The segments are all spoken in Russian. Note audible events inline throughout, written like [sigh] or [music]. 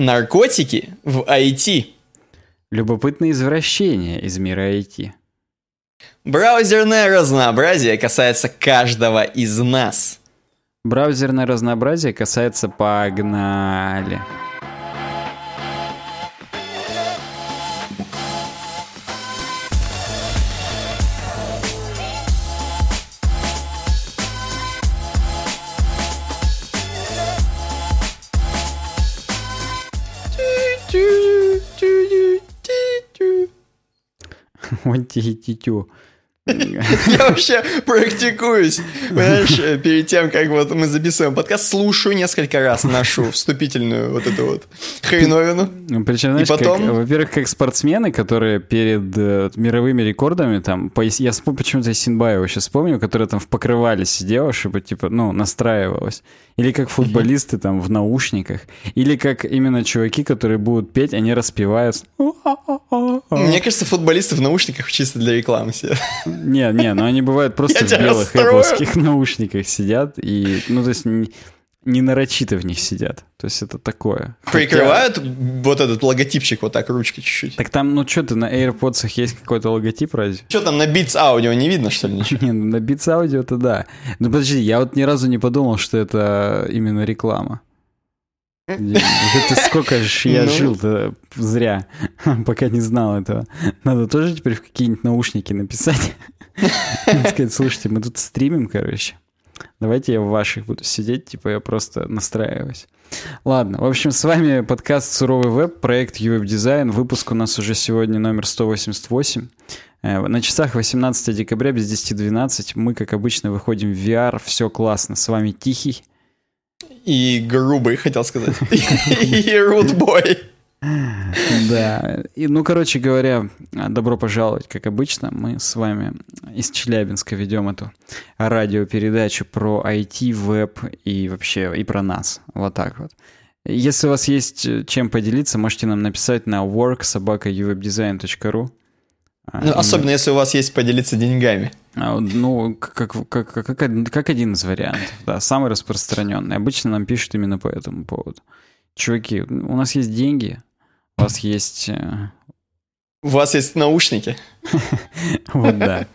Наркотики в IT. Любопытные извращения из мира IT. Браузерное разнообразие касается каждого из нас. Браузерное разнообразие касается погнали. [laughs] Вот тю [laughs] Я вообще практикуюсь. Понимаешь, перед тем, как вот мы записываем подкаст, слушаю несколько раз нашу вступительную вот эту вот хреновину. Ну, Причем, знаешь, И потом- как- во-первых, как спортсмены, которые перед э, мировыми рекордами, там, по- я почему-то Синбаева сейчас вспомнил, которая там в покрывале сидела, чтобы, типа, ну, настраивалась. Или как футболисты там в наушниках. Или как именно чуваки, которые будут петь, они распевают. Мне кажется, футболисты в наушниках чисто для рекламы сидят. Не, не, но они бывают просто в белых эппловских [laughs] наушниках сидят и, ну, то есть не, нарочито в них сидят. То есть это такое. Хотя- Прикрывают вот этот логотипчик вот так ручкой чуть-чуть. Так там, ну что ты, на AirPods есть какой-то логотип разве? Что там на Beats аудио не видно, что ли, ничего? [laughs] Не, ну на Beats Audio то да. Ну подожди, я вот ни разу не подумал, что это именно реклама. Это сколько ж я Ну. жил-то зря, [laughs] пока не знал этого. Надо тоже теперь в какие-нибудь наушники написать. [laughs] Сказать, слушайте, мы тут стримим, короче. Давайте я в ваших буду сидеть, типа я просто настраиваюсь. Ладно, в общем, с вами подкаст «Суровый веб», проект UWeb Design. Выпуск у нас уже сегодня номер 188. Э, На часах 18 декабря без 10.12. Мы, как обычно, выходим в VR. Все классно. С вами Тихий. И грубый, хотел сказать. И рутбой. Да. И, ну, короче говоря, добро пожаловать, как обычно. Мы с вами из Челябинска ведем эту радиопередачу про IT, веб и вообще и про нас. Вот так вот. Если у вас есть э, чем поделиться, можете нам написать на work.sobaka.uwebdesign.ru А, Ну, особенно если у вас есть поделиться деньгами. А, Ну, как, как, как, как, один- из вариантов, да, самый распространенный. Обычно нам пишут именно по этому поводу. Чуваки, у нас есть деньги, у вас есть... э, У вас есть наушники. [laughs] Вот, да.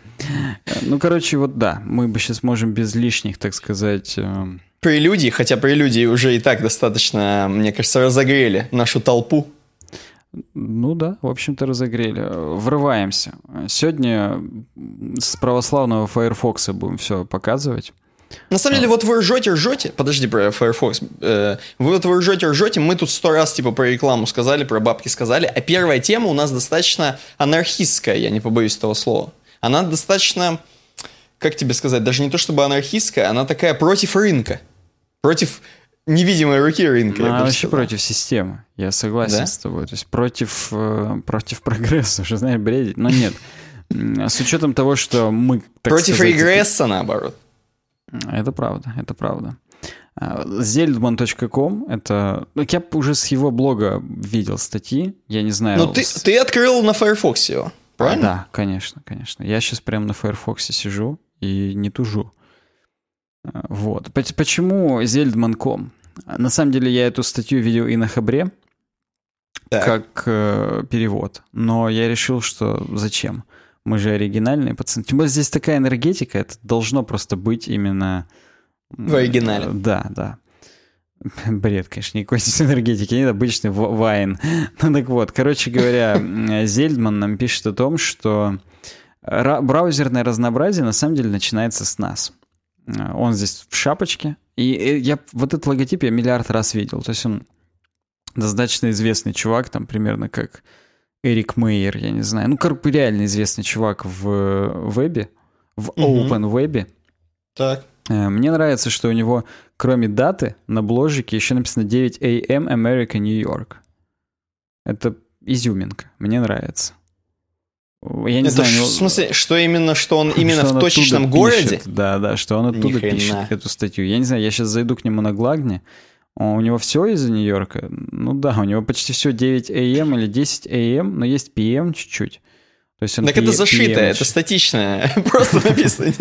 Ну, короче, вот да, мы бы сейчас можем без лишних, так сказать... э, Прелюдии, хотя прелюдии уже и так достаточно, мне кажется, разогрели нашу толпу. Ну да, в общем-то, разогрели. Врываемся. Сегодня с православного Firefox будем все показывать. На самом деле, вот вы ржете, ржете. Подожди про Firefox. Э, Вы вот вы ржете, ржете. Мы тут сто раз типа про рекламу сказали, про бабки сказали. А первая тема у нас достаточно анархистская, я не побоюсь этого слова. Она достаточно, как тебе сказать, даже не то чтобы анархистская, она такая против рынка. Против невидимой руки рынка. Она вообще против системы. Я согласен Да? с тобой. То есть против, э, против прогресса, уже знаешь, бредить. Но нет. С учетом того, что мы... Против сказать, регресса, наоборот. Это правда, это правда. А, Zeldman.com, это... ну, Я уже с его блога видел статьи, я не знаю... Ну, ты, ты открыл на Firefox его, правильно? Да, конечно, конечно. Я сейчас прямо на Firefox сижу и не тужу. А, Вот. Поч- Почему Zeldman.com? На самом деле я эту статью видел и на Хабре, Так. как э, перевод. Но я решил, что зачем? Мы же оригинальные пацаны. Тем более здесь такая энергетика, это должно просто быть именно... В оригинале. э, Да, да. [laughs] Бред, конечно, никакой здесь энергетики нет, обычный вайн. [laughs] Ну так вот, короче говоря, [laughs] Зельдман нам пишет о том, что ра- браузерное разнообразие на самом деле начинается с нас. Э, Он здесь в шапочке, и э, я вот этот логотип я миллиард раз видел. То есть он достаточно известный чувак, там примерно как Эрик Мейер, я не знаю. Ну, короче, реально известный чувак в э, вебе, в open вебе. Так. Мне нравится, что у него, кроме даты, на бложике еще написано 9 AM America, New York. Это изюминка. Мне нравится. Я не Это знаю, ж- ну, в смысле, что именно, что он именно что в он точечном городе? пишет. Да, да, что он оттуда Ни хрена. пишет эту статью. Я не знаю, я сейчас зайду к нему на Глагне. У него все из Нью-Йорка? Ну да, у него почти все 9 AM или 10 AM, но есть PM чуть-чуть. То есть он Так это P- зашито, PM. это статичное. [laughs] Просто написано.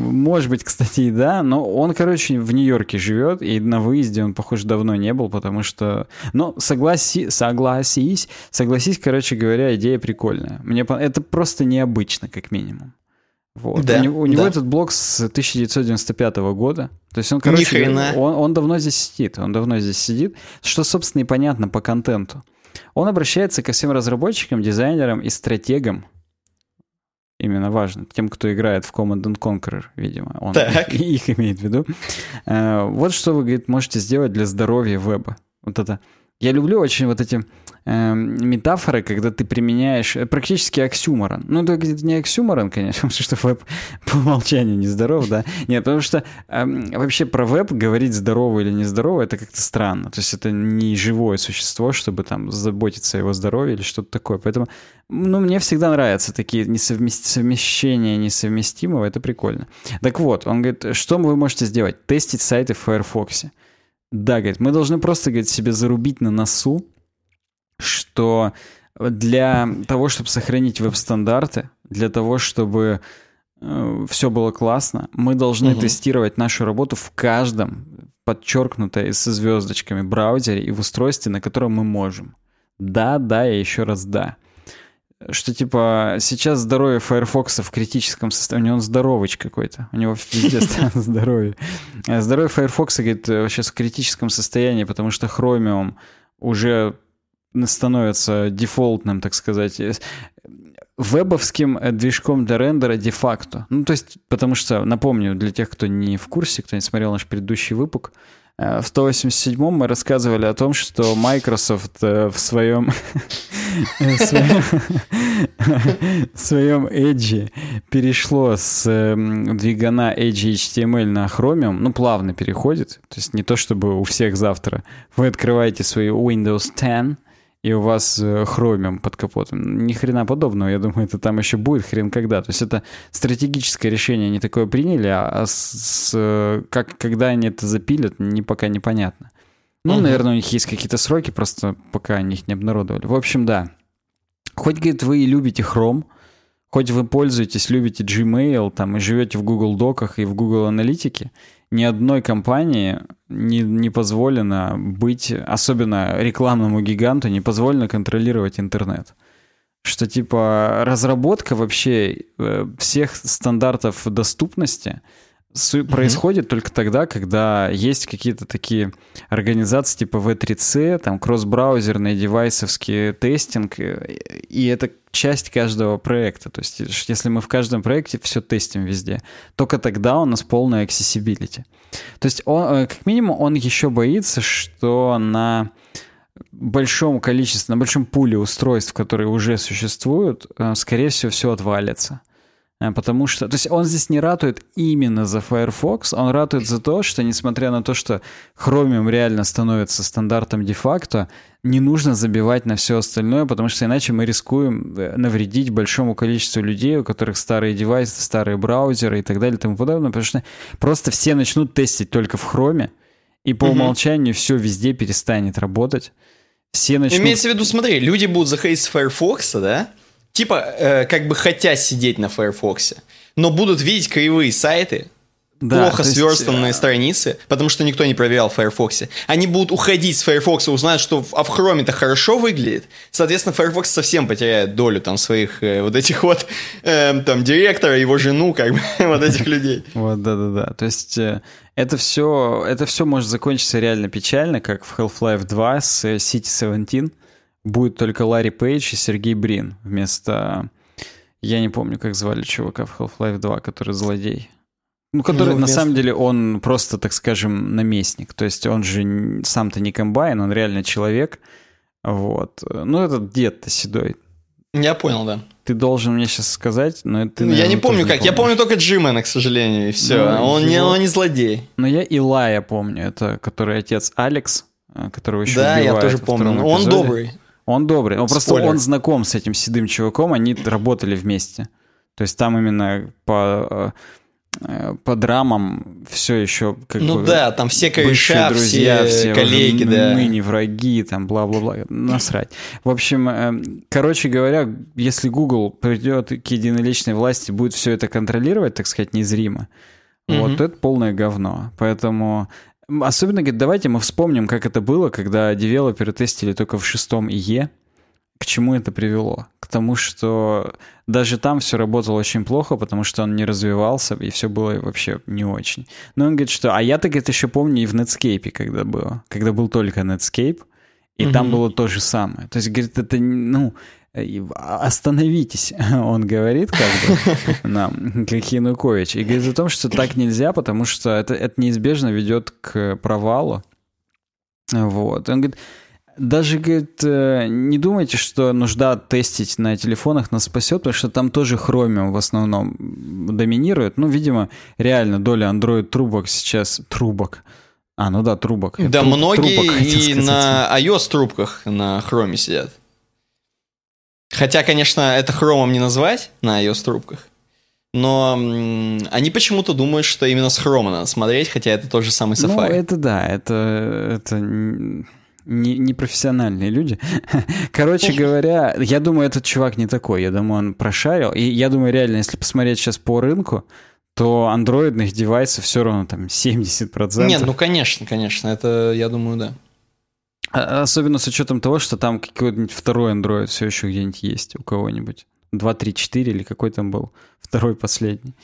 Может быть, кстати, и да, но он, короче, в Нью-Йорке живет, и на выезде он, похоже, давно не был, потому что... Ну, согласи... согласись, согласись, короче говоря, идея прикольная. Мне Это просто необычно, как минимум. Вот. Да, у, него, у него этот блог с 1995 года. То есть он, короче, он, он давно здесь сидит. Он давно здесь сидит, что, собственно, и понятно по контенту. Он обращается ко всем разработчикам, дизайнерам и стратегам. Именно важно. Тем, кто играет в Command Conqueror, видимо. Он так. [laughs] их имеет в виду. Э, вот что вы, говорит, можете сделать для здоровья веба. Вот это я люблю очень вот эти э, метафоры, когда ты применяешь э, практически оксюморон. Ну, это не оксюморон, конечно, [laughs] потому что веб [laughs] по умолчанию нездоров, да. Нет, потому что э, вообще про веб говорить здорово или нездорово, это как-то странно. То есть это не живое существо, чтобы там заботиться о его здоровье или что-то такое. Поэтому, ну, мне всегда нравятся такие несовмест... совмещения несовместимого, это прикольно. Так вот, он говорит, что вы можете сделать? Тестить сайты в Firefox. Да, говорит, мы должны просто, говорит, себе зарубить на носу, что для того, чтобы сохранить веб-стандарты, для того, чтобы э, все было классно, мы должны угу. тестировать нашу работу в каждом, подчеркнуто и со звездочками, браузере и в устройстве, на котором мы можем. Да, да и еще раз да что типа сейчас здоровье Firefox в критическом состоянии, он здоровыч какой-то, у него везде [laughs] здоровье. А здоровье Firefox, говорит, сейчас в критическом состоянии, потому что Chromium уже становится дефолтным, так сказать, вебовским движком для рендера де-факто. Ну, то есть, потому что, напомню, для тех, кто не в курсе, кто не смотрел наш предыдущий выпуск, Э, в 187-м мы рассказывали о том, что Microsoft э, в своем [laughs] [laughs] в своем Edge перешло с эм, двигана Edge HTML на Chromium, ну, плавно переходит, то есть не то, чтобы у всех завтра. Вы открываете свою Windows 10, и у вас э, хромиум под капотом. Ни хрена подобного, я думаю, это там еще будет хрен когда. То есть это стратегическое решение, они такое приняли, а с, с, как, когда они это запилят, не, пока непонятно. Ну, угу. наверное, у них есть какие-то сроки, просто пока они их не обнародовали. В общем, да. Хоть, говорит, вы и любите Chrome, хоть вы пользуетесь, любите Gmail, там, и живете в Google Доках и в Google Аналитике, ни одной компании не, не позволено быть, особенно рекламному гиганту, не позволено контролировать интернет. Что типа разработка вообще э, всех стандартов доступности — происходит mm-hmm. только тогда, когда есть какие-то такие организации типа V3C, там кросс-браузерный девайсовский тестинг, и это часть каждого проекта. То есть если мы в каждом проекте все тестим везде, только тогда у нас полная accessibility. То есть он, э, как минимум он еще боится, что на большом количестве, на большом пуле устройств, которые уже существуют, э, скорее всего, все отвалится. Э, потому что, то есть он здесь не ратует именно за Firefox, он ратует за то, что несмотря на то, что Chromium реально становится стандартом де-факто, не нужно забивать на все остальное, потому что иначе мы рискуем э, навредить большому количеству людей, у которых старые девайсы, старые браузеры и так далее и тому подобное, потому что просто все начнут тестить только в Chrome, и по угу. умолчанию все везде перестанет работать. Все начнут... Имеется в виду, смотри, люди будут заходить с Firefox, да? Типа, э, как бы хотя сидеть на Firefox, но будут видеть кривые сайты, да, плохо сверстанные есть, страницы, потому что никто не проверял в Firefox. Они будут уходить с Firefox, узнают, что а в Chrome это хорошо выглядит. Соответственно, Firefox совсем потеряет долю там своих э, вот этих вот э, там директора, его жену, как бы [laughs] вот этих людей. Вот, да-да-да. То есть э, это все, это все может закончиться реально печально, как в Half-Life 2 с City 17 будет только Ларри Пейдж и Сергей Брин вместо... Я не помню, как звали чувака в Half-Life 2, который злодей. Ну, который, ну, на самом деле, он просто, так скажем, наместник. То есть он же сам-то не комбайн, он реально человек. Вот. Ну, этот дед-то седой. Я понял, да. Ты должен мне сейчас сказать, но это ты, наверное, Я не помню как. Не я помню только Джимена, к сожалению, и все. Ну, он, его... не, он не злодей. Но я Илая помню. Это который отец Алекс, э, которого еще Да, я тоже помню. Он добрый. Он добрый. Он просто он знаком с этим седым чуваком, они работали вместе. То есть там именно по э, по драмам все еще как ну бы... да, там все кореша, друзья, все, все коллеги, да. ныне враги, там бла-бла-бла, насрать. В общем, э, короче говоря, если Google придет к единоличной власти, будет все это контролировать, так сказать, незримо, Мгм. вот это полное говно. Поэтому особенно, говорит, давайте мы вспомним, как это было, когда девелоперы тестили только в шестом ИЕ. К чему это привело? К тому, что даже там все работало очень плохо, потому что он не развивался, и все было вообще не очень. Но он говорит, что... А я так это еще помню и в Netscape, когда было. Когда был только Netscape, и там Мгм. было то же самое. То есть, говорит, это, ну... э, Остановитесь, [laughs] он говорит, как бы, [laughs] нам, как Янукович. И говорит о том, что так нельзя, потому что это, это неизбежно ведет к провалу. Вот. Он говорит, даже, говорит, э, не думайте, что нужда тестить на телефонах нас спасет, потому что там тоже Chromium в основном доминирует. Ну, видимо, реально доля Android трубок сейчас... Трубок. А, ну да, трубок. Да, Труб- многие трубок, и сказать. на iOS-трубках на хроме сидят. Хотя, конечно, это хромом не назвать на iOS-трубках. Но м, они почему-то думают, что именно с хрома надо смотреть, хотя это тот же самый Ну, Safari. это да, это, это не, не профессиональные люди. [laughs] Короче говоря, я думаю, этот чувак не такой. Я думаю, он прошарил. И я думаю, реально, если посмотреть сейчас по рынку, то андроидных девайсов все равно там 70%. Нет, ну конечно, конечно, это, я думаю, да. А- Особенно с учетом того, что там какой-нибудь второй Android все еще где-нибудь есть у кого-нибудь. 2, 3, 4 или какой там был второй последний.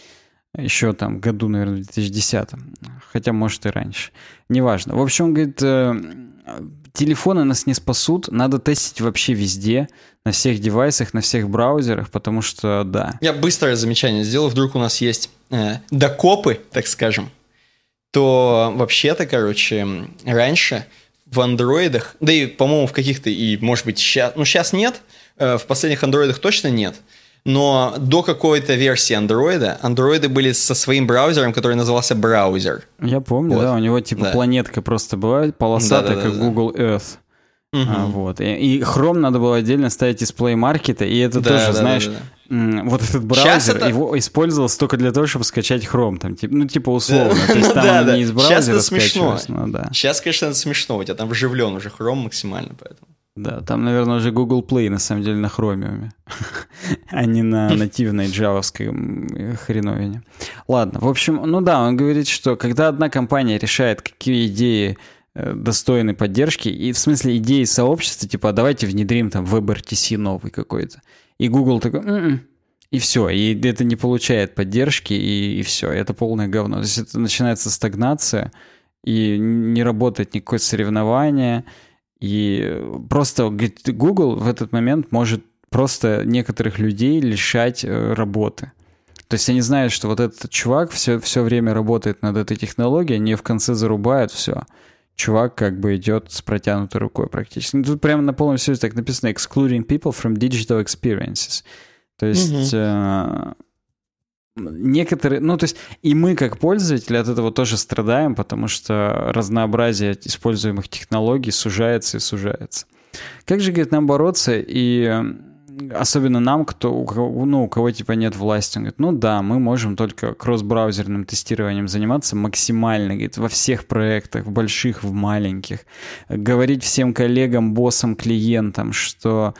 Еще там году, наверное, в 2010. Хотя, может, и раньше. Неважно. В общем, он говорит, э, телефоны нас не спасут, надо тестить вообще везде, на всех девайсах, на всех браузерах, потому что, да. Я быстрое замечание сделал, вдруг у нас есть э, докопы, так скажем, то вообще-то, короче, раньше в андроидах, да и, по-моему, в каких-то, и, может быть, сейчас, ну, сейчас нет, э, в последних андроидах точно нет, но до какой-то версии андроида, андроиды были со своим браузером, который назывался браузер. Я помню, Вот. да, у него типа Да. планетка просто была полосатая, как Да-да-да-да. Google Earth. Мгм. А, вот. И, и Chrome надо было отдельно ставить из Play Market, и это Да, тоже, да, знаешь, да, да. м, вот этот браузер, это- его использовался только для того, чтобы скачать Chrome, там, типа, ну, типа условно. То есть Ну там не из браузера смешно. Сейчас, конечно, это смешно, у тебя там вживлен уже хром максимально, поэтому. Да, там, наверное, уже Google Play, на самом деле, на Chromium, [laughs] а не на [laughs] нативной джавовской хреновине. Ладно, в общем, ну да, он говорит, что когда одна компания решает, какие идеи достойны поддержки, и в смысле идеи сообщества, типа, «А давайте внедрим там WebRTC новый какой-то. И Google такой, «М-м». и все, и это не получает поддержки, и, и все, это полное говно. То есть это начинается стагнация, и не работает никакое соревнование, и просто Google в этот момент может просто некоторых людей лишать э, работы. То есть они знают, что вот этот чувак все, все время работает над этой технологией, они в конце зарубают, все. Чувак как бы идет с протянутой рукой практически. Ну, тут прямо на полном серьезе так написано «excluding people from digital experiences». То есть э, некоторые... Ну, то есть и мы, как пользователи, от этого тоже страдаем, потому что разнообразие используемых технологий сужается и сужается. Как же, говорит, нам бороться и особенно нам, кто, у кого, ну, у кого типа нет власти, он говорит, ну да, мы можем только кросс-браузерным тестированием заниматься максимально, говорит, во всех проектах, в больших, в маленьких, говорить всем коллегам, боссам, клиентам, что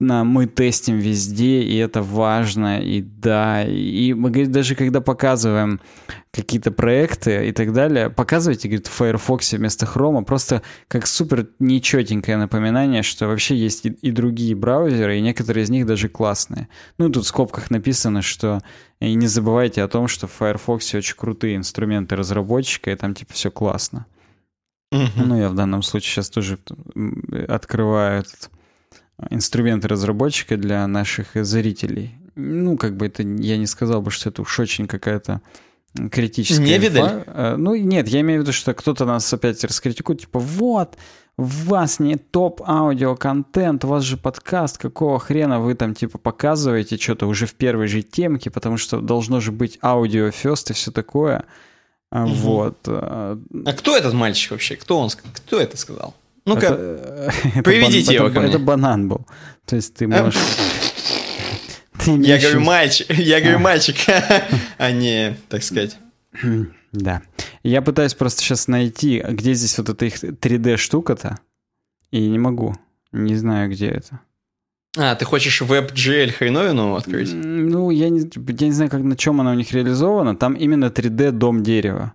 мы тестим везде, и это важно, и да, и мы, говорит, даже когда показываем какие-то проекты и так далее, показывайте, говорит, в Firefox вместо Chrome просто как супер нечетенькое напоминание, что вообще есть и, и другие браузеры, и некоторые из них даже классные. Ну, тут в скобках написано, что и не забывайте о том, что в Firefox очень крутые инструменты разработчика, и там типа все классно. Ну, я в данном случае сейчас тоже открываю этот инструменты разработчика для наших зрителей. Ну, как бы это, я не сказал бы, что это уж очень какая-то критическая Не инфа. видали? Э, Ну, нет, я имею в виду, что кто-то нас опять раскритикует, типа, вот, у вас не топ-аудиоконтент, у вас же подкаст, какого хрена вы там, типа, показываете что-то уже в первой же темке, потому что должно же быть аудио first и все такое. Мгм. Вот. а, А кто этот мальчик вообще? Кто он? Кто это сказал? Ну-ка, это- [laughs] это приведите бан- его это, ко мне. это банан был. То есть ты можешь... [laughs] Ты Я говорю мальчик, [laughs] я говорю мальчик, а не, так сказать. [clears throat] Да. Я пытаюсь просто сейчас найти, где здесь вот эта их 3D-штука-то, и не могу. Не знаю, где это. А, ты хочешь WebGL хреновину открыть? Ну, я не, я не знаю, как, на чем она у них реализована. Там именно 3D дом дерева.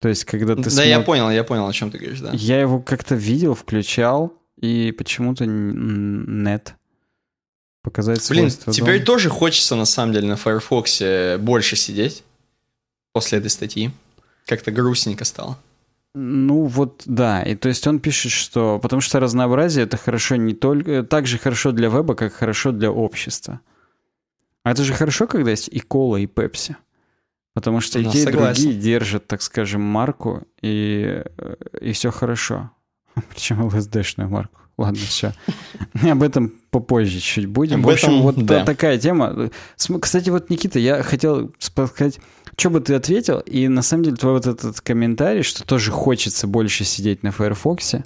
То есть, когда ты... Да, смотр... я понял, я понял, о чем ты говоришь, да. Я его как-то видел, включал, и почему-то нет. Показать Блин, теперь дома. тоже хочется, на самом деле, на Firefox больше сидеть после этой статьи. Как-то грустненько стало. Ну вот да, и то есть он пишет, что потому что разнообразие это хорошо не только так же хорошо для веба, как хорошо для общества. А это же хорошо, когда есть и кола, и пепси. Потому что ну, и те, и другие держат, так скажем, марку, и, и все хорошо. [laughs] Причем LSD-шную марку. Ладно, все. [laughs] Об этом попозже чуть будем. Об В общем, этом, вот да. такая тема. Кстати, вот, Никита, я хотел сказать, что бы ты ответил, и на самом деле твой вот этот комментарий, что тоже хочется больше сидеть на Firefox, угу.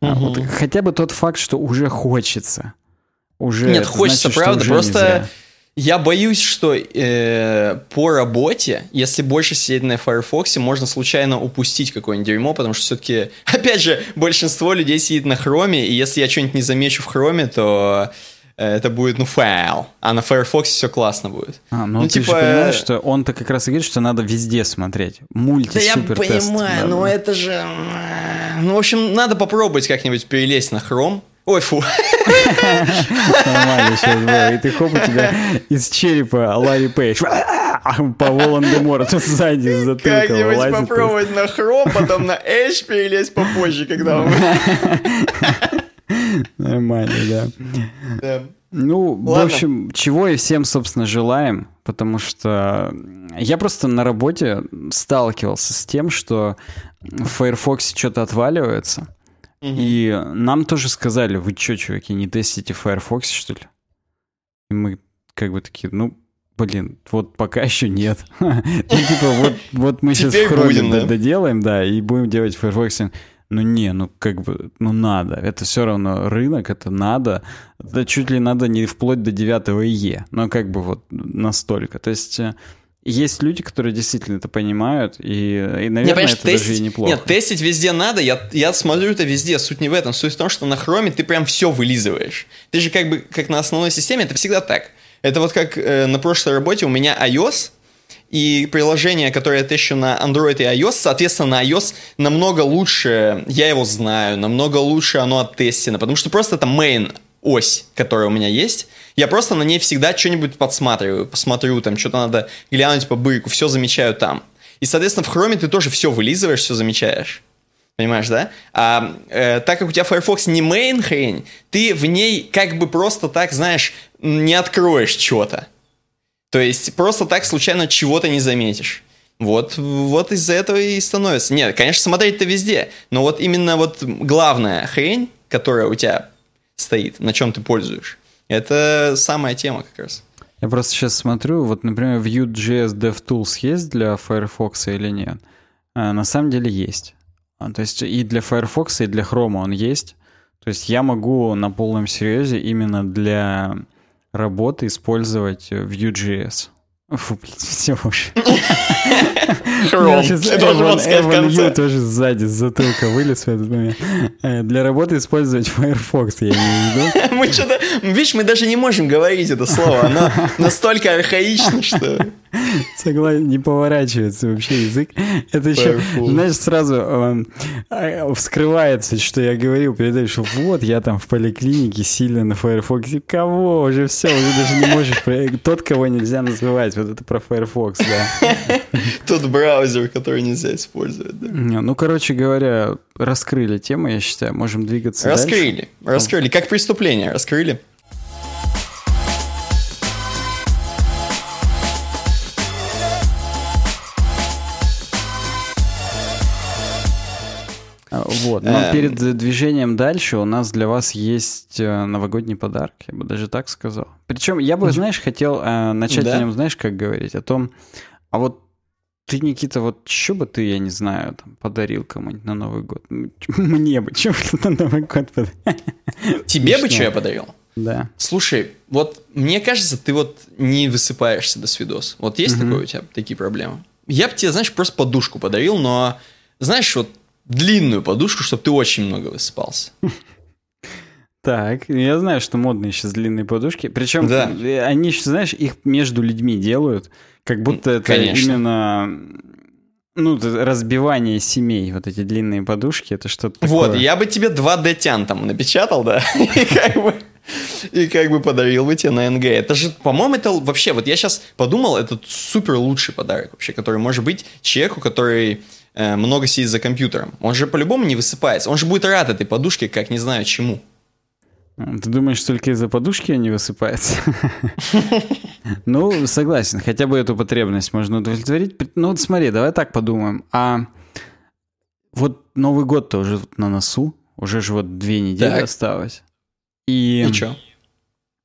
а вот хотя бы тот факт, что уже хочется. Уже, Нет, хочется, значит, правда, просто... Я боюсь, что э, по работе, если больше сидеть на Firefox, можно случайно упустить какое-нибудь дерьмо, потому что все-таки, [laughs] опять же, большинство людей сидит на Chrome, и если я что-нибудь не замечу в Chrome, то э, это будет, ну, файл. А на Firefox все классно будет. А, ну, ну ты типа... же понимаешь, что он-то как раз и говорит, что надо везде смотреть. Мульти Да я понимаю, да, но да. это же... Ну, в общем, надо попробовать как-нибудь перелезть на Chrome, Ой, фу. Нормально сейчас было. И ты хоп, у тебя из черепа Ларри Пейдж по Волан-де-Морту сзади с затылка Как-нибудь попробовать на хром, потом на Эш перелезть попозже, когда он... [laughs] Нормально, да. да. Ну, Ладно. в общем, чего и всем, собственно, желаем, потому что я просто на работе сталкивался с тем, что в Firefox что-то отваливается, и нам тоже сказали, вы что, чуваки, не тестите Firefox, что ли? И мы как бы такие, ну, блин, вот пока еще нет. [laughs] ну, типа, вот, вот мы сейчас в Chrome доделаем, да, и будем делать в Firefox. Ну не, ну как бы, ну надо. Это все равно рынок, это надо. Это чуть ли надо не вплоть до 9 ИЕ. Но как бы вот настолько. То есть э, есть люди, которые действительно это понимают, и, и наверное, не, это тестить, даже и неплохо. Нет, тестить везде надо, я, я смотрю это везде, суть не в этом, суть в том, что на хроме ты прям все вылизываешь. Ты же как бы, как на основной системе, это всегда так. Это вот как э, на прошлой работе у меня iOS, и приложение, которое я тещу на Android и iOS, соответственно, на iOS намного лучше, я его знаю, намного лучше оно оттестено, потому что просто это main ось, которая у меня есть, я просто на ней всегда что-нибудь подсматриваю, посмотрю, там что-то надо глянуть по быку, все замечаю там. И, соответственно, в хроме ты тоже все вылизываешь, все замечаешь. Понимаешь, да? А э, так как у тебя Firefox не main хрень, ты в ней как бы просто так, знаешь, не откроешь что-то. То есть просто так случайно чего-то не заметишь. Вот, вот из-за этого и становится. Нет, конечно, смотреть-то везде, но вот именно вот главная хрень, которая у тебя стоит, на чем ты пользуешь, это самая тема как раз. Я просто сейчас смотрю, вот, например, Vue.js DevTools есть для Firefox или нет? А, на самом деле есть. А, то есть и для Firefox, и для Chrome он есть. То есть я могу на полном серьезе именно для работы использовать Vue.js. Фу, блин, все. Хром. Эван Ю тоже сзади, с затылка вылез в этот момент. Э, для работы использовать Firefox, я имею в виду. [laughs] Мы что-то... Видишь, мы даже не можем говорить это слово. Оно [laughs] настолько архаично, что... Согласен, не поворачивается вообще язык. Это еще, знаешь, сразу э, вскрывается, что я говорил перед что вот, я там в поликлинике сильно на Firefox. Кого? Уже все, уже даже не можешь... Тот, кого нельзя называть. Вот это про Firefox, да. [laughs] Тот браузер, который нельзя использовать, да. Ну, короче говоря, раскрыли тему, я считаю. Можем двигаться Раскрыли, раскрыли. Как преступление, раскрыли. Вот. Но эм... перед движением дальше у нас для вас есть э, новогодний подарок, я бы даже так сказал. Причем я бы, знаешь, хотел э, начать да? о нем, знаешь, как говорить, о том, а вот ты, Никита, вот что бы ты, я не знаю, там, подарил кому-нибудь на Новый год? [laughs] Мне бы, что бы на Новый год подарил? Тебе бы что я подарил? Да. Слушай, вот мне кажется, ты вот не высыпаешься до свидос. Вот есть такое у тебя, такие проблемы? Я бы тебе, знаешь, просто подушку подарил, но, знаешь, вот длинную подушку, чтобы ты очень много высыпался. Так, я знаю, что модные сейчас длинные подушки. Причем Да. они, еще, знаешь, их между людьми делают, как будто это Конечно. именно ну, разбивание семей. Вот эти длинные подушки, это что-то Вот, такое. я бы тебе 2D тян там напечатал, да, [laughs] и как бы... И как бы подарил бы тебе на НГ. Это же, по-моему, это вообще, вот я сейчас подумал, это супер лучший подарок вообще, который может быть человеку, который много сидит за компьютером. Он же по-любому не высыпается. Он же будет рад этой подушке, как не знаю чему. Ты думаешь, только из-за подушки они высыпаются? [laughs] Ну, согласен, хотя бы эту потребность можно удовлетворить. Ну, вот смотри, давай так подумаем. А вот Новый год-то уже на носу, уже же вот две недели осталось. И чё?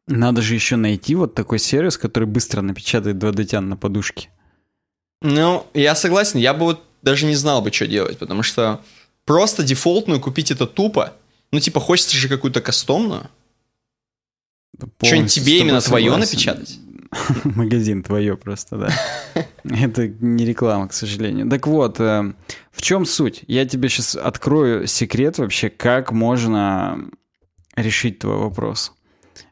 надо же еще найти вот такой сервис, который быстро напечатает 2D-тян на подушке. Ну, я согласен, я бы вот даже не знал бы, что делать, потому что просто дефолтную купить это тупо. Ну, типа, хочется же какую-то кастомную. Что-нибудь Полностью тебе именно твое согласен. напечатать? [laughs] Магазин твое просто, да. [laughs] Это не реклама, к сожалению. Так вот, э, в чем суть? Я тебе сейчас открою секрет вообще, как можно решить твой вопрос.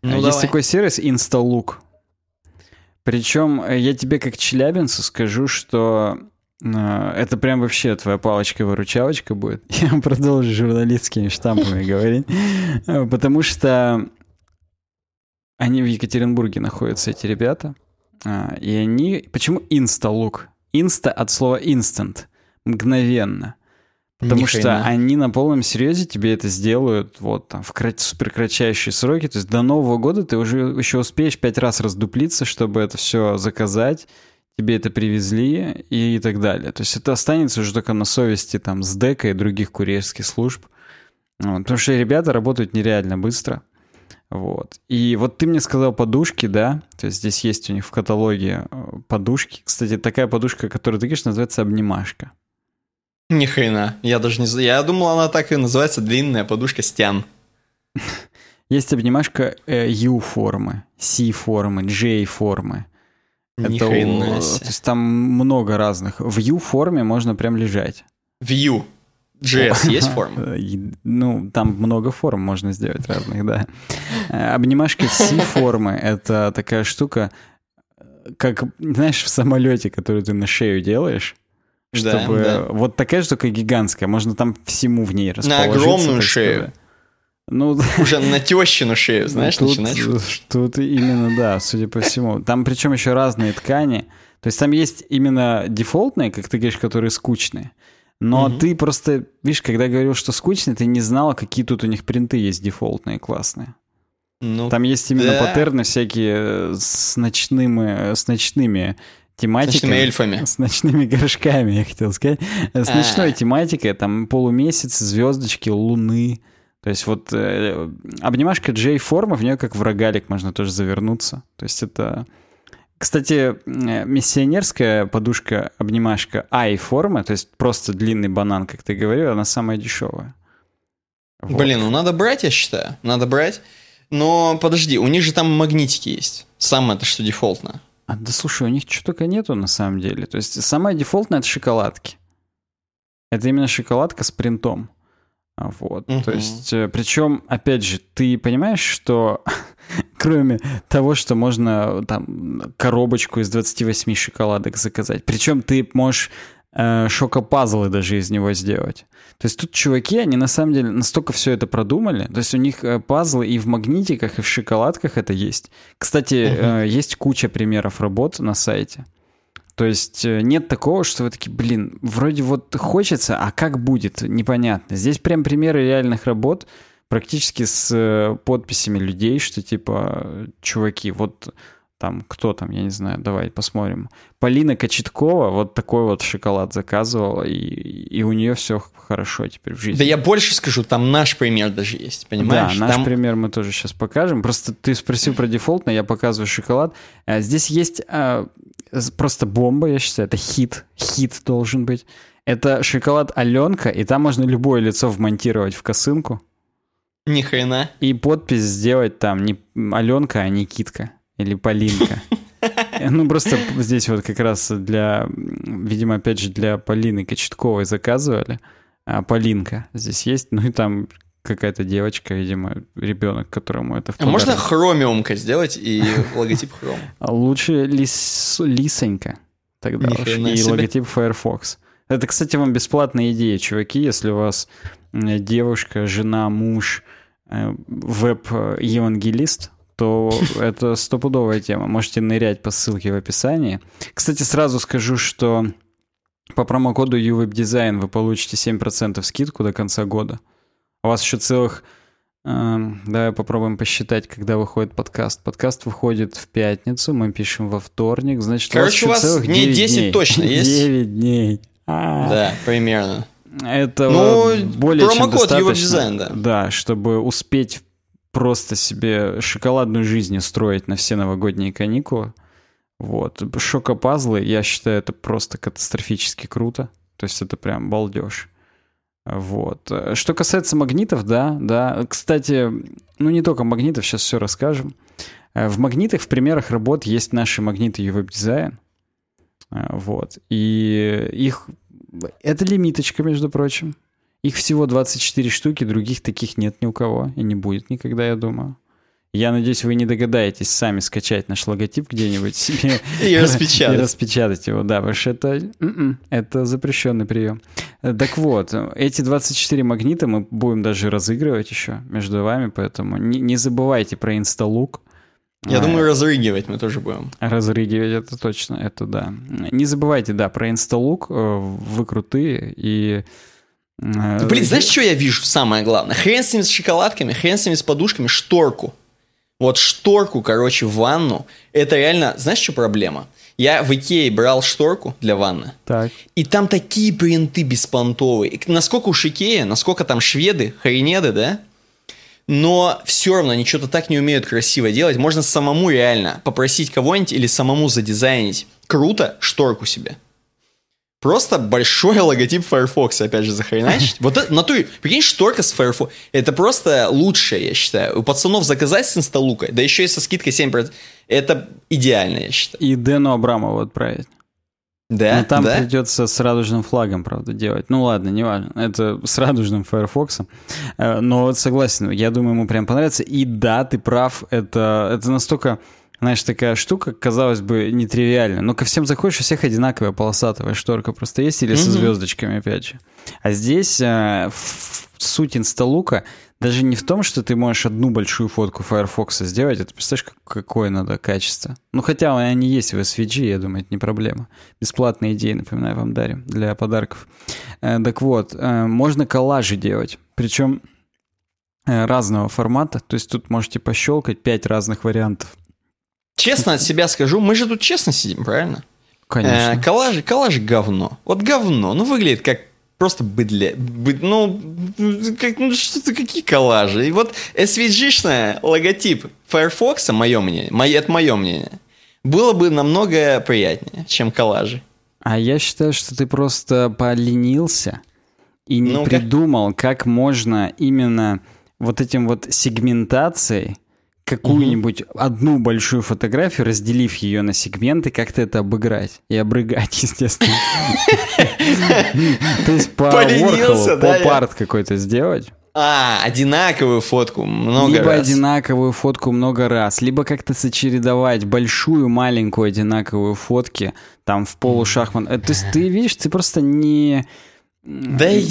Ну, Есть давай. такой сервис Instalook. Причем э, я тебе как челябинцу скажу, что это прям вообще твоя палочка-выручалочка будет. [laughs] Я продолжу журналистскими штампами говорить. Э, Потому что они в Екатеринбурге находятся, эти ребята. А, И они... Почему Instalook? Инста от слова instant. Мгновенно. Потому Ни что хрена. они на полном серьезе тебе это сделают вот там в крат- сроки. То есть до Нового года ты уже еще успеешь пять раз раздуплиться, чтобы это все заказать, тебе это привезли и так далее. То есть это останется уже только на совести там с дека и других курьерских служб. Вот, потому что ребята работают нереально быстро. Вот. И вот ты мне сказал подушки, да? То есть здесь есть у них в каталоге э, подушки. Кстати, такая подушка, которую ты говоришь, называется обнимашка. Ни хрена. Я даже не знаю. Я думал, она так и называется длинная подушка стян. [laughs] Есть обнимашка э, U-формы, C-формы, J-формы. Ни Это хрена То есть там много разных. В U-форме можно прям лежать. View. JS есть форма? [laughs] Ну, там много форм можно сделать разных, да. Э, Обнимашка C-формы — это такая штука, как, знаешь, в самолете, которую ты на шею делаешь, Да, чтобы... да. Вот такая штука гигантская, можно там всему в ней расположиться. огромную так шею. сказать. Ну, [laughs] Уже на тещину шею, знаешь, тут, начинаешь. Тут именно, да, судя по всему. Там причем еще разные ткани. То есть там есть именно дефолтные, как ты говоришь, которые скучные. Но Мгм. ты просто, видишь, когда говорил, что скучные, ты не знал, какие тут у них принты есть дефолтные, классные. Ну, Там есть именно да. паттерны всякие э, с ночными, с ночными с тематиками. ночными эльфами. С ночными горшками, я хотел сказать. С А. ночной тематикой, там полумесяц, звездочки, луны. То есть вот э, обнимашка J-формы, в нее как в рогалик можно тоже завернуться. То есть это... Кстати, миссионерская подушка-обнимашка I-формы, то есть просто длинный банан, как ты говорил, она самая дешевая. Вот. Блин, ну надо брать, я считаю. Надо брать. Но подожди, у них же там магнитики есть. Самое-то что дефолтно. А, да слушай, у них что только нету на самом деле. То есть самое дефолтное — это шоколадки. Это именно шоколадка с принтом. Вот. То Мгм. есть, э, причем, опять же, ты понимаешь, что [laughs] кроме того, что можно там коробочку из 28 шоколадок заказать, причем ты можешь э, шокопазлы даже из него сделать. То есть тут чуваки, они на самом деле настолько все это продумали. То есть у них э, пазлы и в магнитиках, и в шоколадках это есть. Кстати, Мгм. э, есть куча примеров работ на сайте. То есть э, нет такого, что вы такие, блин, вроде вот хочется, а как будет, непонятно. Здесь прям примеры реальных работ, практически с э, подписями людей, что типа, чуваки, вот там, кто там, я не знаю, давай посмотрим. Полина Кочеткова вот такой вот шоколад заказывала, и, и у нее все хорошо теперь в жизни. Да я больше скажу, там наш пример даже есть, понимаешь? Да, наш Там- пример мы тоже сейчас покажем. Просто ты спросил про дефолтно, я показываю шоколад. А, Здесь есть а, просто бомба, я считаю, это хит. Хит должен быть. Это шоколад Аленка, и там можно любое лицо вмонтировать в косынку. Ни хрена. И подпись сделать там не Аленка, а Никитка. Или Полинка. [laughs] Ну, просто здесь вот как раз для, видимо, опять же, для Полины Кочетковой заказывали. А Полинка здесь есть. Ну и там какая-то девочка, видимо, ребенок, которому это в А можно хромиумка сделать и [laughs] логотип хром? Лучше лис... лисонька тогда уж, и себе. логотип Firefox. Это, кстати, вам бесплатная идея, чуваки, если у вас девушка, жена, муж, э, веб-евангелист, то это стопудовая тема. Можете нырять по ссылке в описании. Кстати, сразу скажу, что по промокоду UWebDesign вы получите 7% скидку до конца года. У вас еще целых... Э, давай попробуем посчитать, когда выходит подкаст. Подкаст выходит в пятницу, мы пишем во вторник. Значит, Короче, у вас, у вас дней 10 дней. точно [laughs] есть? 9 дней. А. Да, примерно. Это ну, более чем достаточно. Design, да. Да, чтобы успеть просто себе шоколадную жизнь строить на все новогодние каникулы. Вот. Шока-пазлы, я считаю, это просто катастрофически круто. То есть это прям балдеж. Вот. Что касается магнитов, да, да. Кстати, ну не только магнитов, сейчас все расскажем. В магнитах, в примерах работ есть наши магниты UWeb Design. Вот. И их... Это лимиточка, между прочим. Их всего 24 штуки, других таких нет ни у кого и не будет никогда, я думаю. Я надеюсь, вы не догадаетесь сами скачать наш логотип где-нибудь себе [laughs] и распечатать. [laughs] И распечатать его, да, потому что это, м-м, это запрещенный прием. Так вот, эти 24 магнита мы будем даже разыгрывать еще между вами, поэтому не, не забывайте про инсталук. Я а, думаю, разрыгивать мы тоже будем. Разрыгивать, это точно, это да. Не забывайте, да, про инсталук, э, вы крутые, и Э, Блин, знаешь, что я вижу самое главное? Хрен с ними с шоколадками, хрен с ними с подушками, шторку. Вот шторку, короче, в ванну. Это реально, знаешь, что проблема? Я в Икее брал шторку для ванны. Так. И там такие принты беспонтовые. Насколько уж Икея, насколько там шведы, хренеды, да? Но все равно они что-то так не умеют красиво делать. Можно самому реально попросить кого-нибудь или самому задизайнить круто шторку себе. Просто большой [laughs] логотип Firefox, опять же, захреначить. [laughs] Вот это, на ту, прикинь, шторка с Firefox. Это просто лучшее, я считаю. У пацанов заказать с инсталукой, да еще и со скидкой 7%. Это идеально, я считаю. И Дэну Абрамову отправить. Да, Но там да? придется с радужным флагом, правда, делать. Ну ладно, не важно. Это с радужным Firefox. Э, но вот согласен, я думаю, ему прям понравится. И да, ты прав, это, это настолько знаешь, такая штука, казалось бы, нетривиальная. Но ко всем заходишь, у всех одинаковая полосатая шторка просто есть, или со звездочками, опять же. А здесь э, суть инсталука даже не в том, что ты можешь одну большую фотку Firefox сделать, это представляешь, какое надо качество. Ну, хотя они есть в SVG, я думаю, это не проблема. Бесплатные идеи, напоминаю, вам дарим для подарков. Э, так вот, э, можно коллажи делать, причем э, разного формата, то есть тут можете пощелкать пять разных вариантов Честно от себя скажу, мы же тут честно сидим, правильно? Конечно. Э, коллаж, коллаж говно. Вот говно. Ну, выглядит как просто быдле. Быд, ну, как, ну, что-то какие коллажи. И вот SVG-шная логотип Firefox, мое мнение, мое, это мое мнение, было бы намного приятнее, чем коллажи. А я считаю, что ты просто поленился и не ну придумал, как можно именно вот этим вот сегментацией какую-нибудь угу. одну большую фотографию, разделив ее на сегменты, как-то это обыграть. И обрыгать, [laughs] естественно. То есть по Ворхолу, по парт какой-то сделать. А, одинаковую фотку много либо раз. Либо одинаковую фотку много раз, либо как-то сочередовать большую, маленькую одинаковую фотки там в полушахмат. То есть ты видишь, ты просто не... Да и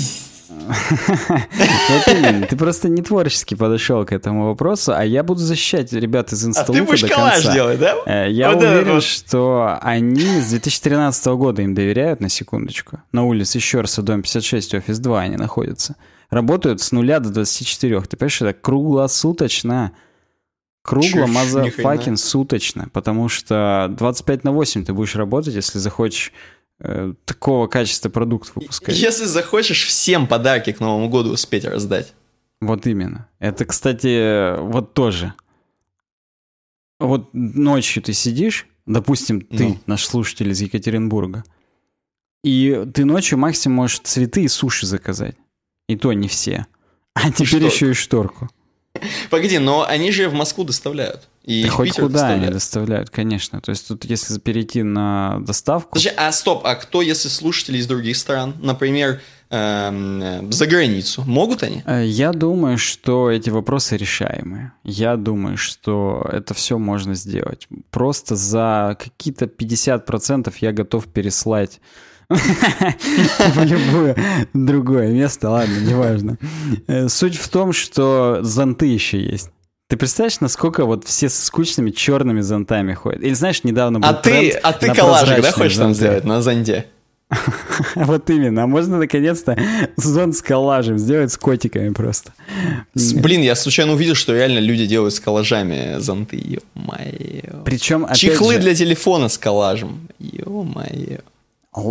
вот именно, ты просто не творчески подошел к этому вопросу, а я буду защищать ребят из Инсталука А ты будешь коллаж делать, да? Э, я уверен, что они с 2013 года им доверяют, на секундочку. На улице еще раз, в дом 56, офис 2 они находятся. Работают с нуля до 24. Ты понимаешь, это круглосуточно. Кругло, мазафакин, суточно. Потому что 25 на 8 ты будешь работать, если захочешь такого качества продукт выпускать. Если захочешь всем подарки к Новому году успеть раздать. Вот именно. Это, кстати, вот тоже. Вот ночью ты сидишь, допустим, ты, ну. наш слушатель из Екатеринбурга, и ты ночью максимум можешь цветы и суши заказать. И то не все. А теперь шторку. еще и шторку. Погоди, но они же в Москву доставляют. И Да хоть Питер куда доставляют. они доставляют, конечно. То есть тут, если перейти на доставку... Подожди, а стоп, а кто, если слушатели из других стран, например, эм, за границу, могут они? Э, Я думаю, что эти вопросы решаемые. Я думаю, что это все можно сделать. Просто за какие-то 50% я готов переслать [laughs] в любое другое место. Ладно, неважно. Э, Суть в том, что зонты еще есть. Ты представляешь, насколько вот все с скучными черными зонтами ходят? Или знаешь, недавно был А ты, а ты коллажик, да, хочешь там зонты. сделать на зонде? [laughs] Вот именно. А можно наконец-то зонт с коллажем сделать с котиками просто. Блин, я случайно увидел, что реально люди делают с коллажами зонты. Ё-моё. Причем, Чехлы же, для телефона с коллажем. Ё-моё.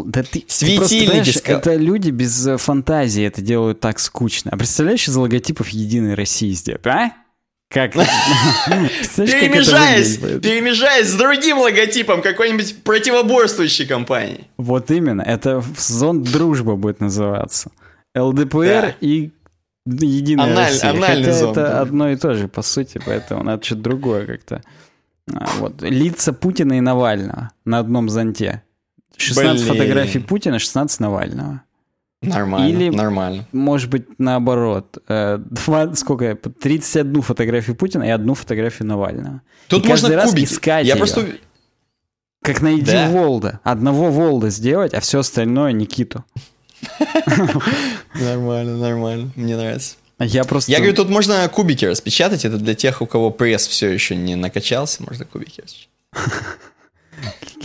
Да ты, ты Светильники просто с ко- это люди без э, фантазии это делают так скучно. А представляешь, из логотипов Единой России сделать, а? Как? Перемежаясь, перемежаясь с другим логотипом какой-нибудь противоборствующей компании. Вот именно, это зонд дружба будет называться. ЛДПР и Единая Аналь- Россия. анальный Хотя это да. одно и то же, по сути, поэтому надо что-то другое как-то. А, Вот. Лица Путина и Навального на одном зонте. 16 Блин. фотографий Путина, 16 Навального. Нормально, Или- нормально. Может быть, наоборот. Э, два- сколько? я- 31 фотографию Путина и одну фотографию Навального. Тут И каждый можно раз кубики. искать Я её. просто... Как найди Да. Волда. Одного Волда сделать, а все остальное Никиту. Нормально, нормально. Мне нравится. Я просто... Я говорю, тут можно кубики распечатать. Это для тех, у кого пресс все еще не накачался. Можно кубики распечатать.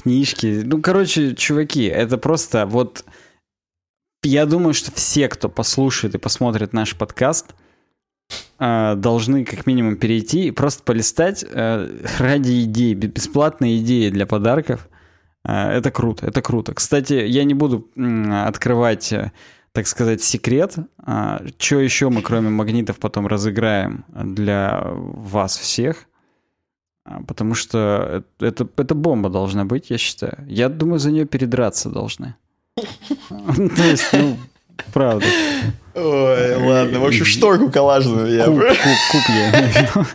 книжки. Ну, короче, чуваки, это просто вот... Я думаю, что все, кто послушает и посмотрит наш подкаст, э, должны как минимум перейти и просто полистать э, ради идей, бе- бесплатные идеи для подарков. Э, Это круто, это круто. Кстати, я не буду открывать, так сказать, секрет. Что еще мы, кроме магнитов, потом разыграем для вас всех. А, Потому что это, это бомба должна быть, я считаю. Я думаю, за нее передраться должны. [laughs] То есть, ну, правда. Ой, ладно. В общем, шторку коллажную я... Куб, куб, я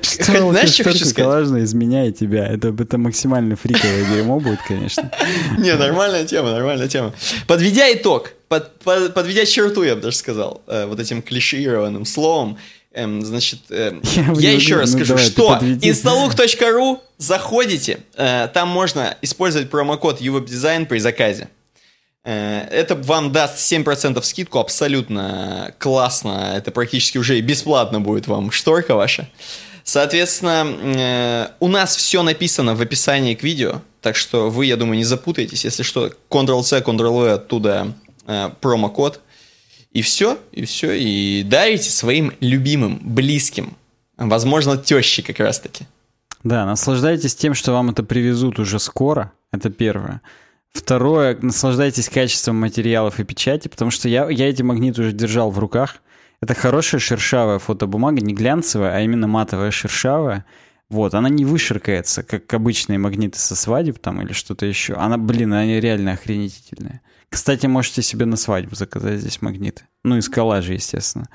[laughs] знаешь, что хочу сказать? коллажную изменяет тебя? Это, это максимально фриковое дерьмо будет, конечно. [laughs] Не, нормальная тема, нормальная тема. Подведя итог, под- под- подведя черту, я бы даже сказал, э, вот этим клишированным словом, эм, значит, э, [laughs] Я я не еще раз ну скажу, давай, что подведи. instalook.ru, заходите, э, там можно использовать промокод UWebDesign при заказе. Э, Это вам даст 7% скидку, абсолютно классно, это практически уже и бесплатно будет вам шторка ваша. Соответственно, э, у нас все написано в описании к видео, так что вы, я думаю, не запутаетесь. Если что, Ctrl-C, Ctrl-V оттуда э, промокод. И все, и все. И дарите своим любимым, близким. Возможно, тещи как раз-таки. Да, наслаждайтесь тем, что вам это привезут уже скоро. Это первое. Второе, наслаждайтесь качеством материалов и печати, потому что я, я эти магниты уже держал в руках. Это хорошая шершавая фотобумага, не глянцевая, а именно матовая шершавая. Вот, она не вышеркается, как обычные магниты со свадеб там или что-то еще. Она, блин, они реально охренительные. Кстати, можете себе на свадьбу заказать здесь магниты. Ну, из коллажа, естественно.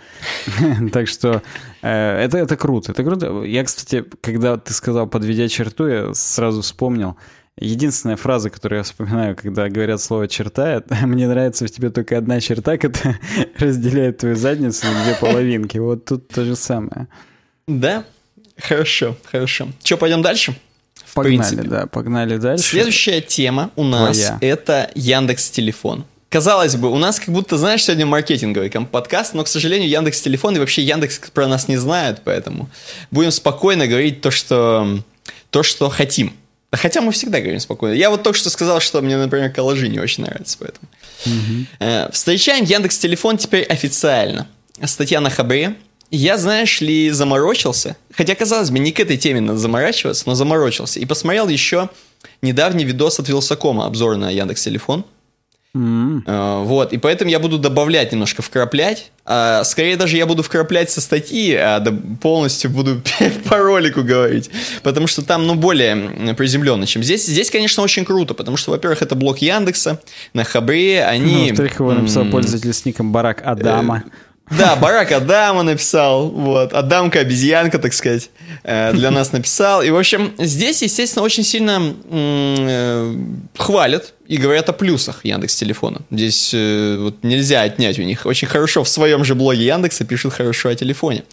[laughs] Так что э, это, это круто, это круто. Я, кстати, когда ты сказал «подведя черту», я сразу вспомнил. Единственная фраза, которую я вспоминаю, когда говорят слово «черта», [laughs] «мне нравится в тебе только одна черта, которая [laughs] разделяет твою задницу на две половинки». Вот тут то же самое. Да? Хорошо, хорошо. Че, пойдем дальше? Погнали, принципе. да, погнали дальше. Следующая тема у нас Твоя. это Яндекс Телефон. Казалось бы, у нас как будто, знаешь, сегодня маркетинговый подкаст, но, к сожалению, Яндекс Телефон и вообще Яндекс про нас не знают, поэтому будем спокойно говорить то, что, то, что хотим. Хотя мы всегда говорим спокойно. Я вот только что сказал, что мне, например, коллажи не очень нравятся, поэтому. Э, Встречаем Яндекс Телефон теперь официально. Статья на Хабре. Я, знаешь ли, заморочился, хотя, казалось бы, не к этой теме надо заморачиваться, но заморочился. И посмотрел еще недавний видос от Вилсакома, обзор на Яндекс Телефон. Э, Вот, и поэтому я буду добавлять немножко, вкраплять. А, скорее даже я буду вкраплять со статьи, а полностью буду [laughs] по ролику говорить. Потому что там, ну, более приземленно, чем здесь. Здесь, конечно, очень круто, потому что, во-первых, это блок Яндекса на Хабре, Ну, они... во-вторых, его написал пользователь с ником Барак Адама. Да, Барак Адама написал, вот, Адамка обезьянка, так сказать, э, для нас написал. И, в общем, здесь, естественно, очень сильно э, хвалят и говорят о плюсах Яндекс Телефона. Здесь э, вот нельзя отнять у них. Очень хорошо в своем же блоге Яндекса пишут хорошо о телефоне.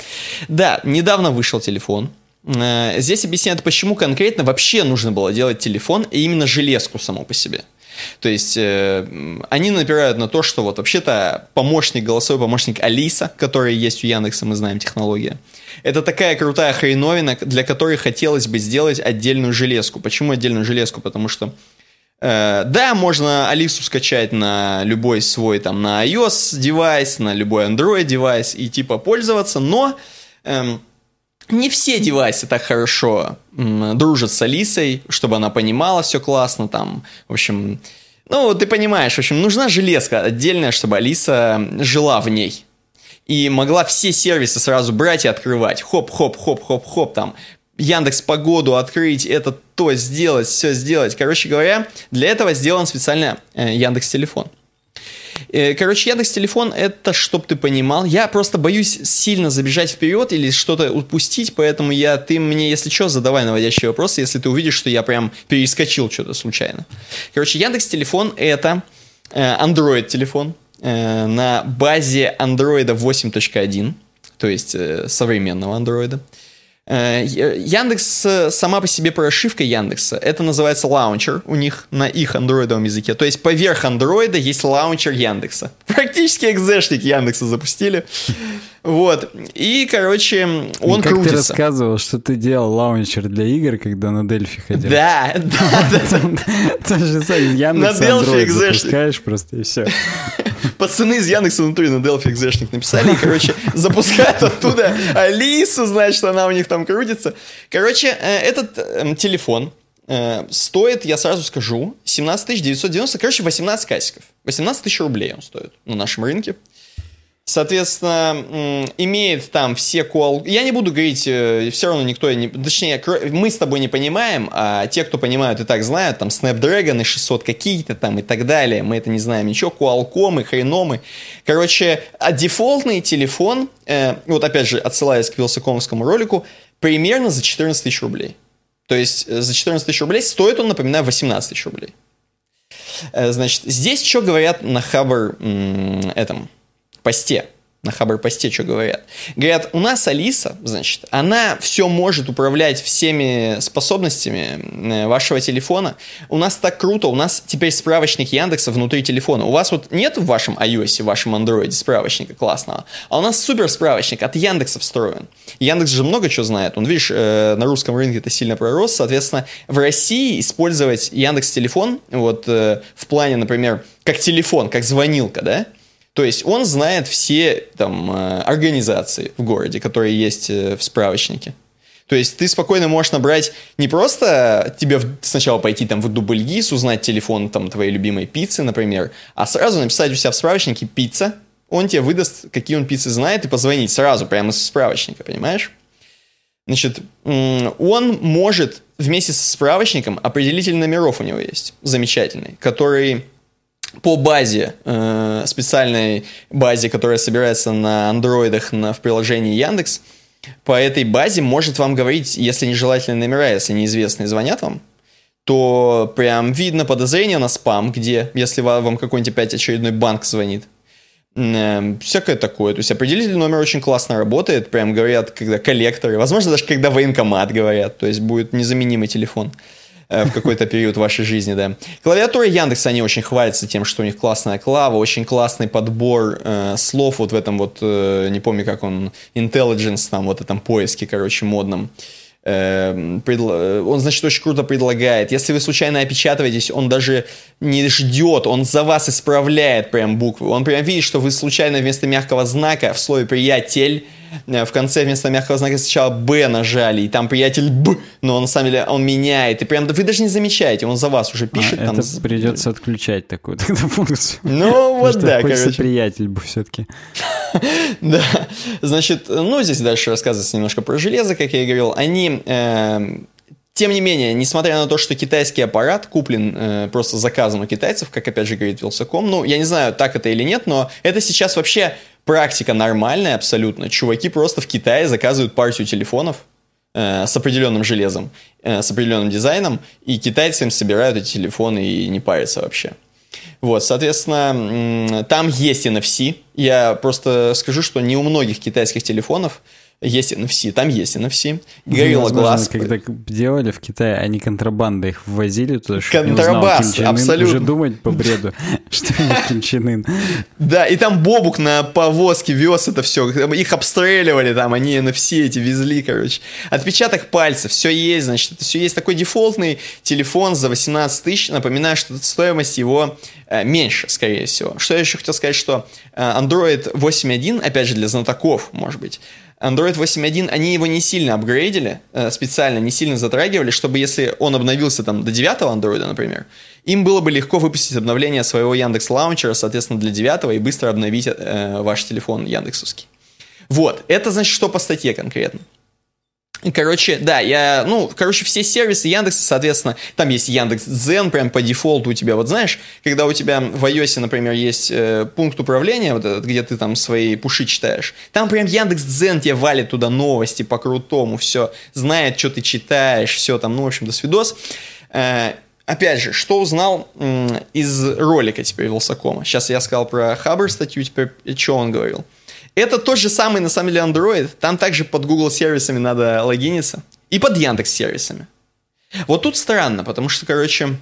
Да, недавно вышел телефон. Здесь объясняют, почему конкретно вообще нужно было делать телефон и именно железку само по себе. То есть э, они напирают на то, что вот вообще-то помощник, голосовой помощник Алиса, который есть у Яндекса, мы знаем технология, это такая крутая хреновина, для которой хотелось бы сделать отдельную железку. Почему отдельную железку? Потому что э, да, можно Алису скачать на любой свой там на iOS девайс, на любой Android девайс и типа пользоваться, но эм, не все девайсы так хорошо дружат с Алисой, чтобы она понимала все классно, там, в общем, ну, ты понимаешь, в общем, нужна железка отдельная, чтобы Алиса жила в ней. И могла все сервисы сразу брать и открывать. Хоп-хоп-хоп-хоп-хоп, там, Яндекс Погоду открыть, это то сделать, все сделать. Короче говоря, для этого сделан специально э, Яндекс Телефон. Э, короче, Яндекс Телефон это, чтоб ты понимал, я просто боюсь сильно забежать вперед или что-то упустить, поэтому я, ты мне, если что, задавай наводящие вопросы, если ты увидишь, что я прям перескочил что-то случайно. Короче, Яндекс Телефон это э, Android телефон э, на базе Android 8.1, то есть современного Android. Э, Яндекс э, сама по себе прошивка Яндекса, это называется launcher у них на их андроидовом языке. То есть поверх андроида есть launcher Яндекса. [laughs] Практически экзешник Яндекса запустили. Вот. И, короче, он как крутится. ты рассказывал, что ты делал launcher для игр, когда на Дельфи ходил. Да, [laughs] да, да. То же самое, Яндекс На Delphi запускаешь просто и все. Пацаны из Яндекса внутри на Delphi экзешник написали, и, короче, запускают оттуда Алису, значит, она у них там крутится. Короче, э, этот эм, телефон, э, стоит, я сразу скажу, 17 990, короче, 18 касиков. 18 тысяч рублей он стоит на нашем рынке. Соответственно, имеет там все кол... Я не буду говорить, э, все равно никто... Не... Точнее, мы с тобой не понимаем, а те, кто понимают и так знают, там Snapdragon 600 какие-то там и так далее, мы это не знаем ничего, Qualcomm и хреномы. Короче, а дефолтный телефон, э, вот опять же, отсылаясь к вилсакомовскому ролику, примерно за 14 тысяч рублей. То есть э, за 14 тысяч рублей стоит он, напоминаю, 18 тысяч рублей. Э, значит, здесь что говорят на Хабр этом посте на Хабр-посте что говорят. Говорят, у нас Алиса, значит, она все может управлять всеми способностями э, вашего телефона. У нас так круто, у нас теперь справочник Яндекса внутри телефона. У вас вот нет в вашем iOS, в вашем Android справочника классного, а у нас супер справочник от Яндекса встроен. Яндекс же много чего знает. Он, видишь, э, на русском рынке это сильно пророс, соответственно, в России использовать Яндекс телефон, вот э, в плане, например, как телефон, как звонилка, да, то есть он знает все там э, организации в городе, которые есть э, в справочнике. То есть ты спокойно можешь набрать не просто тебе сначала пойти там в Дубльгиз, узнать телефон там твоей любимой пиццы, например, а сразу написать у себя в справочнике пицца, он тебе выдаст, какие он пиццы знает, и позвонить сразу прямо из справочника, понимаешь? Значит, он может вместе со справочником определитель номеров у него есть, замечательный, который по базе, э, специальной базе, которая собирается на андроидах на, в приложении Яндекс, по этой базе может вам говорить, если нежелательные номера, если неизвестные звонят вам, то прям видно подозрение на спам, где, если вам какой-нибудь опять очередной банк звонит. Э, всякое такое. То есть определитель номер очень классно работает, прям говорят, когда коллекторы, возможно, даже когда военкомат говорят, то есть будет незаменимый телефон. Э, в какой-то период вашей жизни, да. Клавиатура Яндекса, они очень хвалятся тем, что у них классная клава, очень классный подбор э, слов вот в этом вот, э, не помню, как он, intelligence, там, вот этом поиске, короче, модном. Эм, э, он, значит, очень круто предлагает. Если вы случайно опечатываетесь, он даже не ждет, он за вас исправляет прям буквы. Он прям видит, что вы случайно вместо мягкого знака в слове «приятель» в конце вместо мягкого знака сначала «Б» нажали, и там приятель «Б», но на самом деле он меняет, и прям вы даже не замечаете, он за вас уже пишет. А, там... Это придется отключать такую тогда [laughs] функцию. Ну, вот да, короче. приятель бы все-таки. [laughs] Да, значит, ну, здесь дальше рассказывается немножко про железо, как я и говорил. Они эм, тем не менее, несмотря на то, что китайский аппарат куплен э, просто заказом у китайцев, как опять же говорит Вилсаком, ну, я не знаю, так это или нет, но это сейчас вообще практика нормальная абсолютно. Чуваки просто в Китае заказывают партию телефонов э, с определенным железом, э, с определенным дизайном, и китайцы им собирают эти телефоны и не парятся вообще. Вот, соответственно, там есть NFC. Я просто скажу, что не у многих китайских телефонов есть NFC, там есть NFC. Горилла глаз. когда делали в Китае, они контрабандой их ввозили туда, Контрабас, абсолютно. Уже думать по бреду, [laughs] что Ким Чен Ын. Да, и там Бобук на повозке вез это все. Их обстреливали там, они NFC эти везли, короче. Отпечаток пальцев, все есть, значит, это все есть. Такой дефолтный телефон за 18 тысяч. Напоминаю, что стоимость его э, меньше, скорее всего. Что я еще хотел сказать, что э, Android 8.1, опять же, для знатоков, может быть, Android 8.1, они его не сильно апгрейдили, э, специально не сильно затрагивали, чтобы если он обновился там до 9 Android, например, им было бы легко выпустить обновление своего Яндекс Лаунчера, соответственно, для 9 и быстро обновить э, ваш телефон Яндексовский. Вот, это значит, что по статье конкретно. Короче, да, я, ну, короче, все сервисы Яндекса, соответственно, там есть Яндекс Дзен, прям по дефолту у тебя, вот знаешь, когда у тебя в iOS, например, есть э, пункт управления, вот этот, где ты там свои пуши читаешь, там прям Яндекс Дзен тебе валит туда новости по-крутому, все, знает, что ты читаешь, все там, ну, в общем, до свидос. Э, опять же, что узнал м, из ролика теперь Вилсакома? Сейчас я сказал про Хабр статью, теперь что он говорил? Это тот же самый, на самом деле, Android. Там также под Google сервисами надо логиниться. И под Яндекс сервисами. Вот тут странно, потому что, короче,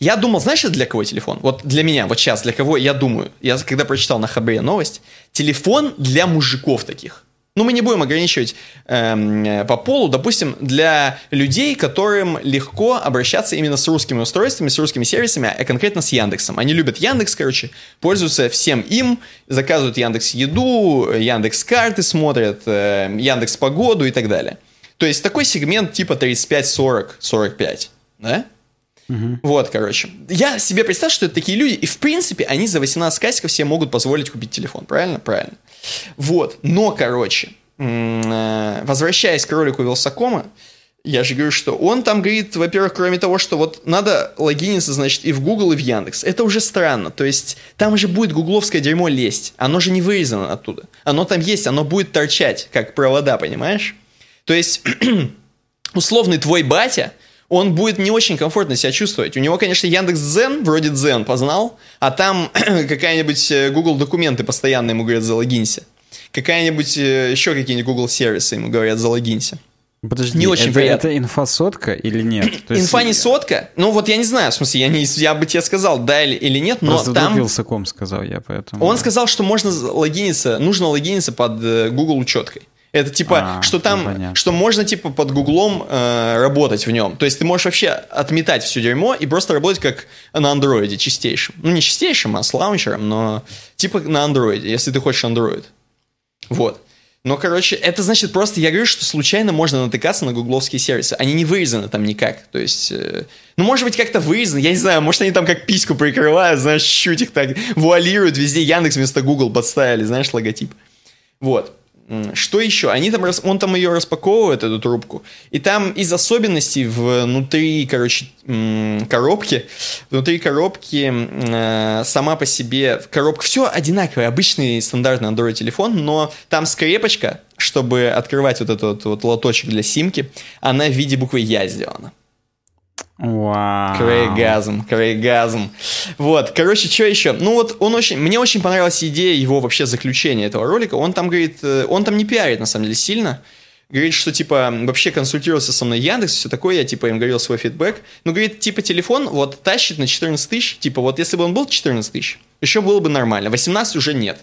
я думал, знаешь, для кого телефон? Вот для меня, вот сейчас, для кого я думаю. Я когда прочитал на Хабре новость, телефон для мужиков таких. Ну, мы не будем ограничивать эм, по полу, допустим, для людей, которым легко обращаться именно с русскими устройствами, с русскими сервисами, а конкретно с Яндексом. Они любят Яндекс, короче, пользуются всем им, заказывают Яндекс Еду, Яндекс Карты смотрят, э, Яндекс Погоду и так далее. То есть такой сегмент типа 35, 40, 45, да? Угу. Вот, короче. Я себе представил, что это такие люди, и в принципе они за 18 касиков себе могут позволить купить телефон, правильно? Правильно. Вот, но, короче, э, возвращаясь к ролику Вилсакома, я же говорю, что он там говорит, во-первых, кроме того, что вот надо логиниться, значит, и в Google, и в Яндекс. Это уже странно. То есть там же будет гугловское дерьмо лезть. Оно же не вырезано оттуда. Оно там есть, оно будет торчать, как провода, понимаешь? То есть, [clears throat] условный твой батя – он будет не очень комфортно себя чувствовать. У него, конечно, Яндекс Дзен, вроде Дзен познал, а там [clears throat] какая-нибудь э, Google документы постоянно ему говорят залогинься. Какая-нибудь э, еще какие-нибудь Google сервисы ему говорят залогинься. Подожди, не очень это, приятно. это инфосотка или нет? То Инфа есть... не сотка? Ну вот я не знаю, в смысле, я, не, я бы тебе сказал, да или, или нет, но Просто там... Вилсаком сказал я, поэтому... Он сказал, что можно логиниться, нужно логиниться под э, Google учеткой. Это типа, а, что там, ну, что можно типа под гуглом э, работать в нем. То есть ты можешь вообще отметать все дерьмо и просто работать как на андроиде чистейшем. Ну, не чистейшим, а с лаунчером, но типа на андроиде, если ты хочешь андроид. Вот. Но, короче, это значит просто, я говорю, что случайно можно натыкаться на гугловские сервисы. Они не вырезаны там никак. То есть, э, ну, может быть, как-то вырезаны, я не знаю, может, они там как письку прикрывают, знаешь, чуть их так вуалируют, везде Яндекс вместо Google подставили, знаешь, логотип. Вот. Что еще? Они там, он там ее распаковывает, эту трубку, и там из особенностей внутри, короче, коробки, внутри коробки э, сама по себе коробка, все одинаковое, обычный стандартный Android телефон, но там скрепочка, чтобы открывать вот этот вот лоточек для симки, она в виде буквы Я сделана. Вау. Крейгазм, крейгазм. Вот, короче, что еще? Ну вот он очень, мне очень понравилась идея его вообще заключения этого ролика. Он там говорит, э, он там не пиарит на самом деле сильно. Говорит, что типа вообще консультировался со мной Яндекс, все такое, я типа им говорил свой фидбэк. Ну, говорит, типа телефон вот тащит на 14 тысяч, типа вот если бы он был 14 тысяч, еще было бы нормально, 18 уже нет.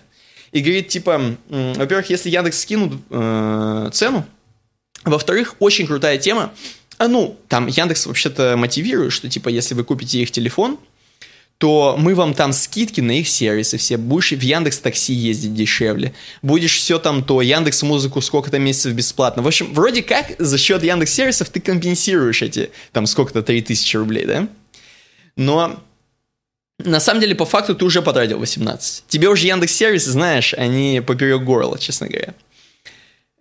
И говорит, типа, во-первых, если Яндекс скинут э, цену, во-вторых, очень крутая тема, а ну, там Яндекс вообще-то мотивирует, что типа если вы купите их телефон, то мы вам там скидки на их сервисы все. Будешь в Яндекс Такси ездить дешевле. Будешь все там то, Яндекс Музыку сколько-то месяцев бесплатно. В общем, вроде как за счет Яндекс сервисов ты компенсируешь эти там сколько-то 3000 рублей, да? Но на самом деле, по факту, ты уже потратил 18. Тебе уже Яндекс сервисы, знаешь, они поперек горла, честно говоря.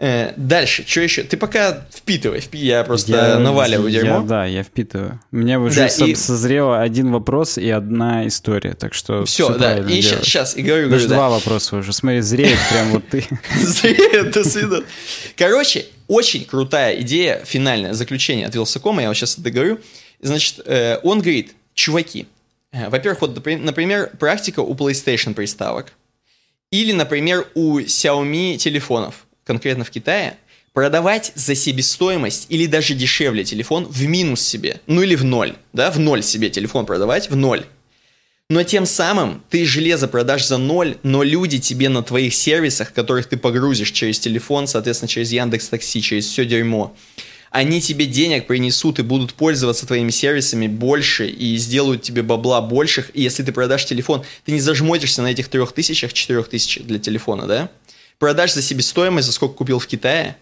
Э, дальше, что еще? Ты пока впитывай, впи... я просто я, наваливаю я, дерьмо. Да, я впитываю. У меня уже да, и... созрело один вопрос и одна история, так что все, все да. И сейчас, сейчас, и говорю, Даже говорю, два да. вопроса уже. Смотри, зреет прям вот ты. [laughs] Зреет, до свидания. Короче, очень крутая идея, финальное заключение от Вилсакома, я вот сейчас это говорю. Значит, э, он говорит, чуваки, э, во-первых, вот, например, практика у PlayStation приставок, или, например, у Xiaomi телефонов – конкретно в Китае, продавать за себестоимость или даже дешевле телефон в минус себе, ну или в ноль, да, в ноль себе телефон продавать, в ноль. Но тем самым ты железо продашь за ноль, но люди тебе на твоих сервисах, которых ты погрузишь через телефон, соответственно, через Яндекс Такси, через все дерьмо, они тебе денег принесут и будут пользоваться твоими сервисами больше и сделают тебе бабла больших. И если ты продашь телефон, ты не зажмотишься на этих трех тысячах, четырех тысяч для телефона, да? Продашь за себестоимость, за сколько купил в Китае,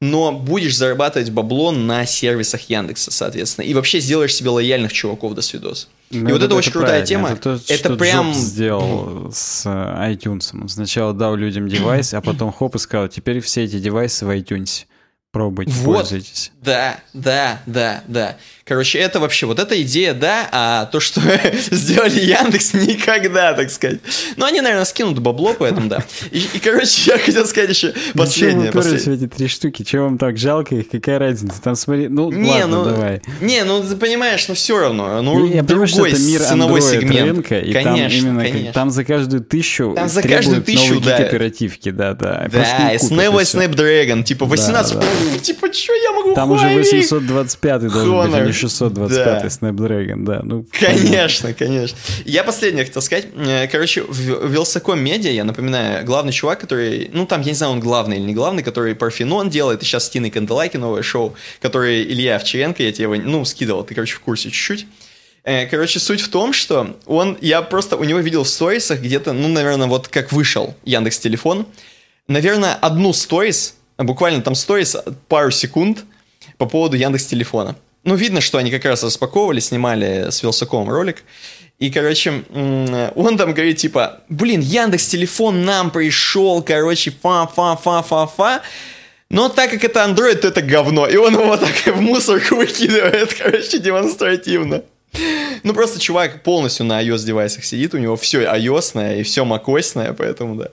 но будешь зарабатывать бабло на сервисах Яндекса, соответственно. И вообще сделаешь себе лояльных чуваков до свидос. Ну, и вот это, это очень крутая тема. Это, то, это что прям... Джобс сделал с iTunes. Он сначала дал людям девайс, а потом хоп и сказал, теперь все эти девайсы в iTunes. Пробуйте, вот, пользуйтесь. Да, да, да, да. Короче, это вообще, вот эта идея, да, а то, что [laughs] сделали Яндекс, никогда, так сказать. Ну, они, наверное, скинут бабло, поэтому да. И, и короче, я хотел сказать еще последнее. Ну, последнее. эти три штуки, чего вам так жалко их, какая разница? Там смотри, ну, не, ладно, ну, давай. Не, ну, ты понимаешь, ну, все равно, ну, я, другой понимаю, что это мир ценовой сегмент. Рынка, и конечно, там именно, конечно. там за каждую тысячу там за каждую тысячу, да. оперативки, да, да. Да, и Snap Snapdragon, типа 18, да, да. типа, что я могу Там уже 825 должен быть, а не 625 да. Snapdragon, да. Ну, конечно, конечно. Я последнее хотел сказать. Короче, в Вилсаком Медиа, я напоминаю, главный чувак, который, ну там, я не знаю, он главный или не главный, который Парфенон делает, и сейчас с Тиной Канделайки новое шоу, которое Илья Овчаренко, я тебе его, ну, скидывал, ты, короче, в курсе чуть-чуть. Э, короче, суть в том, что он, я просто у него видел в сторисах где-то, ну, наверное, вот как вышел Яндекс Телефон, наверное, одну сторис, буквально там сторис пару секунд по поводу Яндекс Телефона ну, видно, что они как раз распаковывали, снимали с Вилсаком ролик. И, короче, он там говорит, типа, блин, Яндекс телефон нам пришел, короче, фа-фа-фа-фа-фа. Но так как это Android, то это говно. И он его так в мусорку выкидывает, [laughs] короче, демонстративно. Ну, просто чувак полностью на iOS девайсах сидит, у него все iOS и все macOS, поэтому да.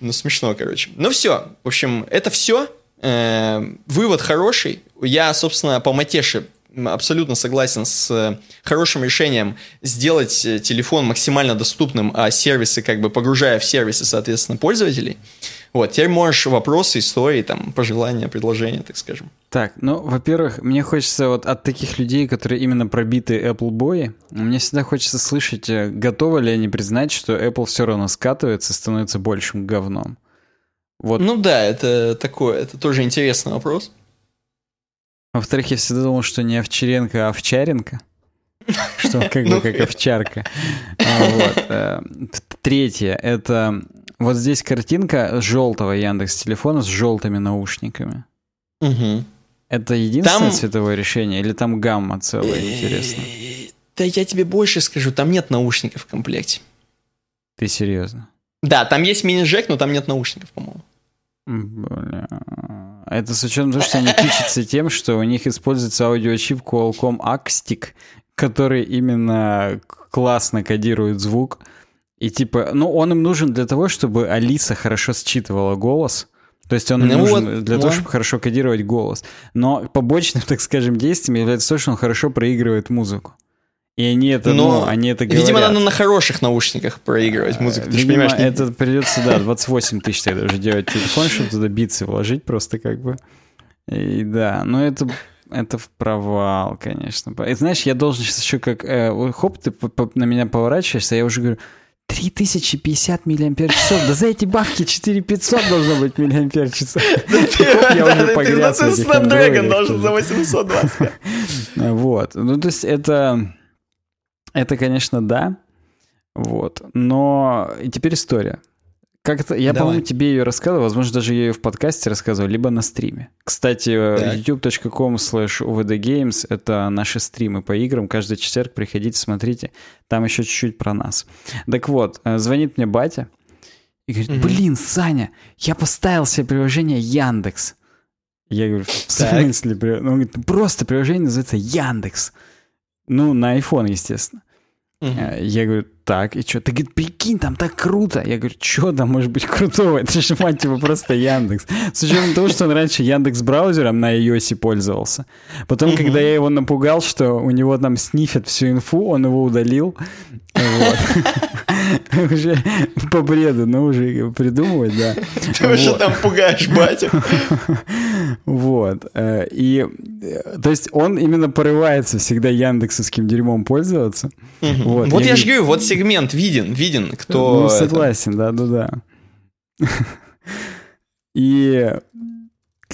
Ну, смешно, короче. Ну, все. В общем, это все. Э, вывод хороший. Я, собственно, по Матеше абсолютно согласен с э, хорошим решением сделать э, телефон максимально доступным, а сервисы как бы погружая в сервисы, соответственно, пользователей. Вот, теперь можешь вопросы, истории, там, пожелания, предложения, так скажем. Так, ну, во-первых, мне хочется вот от таких людей, которые именно пробиты Apple бои, мне всегда хочется слышать, э, готовы ли они признать, что Apple все равно скатывается, становится большим говном. Вот. Ну да, это такое, это тоже интересный вопрос. Во-вторых, я всегда думал, что не Овчаренко, а Овчаренко. Что [laughs] как бы ну, как овчарка. Вот. Э, третье. Это вот здесь картинка желтого Яндекс телефона с желтыми наушниками. Это единственное цветовое решение или там гамма целая, э, интересно? Да я тебе больше скажу, там нет наушников в комплекте. Ты серьезно? Да, там есть мини-джек, но там нет наушников, по-моему. Бля. Это с учетом того, что они кичатся тем, что у них используется аудиочип Qualcomm Axtic, который именно классно кодирует звук. И типа, ну, он им нужен для того, чтобы Алиса хорошо считывала голос. То есть он ну нужен вот, для да. того, чтобы хорошо кодировать голос. Но побочным, [laughs] так скажем, действием является то, что он хорошо проигрывает музыку. И они это, Но, ну, они это говорят. Видимо, надо на хороших наушниках проигрывать музыку. Ты видимо, понимаешь, это придется, да, 28 тысяч тогда уже делать телефон, чтобы туда битсы вложить просто как бы. И да, но это это в провал, конечно. И знаешь, я должен сейчас еще как... Э, хоп, ты на меня поворачиваешься, я уже говорю, 3050 миллиампер часов. Да за эти бабки 4500 должно быть миллиампер часов. [laughs] Я уже погряз Ты Snapdragon должен за 820. [laughs] Вот. Ну, то есть это... Это, конечно, да. Вот. Но и теперь история. Как это, я, по-моему, тебе ее рассказывал, возможно, даже я ее в подкасте рассказывал, либо на стриме. Кстати, так. youtube.com slash uvdgames — это наши стримы по играм. Каждый четверг приходите, смотрите. Там еще чуть-чуть про нас. Так вот, э, звонит мне батя И говорит, блин, Саня, я поставил себе приложение Яндекс. Я говорю, в смысле? Ну, он говорит, просто приложение называется Яндекс. Ну, на iPhone, естественно. Uh-huh. Я говорю, так, и что? Ты говорит, прикинь, там так круто. Я говорю, что там может быть крутого? Это же, мать его, просто Яндекс. С учетом того, что он раньше Яндекс браузером на iOS пользовался. Потом, когда я его напугал, что у него там снифят всю инфу, он его удалил. [laughs] [laughs] Уже по бреду, но уже придумывать, да. [laughs] Ты уже там пугаешь батю. [laughs] Вот. Э, и, э, то есть, он именно порывается всегда яндексовским дерьмом пользоваться. Вот я же говорю, вот сегмент виден, виден, кто... Ну, согласен, да-да-да. И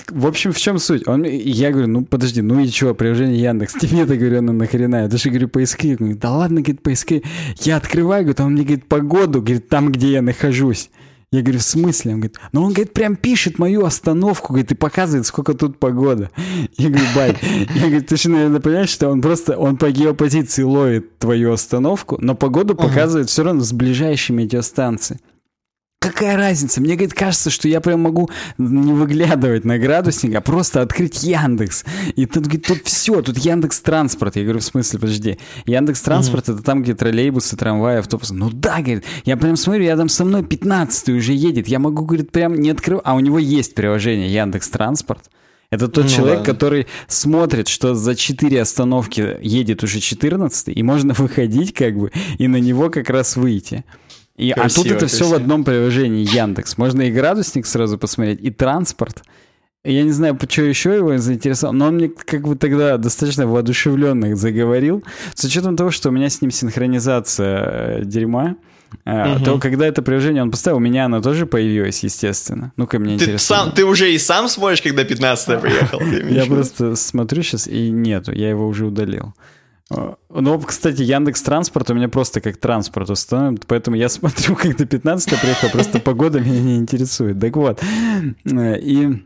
в общем, в чем суть? Он, я говорю, ну подожди, ну и что, приложение Яндекс, тебе-то, говорю, ну нахрена? Я даже говорю, поисковик. Он говорит, да ладно, говорит, поисковик. Я открываю, говорит, он мне говорит, погоду, говорит, там, где я нахожусь. Я говорю, в смысле? Он говорит, ну он, говорит, прям пишет мою остановку, говорит, и показывает, сколько тут погода. Я говорю, бать, я говорю, ты же, наверное, понимаешь, что он просто, он по геопозиции ловит твою остановку, но погоду показывает все равно с ближайшей метеостанции какая разница? Мне, говорит, кажется, что я прям могу не выглядывать на градусник, а просто открыть Яндекс. И тут, говорит, тут все, тут Яндекс Транспорт. Я говорю, в смысле, подожди. Яндекс Транспорт mm-hmm. это там, где троллейбусы, трамваи, автобусы. Ну да, говорит, я прям смотрю, там со мной 15 уже едет. Я могу, говорит, прям не открывать. А у него есть приложение Яндекс Транспорт. Это тот ну, человек, да. который смотрит, что за 4 остановки едет уже 14 и можно выходить как бы и на него как раз выйти. И, красиво, а тут это красиво. все в одном приложении Яндекс. Можно и градусник сразу посмотреть, и транспорт. Я не знаю, почему еще его заинтересовал, но он мне как бы тогда достаточно воодушевленно заговорил. С учетом того, что у меня с ним синхронизация э, дерьма, Uh-huh. то когда это приложение он поставил, у меня оно тоже появилось, естественно. Ну-ка, мне ты интересно. Сам, ты уже и сам смотришь, когда 15 приехал? [laughs] Я просто смотрю сейчас, и нету, я его уже удалил. Ну, кстати, Яндекс Транспорт у меня просто как транспорт установлен, поэтому я [laughs] смотрю, как до 15 приехал, просто погода меня не интересует. Так вот, и...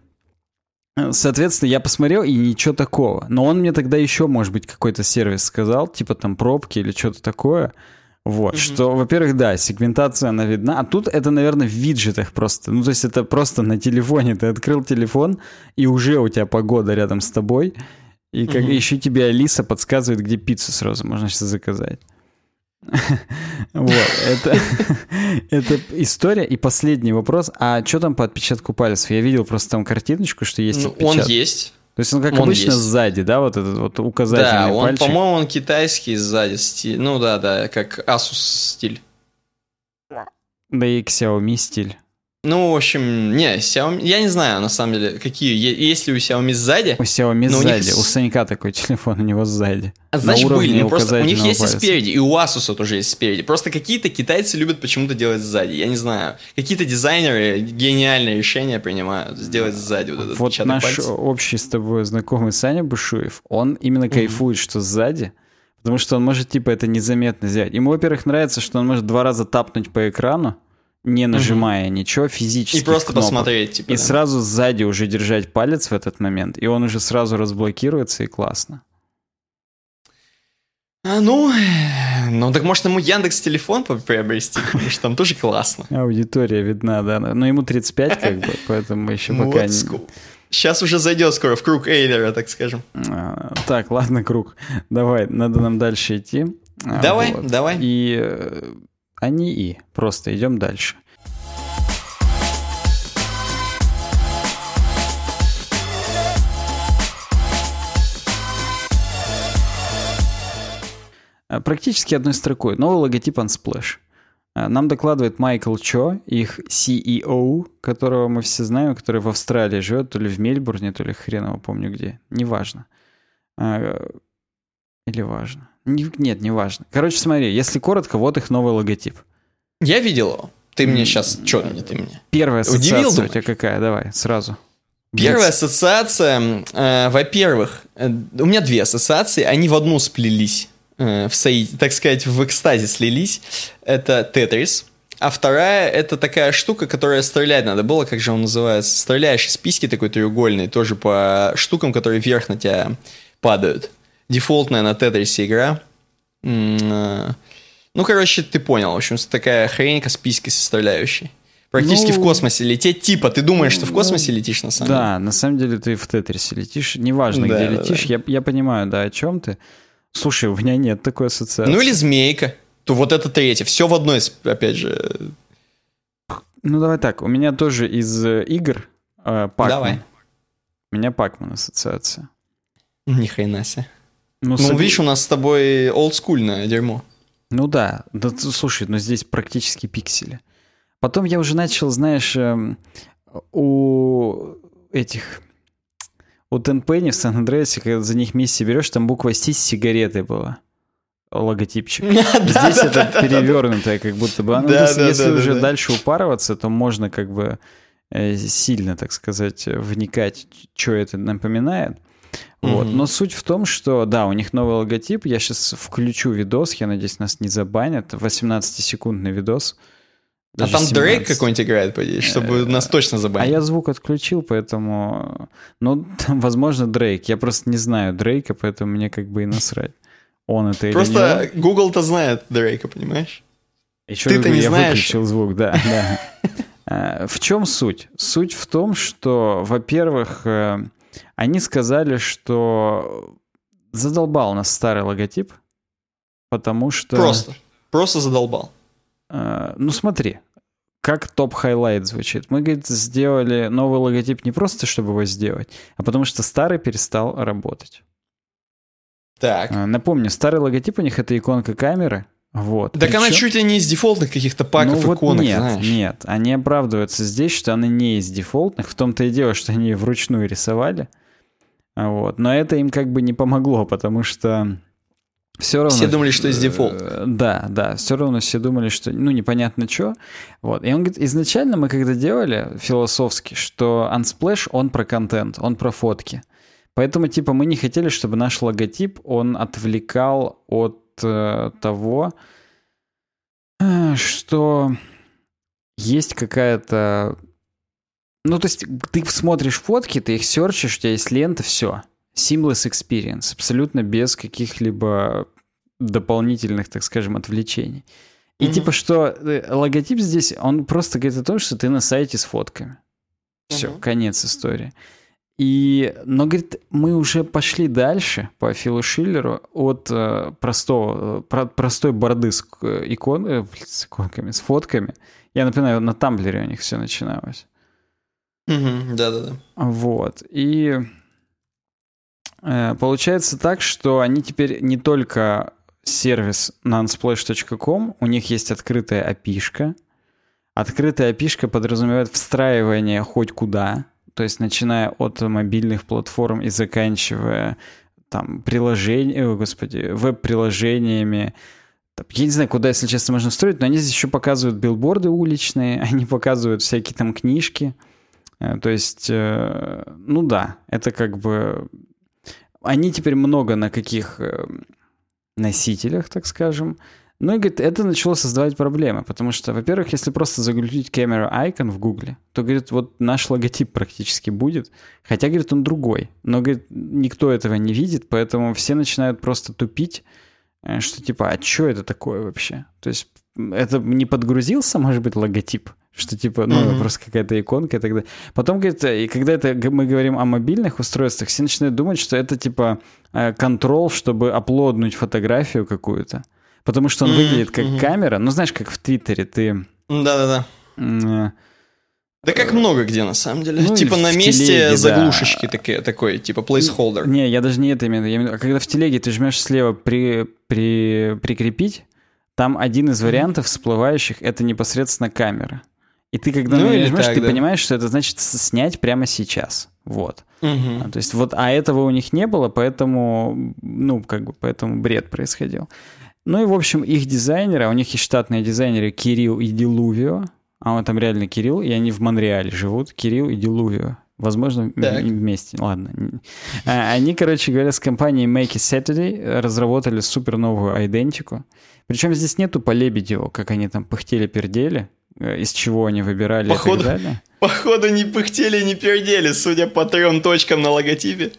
Соответственно, я посмотрел, и ничего такого. Но он мне тогда еще, может быть, какой-то сервис сказал, типа там пробки или что-то такое. Вот, mm-hmm. что, во-первых, да, сегментация, она видна, а тут это, наверное, в виджетах просто. Ну, то есть это просто на телефоне. Ты открыл телефон, и уже у тебя погода рядом с тобой. И как угу. еще тебе Алиса подсказывает, где пиццу сразу можно сейчас заказать. [laughs] Вот, это, [laughs] это история. И последний вопрос. А что там по отпечатку пальцев? Я видел просто там картиночку, что есть ну, Он есть. То есть он, как он обычно, есть. сзади, да, вот этот вот указательный Да, он, пальчик. по-моему, он китайский сзади стиль. Ну да, да, как Asus стиль. Да и Xiaomi стиль. Ну, в общем, не, Xiaomi, я не знаю, на самом деле, какие, есть ли у Xiaomi сзади. У Xiaomi сзади, у, них... у Санька такой [laughs] телефон, у него сзади. А значит, были, ну, просто у них есть пальца. и спереди, и у Asus тоже есть спереди. Просто какие-то китайцы любят почему-то делать сзади, я не знаю. Какие-то дизайнеры гениальные решения принимают сделать сзади вот этот Вот наш пальца. общий с тобой знакомый Саня Бушуев, он именно mm-hmm. кайфует, что сзади, потому что он может, типа, это незаметно сделать. Ему, во-первых, нравится, что он может два раза тапнуть по экрану, не нажимая угу. ничего, физически. И просто кнопок. посмотреть, типа. И да. сразу сзади уже держать палец в этот момент, и он уже сразу разблокируется, и классно. А, ну, ну так может ему Яндекс телефон приобрести, потому что там тоже классно. [laughs] Аудитория видна, да. Но ему 35 как бы, [laughs] поэтому еще пока не... Сейчас уже зайдет скоро в круг Эйлера, так скажем. А, так, ладно, круг. Давай, надо нам дальше идти. А, давай, вот. давай. И не и. Просто идем дальше. А, практически одной строкой. Новый логотип Unsplash. А, нам докладывает Майкл Чо, их CEO, которого мы все знаем, который в Австралии живет, то ли в Мельбурне, то ли хреново помню где. Неважно. А, или важно. Нет, не важно. Короче, смотри, если коротко, вот их новый логотип. Я видел его. Ты мне сейчас... Что мне ты мне? Первая ассоциация Удивил, у тебя какая? Давай, сразу. Первая Блять. ассоциация, э, во-первых, э, у меня две ассоциации, они в одну сплелись, э, в сои, так сказать, в экстазе слились. Это Тетрис, а вторая это такая штука, которая стрелять надо было, как же он называется? Стреляешь из писки такой треугольный, тоже по штукам, которые вверх на тебя падают. Дефолтная на Тетрисе игра. М-м- ну, короче, ты понял. В общем, такая хрень Каспийской составляющей. Практически Ну, в космосе лететь. Типа, ты думаешь, что в космосе летишь на самом деле? Да, на самом деле ты в Тетрисе летишь. Неважно, Да, где да, летишь. Я, я понимаю, да, о чем ты. Слушай, у меня нет такой ассоциации. Ну или змейка. То вот это третье. Все в одной, опять же. Ну, давай так. У меня тоже из э, игр э, Пакман. Давай. У меня Пакман ассоциация. Ни хрена себе. Ну, Ну, сог- видишь, у нас с тобой олдскульное дерьмо. Ну да, да слушай, но здесь практически пиксели. Потом я уже начал, знаешь, эм, у этих... У Тенпенни в Сан-Андреасе, когда за них миссии берешь, там буква «Си» с сигаретой была. Логотипчик. [laughs] Здесь это перевернутое, как будто бы. Ну, есть, да, если уже да. дальше упарываться, то можно как бы э, сильно, так сказать, вникать, что это напоминает. Вот. Мгм. Но суть в том, что, да, у них новый логотип. Я сейчас включу видос, я надеюсь, нас не забанят. 18-секундный видос. А Даже там Дрейк 17. какой-нибудь играет, по идее, чтобы нас точно А забанили. я звук отключил, поэтому... Ну, там, возможно, Дрейк. Я просто не знаю Дрейка, поэтому мне как бы и насрать. Он это или не Просто он. Google-то знает Дрейка, понимаешь? Еще Ты-то говорю, не я знаешь. выключил звук, да, да. А, [laughs] В чем суть? Суть в том, что, во-первых, э, они сказали, что задолбал нас старый логотип, потому что... Просто. Просто задолбал. э, Ну смотри, как top highlight звучит. Мы, говорит, сделали новый логотип не просто, чтобы его сделать, а потому что старый перестал работать. Так. Э, Напомню, старый логотип у них это иконка камеры. Вот. Так она Причем- чуть ли не из дефолтных каких-то паков ну, вот иконок, нет, знаешь. нет, они оправдываются здесь, что она не из дефолтных. В том-то и дело, что они ее вручную рисовали. Вот. Но это им как бы не помогло, потому что все равно... Все думали, что из дефолт. Э, Да, да, все равно все думали, что, ну, непонятно что. Вот. И он говорит, изначально мы когда делали философски, что Unsplash, он про контент, он про фотки. Поэтому, типа, мы не хотели, чтобы наш логотип, он отвлекал от э, того, э, что есть какая-то... Ну, то есть ты смотришь фотки, ты их серчишь, у тебя есть лента, все. Seamless experience, абсолютно без каких-либо дополнительных, так скажем, отвлечений. И Мгм. типа что э, логотип здесь, он просто говорит о том, что ты на сайте с фотками. Все, Мгм. конец истории. И, но, говорит, мы уже пошли дальше по Филу Шиллеру от э, простого, э, про- простой борды с э, икон, э, с иконками, с фотками. Я напоминаю, на Тамблере у них все начиналось. Мгм, Да-да-да. Вот. И э, получается так, что они теперь не только сервис на unsplash.com, у них есть открытая опишка. Открытая опишка подразумевает встраивание хоть куда, то есть начиная от мобильных платформ и заканчивая там приложение, о, господи, веб-приложениями. Я не знаю, куда, если честно, можно встроить, но они здесь еще показывают билборды уличные, [laughs] они показывают всякие там книжки. Э, То есть, э, ну да, это как бы... Они теперь много на каких э, носителях, так скажем. Ну и, говорит, это начало создавать проблемы, потому что, во-первых, если просто загрузить камеру Icon в Гугле, то, говорит, вот наш логотип практически будет, хотя, говорит, он другой, но, говорит, никто этого не видит, поэтому все начинают просто тупить, э, что типа, а что это такое вообще? То есть это не подгрузился, может быть, логотип? Что типа, ну, Мгм. просто какая-то иконка и так далее. Потом, говорит, э, и когда это мы говорим о мобильных устройствах, все начинают думать, что это типа э, контрол, чтобы аплоднуть фотографию какую-то. Потому что он Мгм, выглядит как мгм. камера. Ну, знаешь, как в Твиттере ты... Да-да-да. э, Да как много где, на самом деле. Ну, типа на месте телеге, да. заглушечки такие, такой, типа placeholder. Не, я даже не это имею в виду. А когда в телеге ты жмешь слева при, при, прикрепить, там один из вариантов всплывающих — это непосредственно камера. И ты, когда Ну на неё или нажмешь, так, ты да. понимаешь, что это значит снять прямо сейчас. Вот. А, То есть вот, а этого у них не было, поэтому, ну, как бы, поэтому бред происходил. Ну и, в общем, их дизайнеры, а у них есть штатные дизайнеры Кирилл и Дилувио, а он там реально Кирилл, и они в Монреале живут, Кирилл и Дилувио. Возможно, Так. вместе. Ладно. А, Они, короче говоря, с компанией Make It Saturday разработали супер новую идентику. Причем здесь нету по Лебедеву, как они там пыхтели-пердели, э, из чего они выбирали Походу- и так далее. Походу не пыхтели, не пердели, судя по трем точкам на логотипе.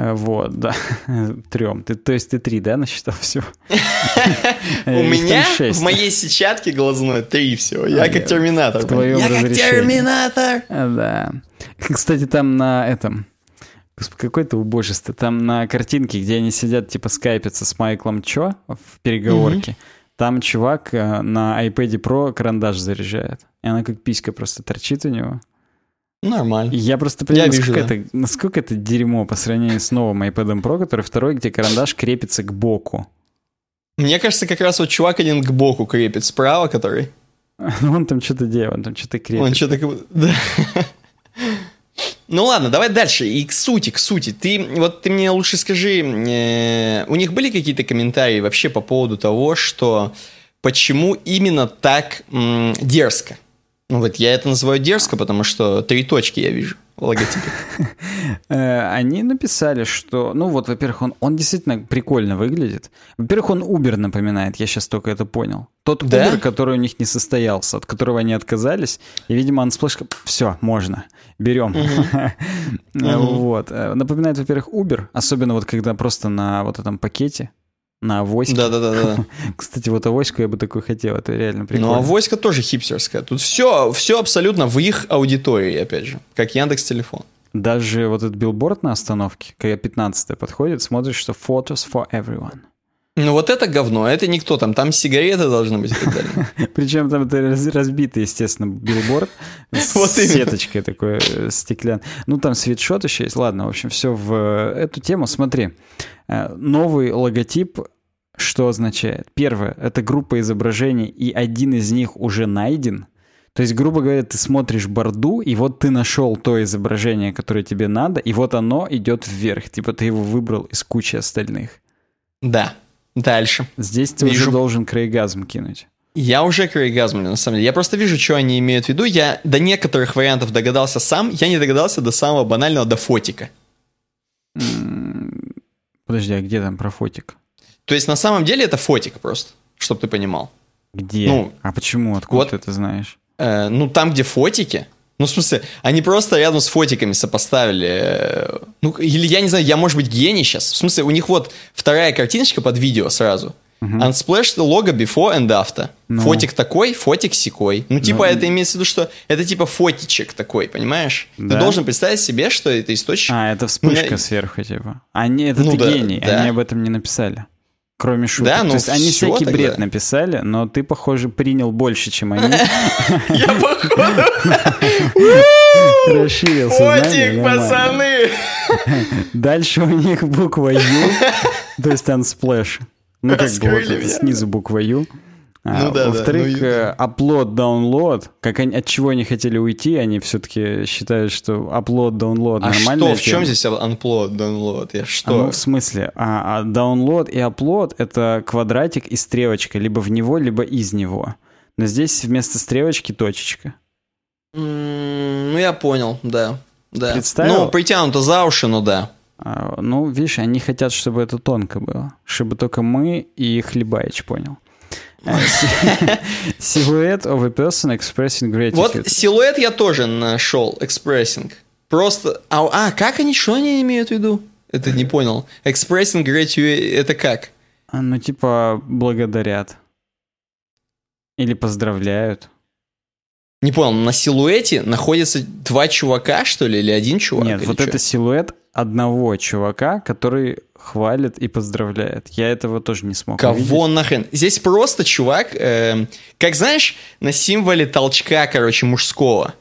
Э, Вот, да. [laughs] Трем. Ты, то есть ты три, да, насчитал всего? [laughs] У меня в моей сетчатке глазной три всего. Я как терминатор. в твоем Я как терминатор. А, Да. Кстати, там на этом... Какое-то убожество. Там на картинке, где они сидят, типа, скайпятся с Майклом Чо в переговорке, там чувак э, на iPad Pro карандаш заряжает. И она как писька просто торчит у него. Нормально. я просто понимаю, Я вижу, насколько, да. это, насколько это дерьмо по сравнению с новым iPad Pro, который второй, где карандаш крепится к боку. Мне кажется, как раз вот чувак один к боку крепит справа, который. Ну, [laughs] Он там что-то делает, он там что-то крепит. Он что-то [laughs] да. Ну ладно, давай дальше. И к сути, к сути. Ты вот ты мне лучше скажи, э, у них были какие-то комментарии вообще по поводу того, что почему именно так м, дерзко? Ну вот я это называю дерзко, потому что три точки я вижу в логотипе. [laughs] Э, Они написали, что, ну вот, во-первых, он, он действительно прикольно выглядит. Во-первых, он Uber напоминает, я сейчас только это понял. Тот Да? Uber, который у них не состоялся, от которого они отказались, и, видимо, Unsplash, все, можно, берем. [laughs] Вот. Э, Напоминает, во-первых, Uber, особенно вот когда просто на вот этом пакете, на авоське. Да-да-да. [laughs] Кстати, вот авоську я бы такой хотел, это реально Ну, прикольно. авоська тоже хипстерская. Тут все, все абсолютно в их аудитории, опять же, как Яндекс Телефон. Даже вот этот билборд на остановке, когда 15 подходит, смотришь, что photos for everyone. Ну вот это говно, это никто там, там сигареты должны быть и так далее. [laughs] Причем там это раз- разбитый, естественно, билборд [laughs] с Вот сеточкой такой э, стеклянной. Ну, там свитшот еще есть. Ладно, в общем, все в э, эту тему. Смотри, Э, новый логотип что означает? Первое, это группа изображений, и один из них уже найден. То есть, грубо говоря, ты смотришь борду, и вот ты нашел то изображение, которое тебе надо, и вот оно идет вверх. Типа ты его выбрал из кучи остальных. Да. Дальше. Здесь ты уже Вижу. должен крейгазм кинуть. Я уже крейгазмлю, на самом деле. Я просто вижу, что они имеют в виду. Я до некоторых вариантов догадался сам. Я не догадался до самого банального, до фотика. Подожди, а где там про фотик? То есть на самом деле это фотик просто, чтобы ты понимал. Где? Ну, а почему? Откуда вот- ты это знаешь? Э, ну, там, где фотики. Ну, в смысле, они просто рядом с фотиками сопоставили. э, Ну, или я не знаю, я, может быть, гений сейчас. В смысле, у них вот вторая картиночка под видео сразу. Unsplash лого before and after. Ну. Фотик такой, фотик секой. Ну, типа, Ну, это имеется в виду, что это типа фотичек такой, понимаешь? Да. Ты должен представить себе, что это источник. А, это вспышка Ну, сверху, типа. Они, это Ну ты да, гений, да. они об этом не написали. Кроме шуток. Да, ну То есть они всякий тогда. бред написали, но ты, похоже, принял больше, чем они. [laughs] Я походу... [laughs] Расширил сознание. Фотик, нормально. пацаны! [laughs] Дальше у них буква Ю, то есть Unsplash. Ну, как бы снизу буква Ю. А, Ну да, да, Во-вторых, ну и- э, upload, download, как они, от чего они хотели уйти, они все-таки считают, что upload, download А нормальная что, в чем здесь unplod, download? Я А, что? ну, в смысле, а, а download и upload — это квадратик и стрелочка, либо в него, либо из него. Но здесь вместо стрелочки точечка. М, Ну, я понял, да. да. Представил? Ну, притянуто за уши, ну да. А, ну, видишь, они хотят, чтобы это тонко было. Чтобы только мы и Хлебаич понял. [laughs] Си- Silhouette of a person expressing gratitude. Вот силуэт я тоже нашел, expressing. Просто, а, а, как они, что они имеют в виду? Это не понял. Expressing gratitude, это как? А, Ну, типа, благодарят. Или поздравляют. Не понял, на силуэте находятся два чувака, что ли, или один чувак? Нет, вот чё? это силуэт одного чувака, который хвалит и поздравляет. Я этого тоже не смог увидеть. Кого нахрен? Здесь просто чувак, эм, как знаешь, на символе толчка, короче, мужского.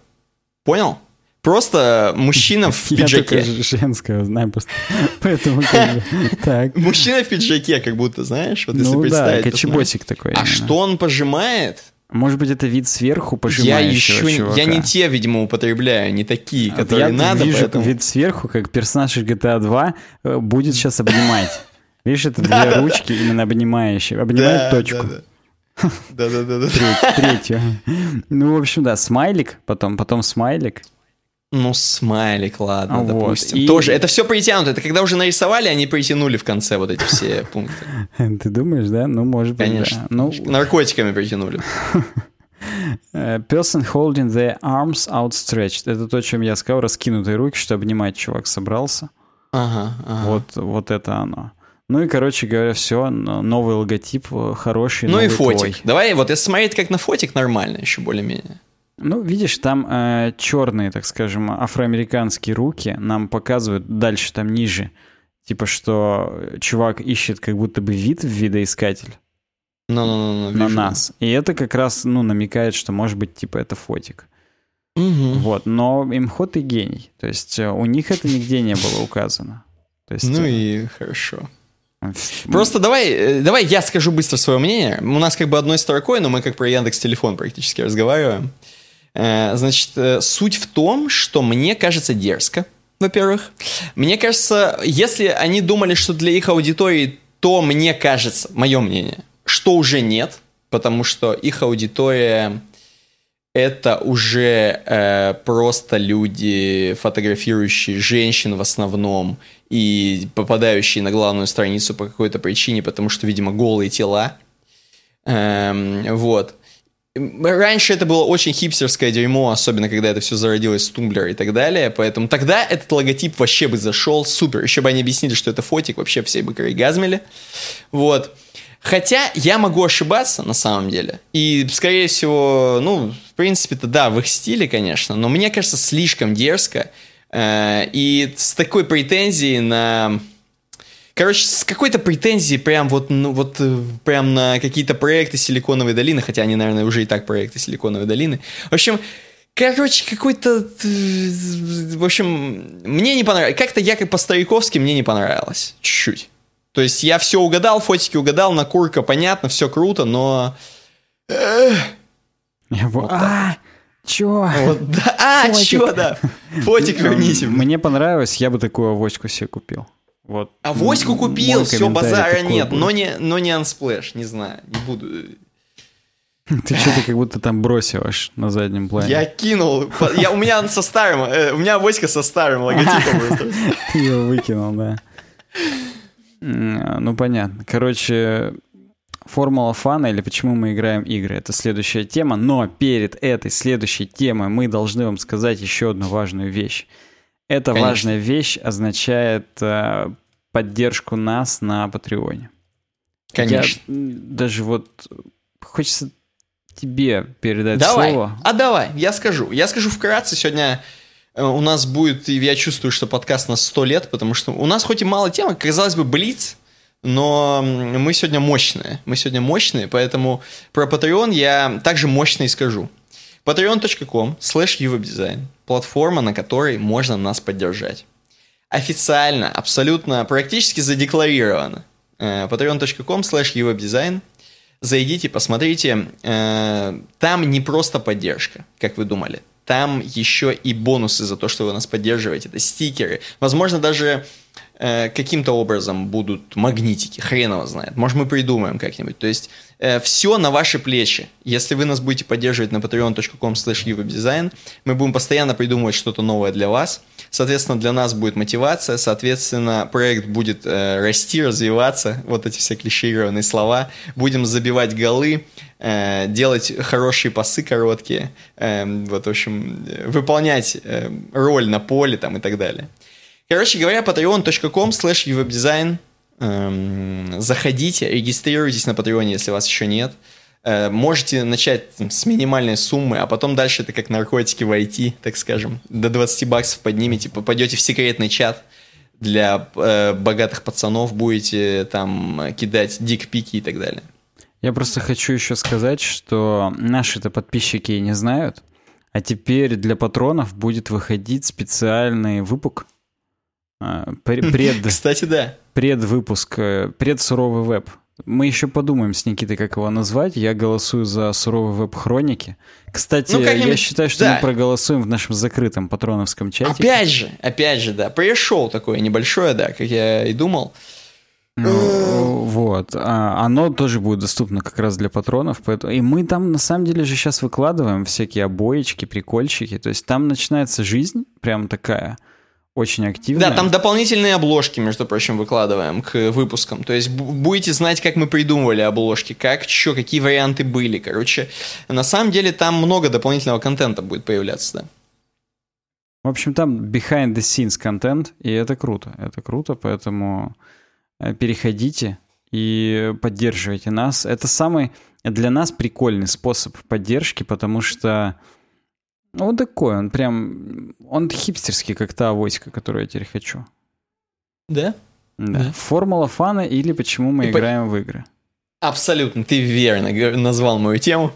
Понял? Просто мужчина в [laughs] Я только пиджаке. ж- женского знаю просто. [laughs] Поэтому. [laughs] Так. Мужчина в пиджаке, как будто, знаешь, вот если Ну да, представить. кочебосик такой. А что он пожимает? Может быть, это вид сверху Я пожимающего еще чувака. я не те, видимо, употребляю, не такие, Вот которые я надо, вижу поэтому- вид сверху, как персонаж из GTA 2 э, будет сейчас обнимать. [laughs] Видишь, это две ручки именно обнимающие. Обнимают Да, точку. да, да. [laughs] Да-да-да. Треть- Третью. Ну, в общем, да, смайлик, потом, потом смайлик. Ну, смайлик, ладно, А вот, допустим. и- Тоже, это все притянуто. Это когда уже нарисовали, они притянули в конце вот эти все [laughs] пункты. Ты думаешь, да? Ну, может быть, Конечно. Ну, Наркотиками притянули. [laughs] person holding their arms outstretched. Это то, чем я сказал, раскинутые руки, что обнимать чувак собрался. Ага, ага. Вот, вот это оно. Ну и, короче говоря, все, новый логотип э, хороший. Ну и фотик. твой. Давай, вот если смотреть как на фотик, нормально еще более-менее. Ну, видишь, там э, черные, так скажем, афроамериканские руки нам показывают дальше, там ниже. Типа, что чувак ищет как будто бы вид в видоискатель Ну, ну, ну, ну, на нас. И это как раз, ну, намекает, что, может быть, типа, это фотик. Мгм. Вот, но имхот и гений. То есть э, у них это нигде не было указано. То есть, Ну э, и хорошо. Просто давай, э, давай я скажу быстро свое мнение. У нас как бы одной строкой, но мы как про Яндекс Телефон практически разговариваем. Э, Значит, э, суть в том, что мне кажется дерзко, во-первых. Мне кажется, если они думали, что для их аудитории, то мне кажется, мое мнение, что уже нет, потому что их аудитория это уже э, просто люди, фотографирующие женщин в основном и попадающие на главную страницу по какой-то причине, потому что, видимо, голые тела. Эм, вот. Раньше это было очень хипстерское дерьмо, особенно когда это все зародилось с Тумблера и так далее, поэтому тогда этот логотип вообще бы зашел, супер. Еще бы они объяснили, что это фотик, вообще все бы корейгазмили. Вот. Хотя я могу ошибаться на самом деле. И, скорее всего, ну, в принципе-то да, в их стиле, конечно, но мне кажется, слишком дерзко. Э, и с такой претензией на... Короче, с какой-то претензией прям вот, ну, вот э, прям на какие-то проекты Силиконовой долины, хотя они, наверное, уже и так проекты Силиконовой долины. В общем, короче, какой-то... э, В общем, мне не понравилось. Как-то я как по-стариковски мне не понравилось. Чуть-чуть. То есть я все угадал, фотики угадал, на курка понятно, все круто, но... Во- Вот а, чё? Вот, да, а, чё, да. Фотик верните. Мне понравилось, я бы такую авоську себе купил. Вот. А Воську купил, все, базара нет, будет. но не, но не Unsplash, не знаю, не буду. [laughs] Ты что-то как будто там бросил аж на заднем плане. Я кинул, я, у меня со старым, э, у меня Воська со старым логотипом. [laughs] Ты его выкинул, да. Ну, понятно. Короче, формула фана или почему мы играем игры, это следующая тема. Но перед этой следующей темой мы должны вам сказать еще одну важную вещь. Эта Конечно. важная вещь означает э, поддержку нас на Патреоне. Конечно. Я, даже вот хочется тебе передать Давай, слово. а давай, я скажу. Я скажу вкратце, сегодня э, у нас будет, и я чувствую, что подкаст на 100 лет, потому что у нас хоть и мало тем, казалось бы, блиц, но мы сегодня мощные. Мы сегодня мощные, поэтому про Patreon я также мощно и скажу. patreon.com slash uwebdesign. Платформа, на которой можно нас поддержать. Официально, абсолютно, практически задекларировано. Э, patreon.com slash uwebdesign. Зайдите, посмотрите. Э, Там не просто поддержка, как вы думали. Там еще и бонусы за то, что вы нас поддерживаете. Это стикеры. Возможно, даже э, каким-то образом будут магнитики. Хрен его знает. Может, мы придумаем как-нибудь. То есть все на ваши плечи. Если вы нас будете поддерживать на patreon.com slash мы будем постоянно придумывать что-то новое для вас. Соответственно, для нас будет мотивация, соответственно, проект будет э, расти, развиваться, вот эти все клишированные слова. Будем забивать голы, э, делать хорошие пасы короткие, э, вот, в общем, э, выполнять э, роль на поле там и так далее. Короче говоря, patreon.com slash. Эм, Заходите, регистрируйтесь на Патреоне, если вас еще нет. Э, Можете начать там, с минимальной суммы, а потом дальше это как наркотики в IT, так скажем. До 20 баксов поднимете, попадете в секретный чат для э, богатых пацанов, будете там кидать дикпики и так далее. Я просто хочу еще сказать, что наши-то подписчики не знают, а теперь для патронов будет выходить специальный выпуск. А, пре- Пред, Кстати, да. предвыпуск, э, предсуровый веб. Мы еще подумаем с Никитой, как его назвать. Я голосую за суровый веб хроники. Кстати, Ну, я считаю, что да. мы проголосуем в нашем закрытом патроновском чате. Опять же, опять же, да. Пришел такое небольшое, да, как я и думал. Ну, вот. А, Оно тоже будет доступно как раз для патронов. Поэтому... И мы там на самом деле же сейчас выкладываем всякие обоечки, прикольчики. То есть там начинается жизнь прям такая очень активная. Да, там дополнительные обложки, между прочим, выкладываем к выпускам. То есть бу- будете знать, как мы придумывали обложки, как еще, какие варианты были. Короче, на самом деле там много дополнительного контента будет появляться, да. В общем, там behind the scenes контент, и это круто. Это круто, поэтому э, переходите и поддерживайте нас. Это самый для нас прикольный способ поддержки, потому что он такой, он прям, он хипстерский, как та авоська, которую я теперь хочу. Да? Да. да. Формула фана или почему мы и играем по... в игры. Абсолютно, ты верно назвал мою тему.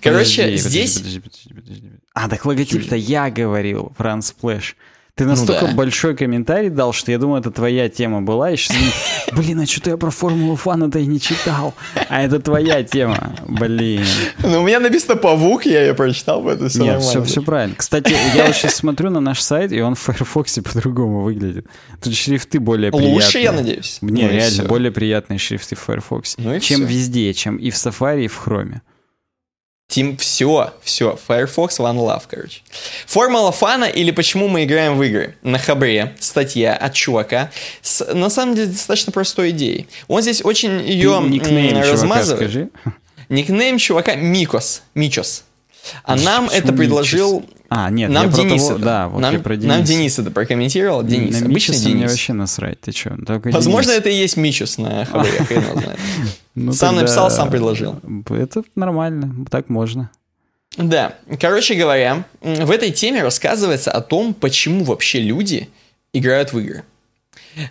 Короче, подожди, здесь... Подожди, подожди, подожди, подожди. А, так логотип-то я говорил, Франц Сплэш. Ты настолько ну, да. большой комментарий дал, что я думаю, это твоя тема была. И сейчас, блин, а что-то я про Формулу Фана-то и не читал. А это твоя тема. Блин. Ну, у меня написано «Павук», я ее прочитал, поэтому все Нет, все, все правильно. Кстати, я вот сейчас смотрю на наш сайт, и он в Firefox по-другому выглядит. Тут шрифты более приятные. Лучше, я надеюсь. Не, ну, реально, более приятные шрифты в Firefox. Ну, чем все. везде, чем и в Safari, и в Chrome. Тим, все, все, Firefox One Love, короче. Формула фана или почему мы играем в игры. На Хабре статья от чувака с, на самом деле, достаточно простой идеей. Он здесь очень ее никнейм размазывает. Чувака, скажи. Никнейм чувака Микос, Мичос. А нам это предложил... А, нет, нам я Денис того, это. Да, вот нам, я про Денис. Нам Денис это прокомментировал. Денис, на обычный Денис. мне вообще насрать, ты что? Возможно, Денис. это и есть Мичус на [laughs] хабре, хрен знает. Ну, сам написал, сам предложил. Это нормально, так можно. Да, короче говоря, в этой теме рассказывается о том, почему вообще люди играют в игры.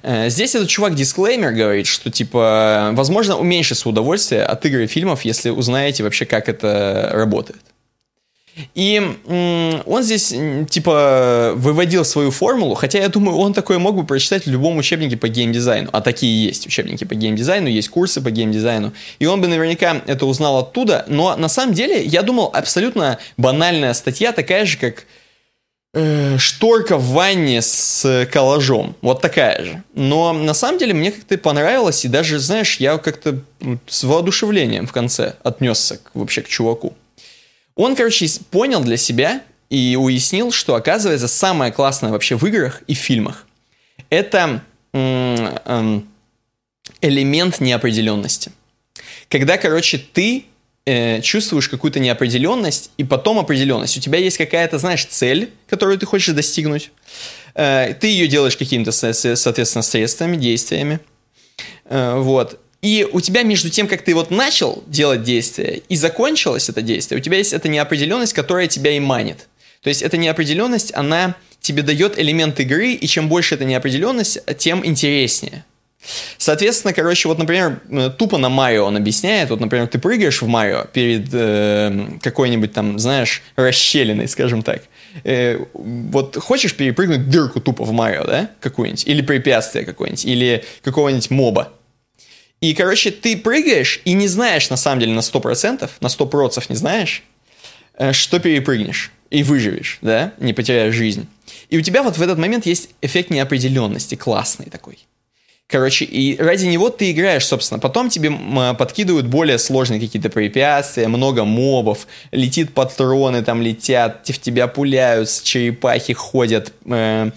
Э, здесь этот чувак дисклеймер говорит, что типа, возможно, уменьшится удовольствие от игр и фильмов, если узнаете вообще, как это работает. И он здесь, типа, выводил свою формулу, хотя я думаю, он такое мог бы прочитать в любом учебнике по геймдизайну. А такие есть учебники по геймдизайну, есть курсы по геймдизайну. И он бы наверняка это узнал оттуда. Но на самом деле, я думал, абсолютно банальная статья, такая же, как э, шторка в ванне с коллажом. Вот такая же. Но на самом деле мне как-то понравилось, и даже, знаешь, я как-то с воодушевлением в конце отнесся вообще к чуваку. Он, короче, понял для себя и уяснил, что, оказывается, самое классное вообще в играх и фильмах – это элемент неопределенности. Когда, короче, ты э, чувствуешь какую-то неопределенность и потом определенность. У тебя есть какая-то, знаешь, цель, которую ты хочешь достигнуть. Э, ты ее делаешь какими-то, соответственно, средствами, действиями. Э, вот. И у тебя между тем, как ты вот начал делать действие и закончилось это действие, у тебя есть эта неопределенность, которая тебя и манит. То есть эта неопределенность, она тебе дает элемент игры, и чем больше эта неопределенность, тем интереснее. Соответственно, короче, вот, например, э, тупо на Марио он объясняет, вот, например, ты прыгаешь в Марио перед э, какой-нибудь там, знаешь, расщелиной, скажем так. Э, вот хочешь перепрыгнуть дырку тупо в Марио, да, какую-нибудь, или препятствие какое-нибудь, или какого-нибудь моба. И, короче, ты прыгаешь и не знаешь, на самом деле, на 100%, на 100% не знаешь, э, что перепрыгнешь и выживешь, да, не потеряешь жизнь. И у тебя вот в этот момент есть эффект неопределенности, классный такой. Короче, и ради него ты играешь, собственно. Потом тебе подкидывают более сложные какие-то препятствия, много мобов, летит патроны, там летят, в тебя пуляют, черепахи ходят, э,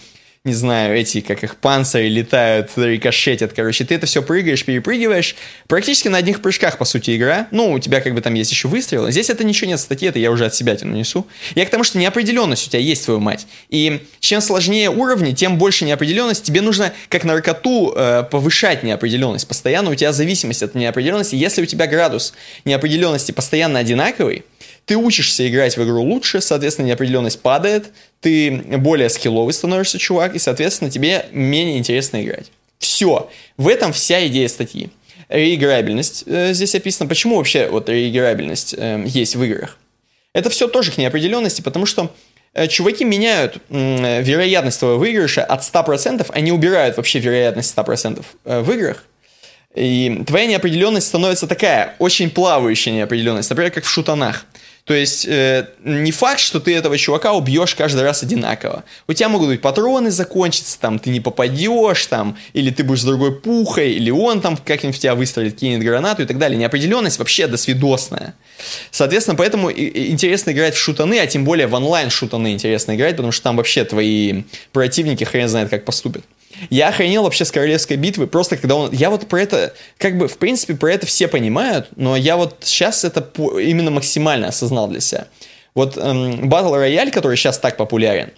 не знаю, эти, как их, панцири летают, рикошетят, короче, ты это все прыгаешь, перепрыгиваешь, практически на одних прыжках, по сути, игра, ну, у тебя как бы там есть еще выстрелы, здесь это ничего нет в статье, это я уже от себя тяну несу, я к тому, что неопределенность у тебя есть, твою мать, и чем сложнее уровни, тем больше неопределенность, тебе нужно, как наркоту, э, повышать неопределенность, постоянно у тебя зависимость от неопределенности, если у тебя градус неопределенности постоянно одинаковый, ты учишься играть в игру лучше, соответственно, неопределенность падает, ты более скилловый становишься чувак, и, соответственно, тебе менее интересно играть. Все. В этом вся идея статьи. Реиграбельность э, здесь описано. Почему вообще вот реиграбельность э, есть в играх? Это все тоже к неопределенности, потому что э, чуваки меняют э, вероятность твоего выигрыша от 100%, они убирают вообще вероятность 100% э, в играх. И твоя неопределенность становится такая, очень плавающая неопределенность, например, как в шутанах. То есть э, не факт, что ты этого чувака убьешь каждый раз одинаково. У тебя могут быть патроны закончиться, там ты не попадешь, там, или ты будешь с другой пухой, или он там как-нибудь в тебя выстрелит, кинет гранату и так далее. Неопределенность вообще досвидосная. Соответственно, поэтому интересно играть в шутаны, а тем более в онлайн шутаны интересно играть, потому что там вообще твои противники хрен знает как поступят. Я охренел вообще с королевской битвы, просто когда он... Я вот про это, как бы, в принципе, про это все понимают, но я вот сейчас это именно максимально осознал для себя. Вот эм, Battle Royale, который сейчас так популярен,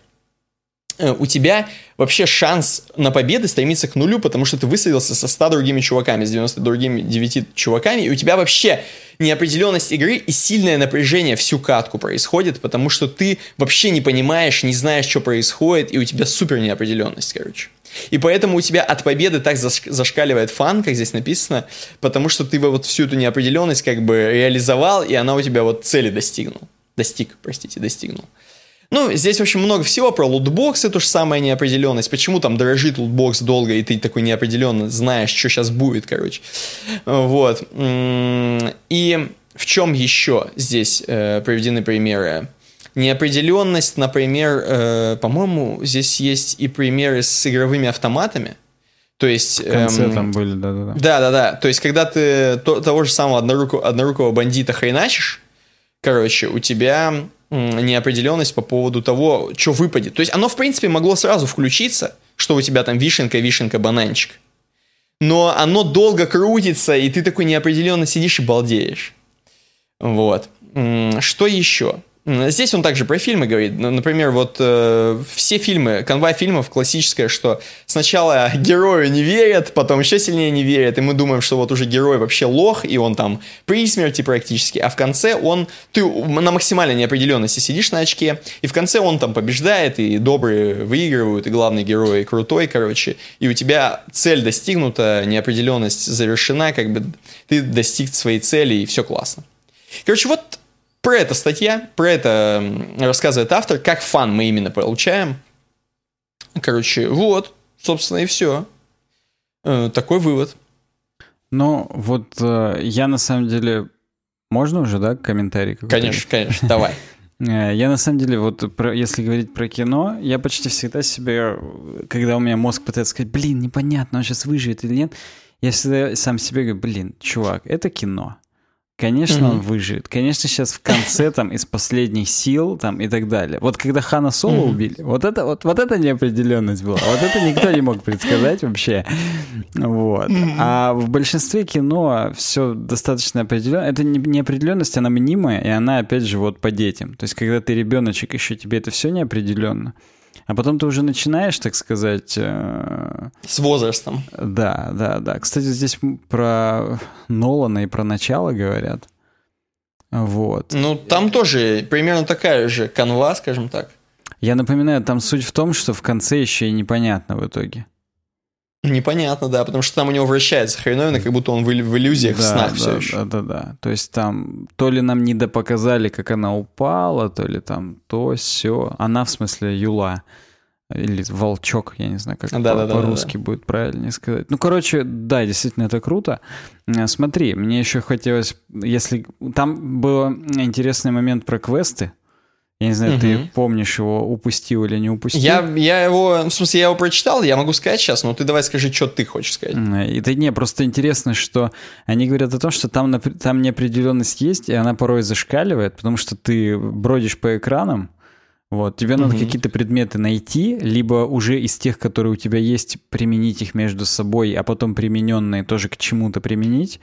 у тебя вообще шанс на победы стремится к нулю, потому что ты высадился со 100 другими чуваками, с 90 другими 9 чуваками, и у тебя вообще неопределенность игры и сильное напряжение всю катку происходит, потому что ты вообще не понимаешь, не знаешь, что происходит, и у тебя супер неопределенность, короче. И поэтому у тебя от победы так зашкаливает фан, как здесь написано, потому что ты вот всю эту неопределенность как бы реализовал, и она у тебя вот цели достигнул. Достиг, простите, достигнул. Ну, здесь, общем, много всего про лутбоксы, то же самое неопределенность. Почему там дрожит лутбокс долго, и ты такой неопределенно знаешь, что сейчас будет, короче. Вот. И в чем еще здесь э, приведены примеры? Неопределенность, например, э, по-моему, здесь есть и примеры с игровыми автоматами. То есть... В конце эм, там были, да-да-да. Да-да-да. То есть, когда ты то, того же самого однорукого, однорукого бандита хреначишь, короче, у тебя неопределенность по поводу того, что выпадет. То есть оно, в принципе, могло сразу включиться, что у тебя там вишенка, вишенка, бананчик. Но оно долго крутится, и ты такой неопределенно сидишь и балдеешь. Вот. Что еще? Здесь он также про фильмы говорит. Например, вот э, все фильмы, конвой фильмов классическая, что сначала [laughs] герою не верят, потом еще сильнее не верят, и мы думаем, что вот уже герой вообще лох, и он там при смерти практически, а в конце он, ты на максимальной неопределенности сидишь на очке, и в конце он там побеждает, и добрые выигрывают, и главный герой крутой, короче, и у тебя цель достигнута, неопределенность завершена, как бы ты достиг своей цели, и все классно. Короче, вот про это статья, про это рассказывает автор, как фан мы именно получаем. Короче, вот, собственно, и все. Э, такой вывод. Ну, вот э, я на самом деле... Можно уже, да, комментарий? Конечно, конечно, давай. [laughs] Э, я на самом деле, вот про, если говорить про кино, я почти всегда себе, когда у меня мозг пытается сказать, блин, непонятно, он сейчас выживет или нет, я всегда сам себе говорю, блин, чувак, это кино. Конечно, mm-hmm. он выживет. Конечно, сейчас в конце там из последних сил там и так далее. Вот когда Хана Соло mm-hmm. убили, вот это вот, вот это неопределенность была. Вот это никто не мог предсказать вообще. Вот. Mm-hmm. А в большинстве кино все достаточно определенно. Это неопределенность, она мнимая, и она, опять же, вот по детям. То есть, когда ты ребеночек, еще тебе это все неопределенно. А потом ты уже начинаешь, так сказать... Э... С возрастом. Да, да, да. Кстати, здесь про Нолана и про начало говорят. Вот. Ну, там тоже примерно такая же канва, скажем так. Я напоминаю, там суть в том, что в конце еще и непонятно в итоге. Непонятно, да, потому что там у него вращается хреновина, как будто он в, в иллюзиях, да, в снах да, все еще. Да, да, да. То есть там то ли нам не допоказали, как она упала, то ли там то, все. Она, в смысле, Юла. Или волчок, я не знаю, как да, по- да, по-русски да, да. будет правильнее сказать. Ну, короче, да, действительно, это круто. Э, смотри, мне еще хотелось, если... Там был интересный момент про квесты, я не знаю, угу. ты помнишь его, упустил или не упустил? Я, я его, в смысле, я его прочитал, я могу сказать сейчас, но ты давай скажи, что ты хочешь сказать. Это не, просто интересно, что они говорят о том, что там, там неопределенность есть, и она порой зашкаливает, потому что ты бродишь по экранам, вот, тебе надо угу. какие-то предметы найти, либо уже из тех, которые у тебя есть, применить их между собой, а потом примененные тоже к чему-то применить.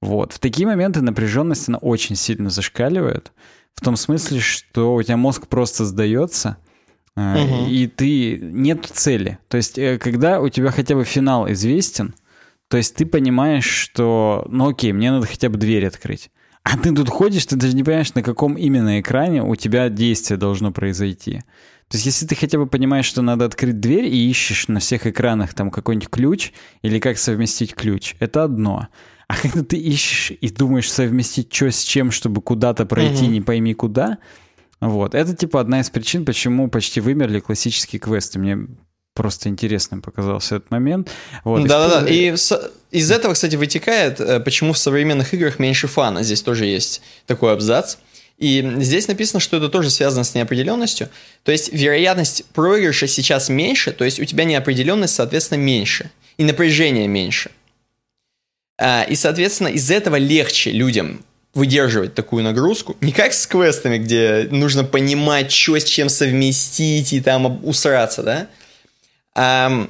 Вот. В такие моменты напряженность, она очень сильно зашкаливает. В том смысле, что у тебя мозг просто сдается, угу. и ты нет цели. То есть, э, когда у тебя хотя бы финал известен, то есть ты понимаешь, что, ну окей, мне надо хотя бы дверь открыть. А ты тут ходишь, ты даже не понимаешь, на каком именно экране у тебя действие должно произойти. То есть, если ты хотя бы понимаешь, что надо открыть дверь и ищешь на всех экранах там какой-нибудь ключ или как совместить ключ, это одно. А когда ты ищешь и думаешь совместить что с чем, чтобы куда-то пройти, угу. не пойми куда, вот. Это типа одна из причин, почему почти вымерли классические квесты. Мне просто интересным показался этот момент. Вот. Да-да-да. И из этого, кстати, вытекает, э, почему в современных играх меньше фана. Здесь тоже есть такой абзац. И здесь написано, что это тоже связано с неопределенностью. То есть вероятность проигрыша сейчас меньше, то есть у тебя неопределенность, соответственно, меньше. И напряжение меньше. А, и, соответственно, из этого легче людям выдерживать такую нагрузку. Не как с квестами, где нужно понимать, что с чем совместить и там усраться, да? А,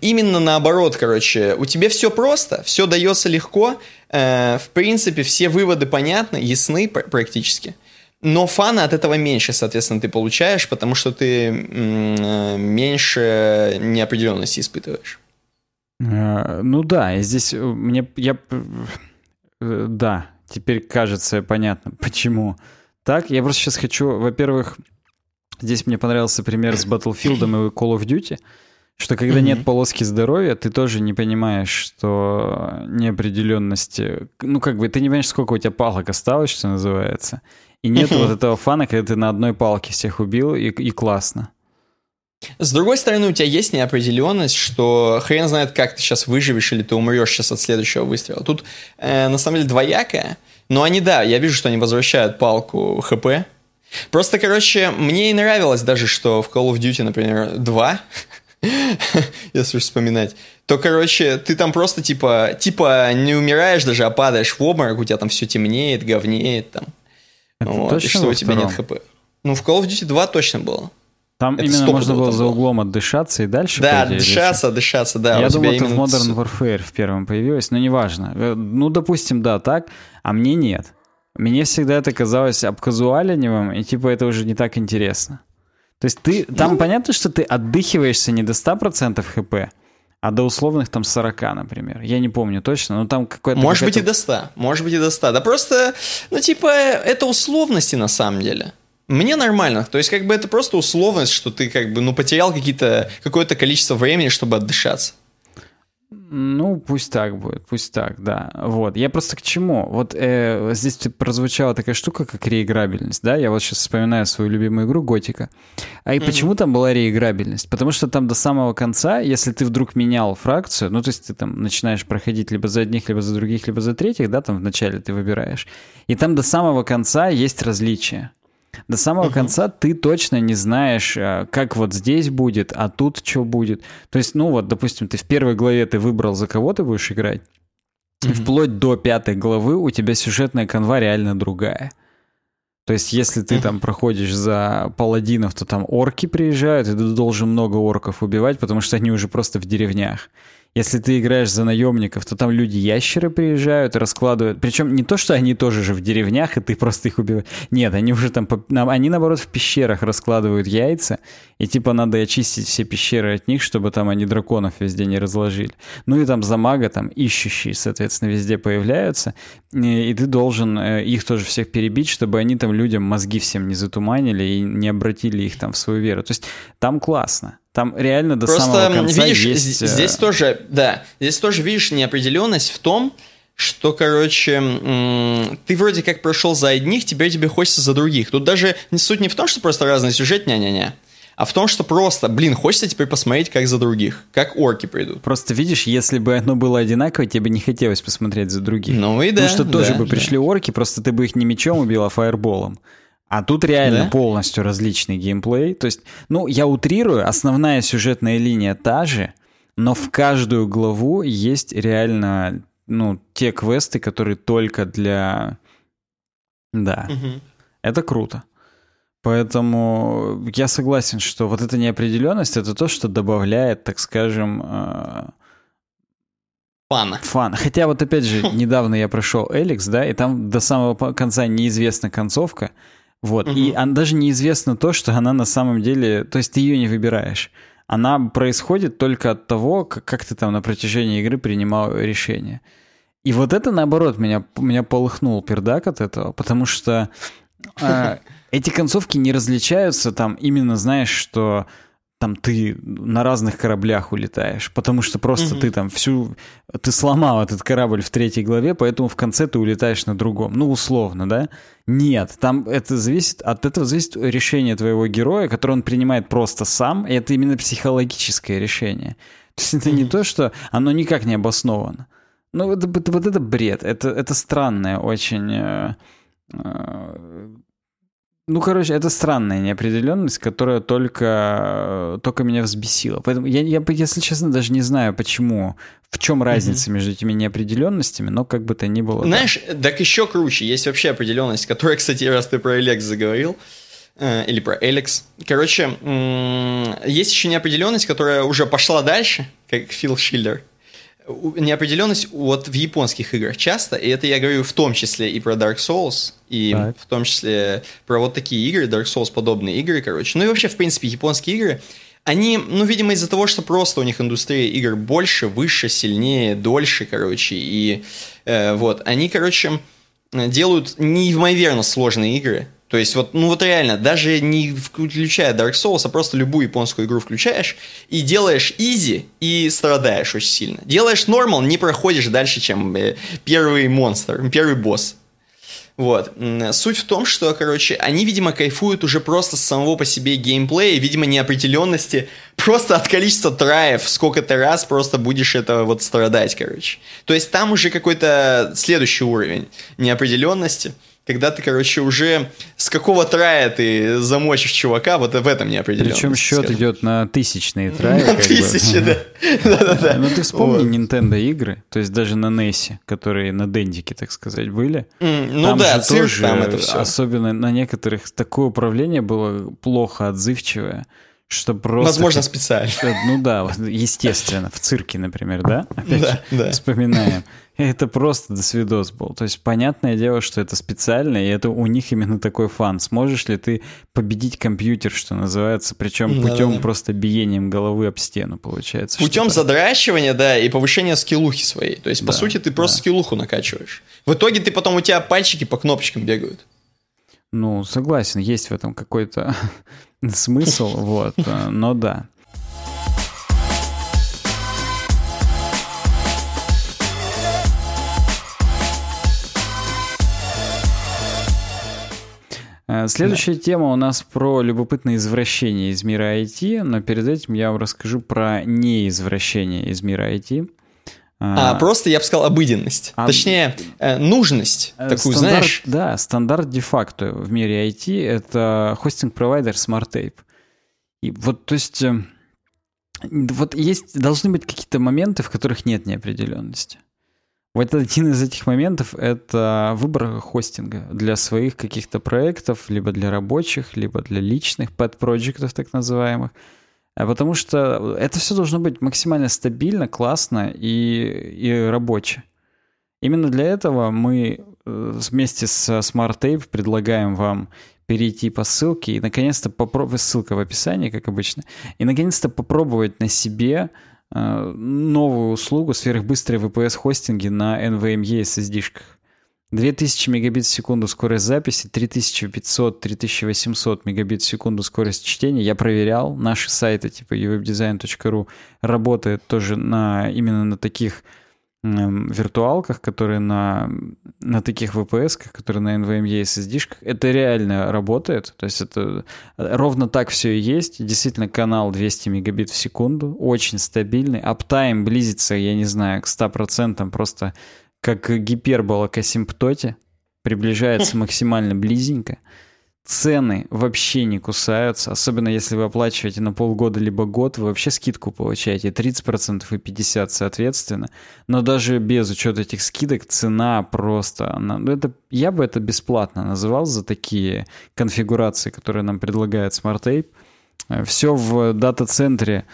именно наоборот, короче, у тебя все просто, все дается легко, э, в принципе, все выводы понятны, ясны практически. но фана от этого меньше, соответственно, ты получаешь, потому что ты э, меньше неопределенности испытываешь. Э, ну да, здесь мне я да, теперь кажется понятно, [laughs] почему так. Я просто сейчас хочу, во-первых, здесь мне понравился пример с Battlefield и Call of Duty, что когда mm-hmm. нет полоски здоровья, ты тоже не понимаешь, что неопределенности, ну как бы ты не понимаешь, сколько у тебя палок осталось, что называется. И нет [laughs] вот этого фана, когда ты на одной палке всех убил, и, и классно. С другой стороны, у тебя есть неопределенность, что хрен знает, как ты сейчас выживешь или ты умрешь сейчас от следующего выстрела. Тут э, на самом деле двоякое, но они, да, я вижу, что они возвращают палку ХП. Просто, короче, мне и нравилось даже, что в Call of Duty, например, 2, [laughs] если уж вспоминать, то, короче, ты там просто типа, типа не умираешь даже, а падаешь в обморок, у тебя там все темнеет, говнеет там. Это вот, и что у тебя нет хп. Ну, в Call of Duty 2 точно было. Там это именно можно было за углом отдышаться и дальше Да, дышаться, дышаться, да. Я думал, это в Modern Warfare в первом появилось, но неважно. Э, ну, допустим, да, так, а мне нет. Мне всегда это казалось обказуаленевым, и типа это уже не так интересно. То есть ты, там ну... понятно, что ты отдыхиваешься не до 100% хп, а до условных там 40, например. Я не помню точно, но там какой-то... Может быть и до 100, может быть и до 100. Да просто, ну типа, это условности на самом деле. Мне нормально. То есть, как бы это просто условность, что ты как бы, ну, потерял какие-то, какое-то количество времени, чтобы отдышаться. Ну, пусть так будет, пусть так, да. Вот. Я просто к чему? Вот э, здесь прозвучала такая штука, как реиграбельность, да? Я вот сейчас вспоминаю свою любимую игру Готика. А и mm-hmm. почему там была реиграбельность? Потому что там до самого конца, если ты вдруг менял фракцию, ну, то есть ты там начинаешь проходить либо за одних, либо за других, либо за третьих, да, там вначале ты выбираешь. И там до самого конца есть различия. До самого uh-huh. конца ты точно не знаешь, э, как вот здесь будет, а тут что будет. То есть, ну вот, допустим, ты в первой главе ты выбрал, за кого ты будешь играть, и вплоть до пятой главы у тебя сюжетная канва реально другая. То есть, если ты там проходишь за паладинов, то там орки приезжают, и ты должен много орков убивать, потому что они уже просто в деревнях. Если ты играешь за наемников, то там люди-ящеры приезжают, раскладывают. Причем не то, что они тоже же в деревнях, и ты просто их убиваешь. Нет, они уже там... Они, наоборот, в пещерах раскладывают яйца, и типа надо очистить все пещеры от них, чтобы там они драконов везде не разложили. Ну и там за мага там ищущие, соответственно, везде появляются, и, ты должен э, их тоже всех перебить, чтобы они там людям мозги всем не затуманили и не обратили их там в свою веру. То есть там классно. Там реально до Просто, самого конца видишь, есть... здесь э, тоже, да, здесь тоже видишь неопределенность в том, что, короче, ты вроде как прошел за одних, теперь тебе хочется за других. Тут даже суть не в том, что просто разный сюжет, ня-ня-ня, а в том, что просто, блин, хочется теперь посмотреть, как за других, как орки придут. Просто видишь, если бы оно было одинаково, тебе бы не хотелось посмотреть за других. Ну и да. Потому что да, тоже бы пришли орки, просто ты бы их не мечом убил, а фаерболом. А тут реально да? полностью различный геймплей. То есть, ну, я утрирую, основная сюжетная линия та же, но в каждую главу есть реально, ну, те квесты, которые только для... Да. Угу. Это круто. Поэтому я согласен, что вот эта неопределенность это то, что добавляет, так скажем, э, фана. Фан. Хотя вот опять же, [laughs] недавно я прошел Эликс, да, и там до самого конца неизвестна концовка. Вот. Угу. И она, даже неизвестно то, что она на самом деле... То есть ты ее не выбираешь. Она происходит только от того, как, как ты там на протяжении игры принимал решение. И вот это, наоборот, меня, меня полыхнул пердак от этого, потому что э, [laughs] эти концовки не различаются там именно, знаешь, что там ты на разных кораблях улетаешь, потому что просто mm-hmm. ты там всю... Ты сломал этот корабль в третьей главе, поэтому в конце ты улетаешь на другом. Ну, условно, да? Нет, там это зависит... От этого зависит решение твоего героя, которое он принимает просто сам, и это именно психологическое решение. То есть это mm-hmm. не то, что оно никак не обосновано. Ну, это, это, вот это бред. Это, это странное очень... Э, э, ну, короче, это странная неопределенность, которая только, только меня взбесила. Поэтому я, я, если честно, даже не знаю, почему, в чем разница mm-hmm. между этими неопределенностями, но как бы то ни было. Знаешь, да. так еще круче. Есть вообще определенность, которая, кстати, раз ты про Элекс заговорил, э, или про Элекс. Короче, м- есть еще неопределенность, которая уже пошла дальше, как Фил Шиллер. Неопределенность вот в японских играх часто, и это я говорю в том числе и про Dark Souls, и так. в том числе про вот такие игры, Dark Souls подобные игры, короче. Ну и вообще, в принципе, японские игры, они, ну, видимо, из-за того, что просто у них индустрия игр больше, выше, сильнее, дольше, короче, и э, вот, они, короче, делают неимоверно сложные игры, то есть вот, ну вот реально, даже не включая Dark Souls, а просто любую японскую игру включаешь и делаешь изи и страдаешь очень сильно. Делаешь нормал, не проходишь дальше, чем э, первый монстр, первый босс. Вот. Суть в том, что, короче, они, видимо, кайфуют уже просто с самого по себе геймплея, видимо, неопределенности, просто от количества траев, сколько ты раз просто будешь это вот страдать, короче. То есть там уже какой-то следующий уровень неопределенности когда ты, короче, уже с какого трая ты замочишь чувака, вот в этом не определенно. Причем счет скажем. идет на тысячные траи. На тысячи, да. Да-да-да. Ну ты вспомни Nintendo игры, то есть даже на NES, которые на Дендике, так сказать, были. Ну да, цирк там это все. Особенно на некоторых такое управление было плохо отзывчивое что просто... Возможно, специально. Ну да, естественно, в цирке, например, да? Опять да, же, да. вспоминаем. [laughs] Это просто до свидос был. То есть, понятное дело, что это специально, и это у них именно такой фан. Сможешь ли ты победить компьютер, что называется, причем путем да, просто биением головы об стену, получается. Путем задращивания, да, и повышения скиллухи своей. То есть, по сути, ты просто да. скиллуху накачиваешь. В итоге ты потом у тебя пальчики по кнопочкам бегают. Ну, согласен, есть в этом какой-то [laughs] смысл, вот, э, но да. Следующая да. тема у нас про любопытное извращение из мира IT, но перед этим я вам расскажу про неизвращение из мира IT. А, а просто, я бы сказал, обыденность. А, Точнее, э, нужность э, такую, стандарт, знаешь. Да, стандарт де-факто в мире IT — это хостинг-провайдер SmartTape. И вот, то есть, э, вот есть, должны быть какие-то моменты, в которых нет неопределенности. Вот один из этих моментов — это выбор хостинга для своих каких-то проектов, либо для рабочих, либо для личных подпроектов так называемых. А потому что это все должно быть максимально стабильно, классно и, и рабоче. Именно для этого мы э, вместе с Smart Tape предлагаем вам перейти по ссылке и наконец-то попробовать, ссылка в описании, как обычно, и наконец-то попробовать на себе новую услугу сверхбыстрой VPS-хостинги на NVMe SSD-шках. 2000 мегабит в секунду скорость записи, 3500-3800 мегабит в секунду скорость чтения. Я проверял, наши сайты типа uwebdesign.ru работают тоже на, именно на таких виртуалках, которые на, на таких VPS, которые на NVMe SSD-шках, это реально работает. То есть это ровно так все и есть. Действительно, канал 200 мегабит в секунду, очень стабильный. Аптайм близится, я не знаю, к 100%, просто как гипербола к асимптоте. Приближается [laughs] максимально близенько цены вообще не кусаются, особенно если вы оплачиваете на полгода либо год, вы вообще скидку получаете 30% и 50% соответственно. Но даже без учета этих скидок цена просто... Она, ну это, я бы это бесплатно называл за такие конфигурации, которые нам предлагает SmartTape. Все в дата-центре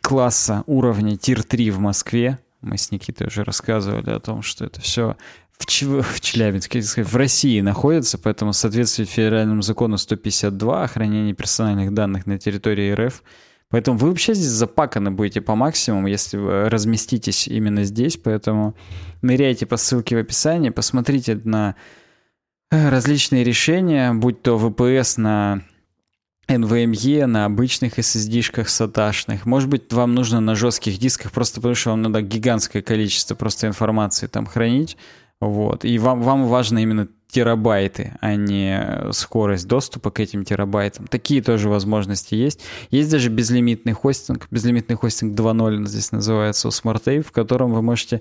класса уровня Tier 3 в Москве. Мы с Никитой уже рассказывали о том, что это все в, Ч... в Челябинске, в России находится, поэтому в соответствии федеральному закону 152 о хранении персональных данных на территории РФ. Поэтому вы вообще здесь запаканы будете по максимуму, если разместитесь именно здесь. Поэтому ныряйте по ссылке в описании, посмотрите на э, различные решения, будь то VPS на NVMe, на обычных SSD-шках саташных. Может быть, вам нужно на жестких дисках, просто потому что вам надо гигантское количество просто информации там хранить. Вот. И вам, вам важно именно терабайты, а не скорость доступа к этим терабайтам. Такие тоже возможности есть. Есть даже безлимитный хостинг. Безлимитный хостинг 2.0 здесь называется у SmartApe, в котором вы можете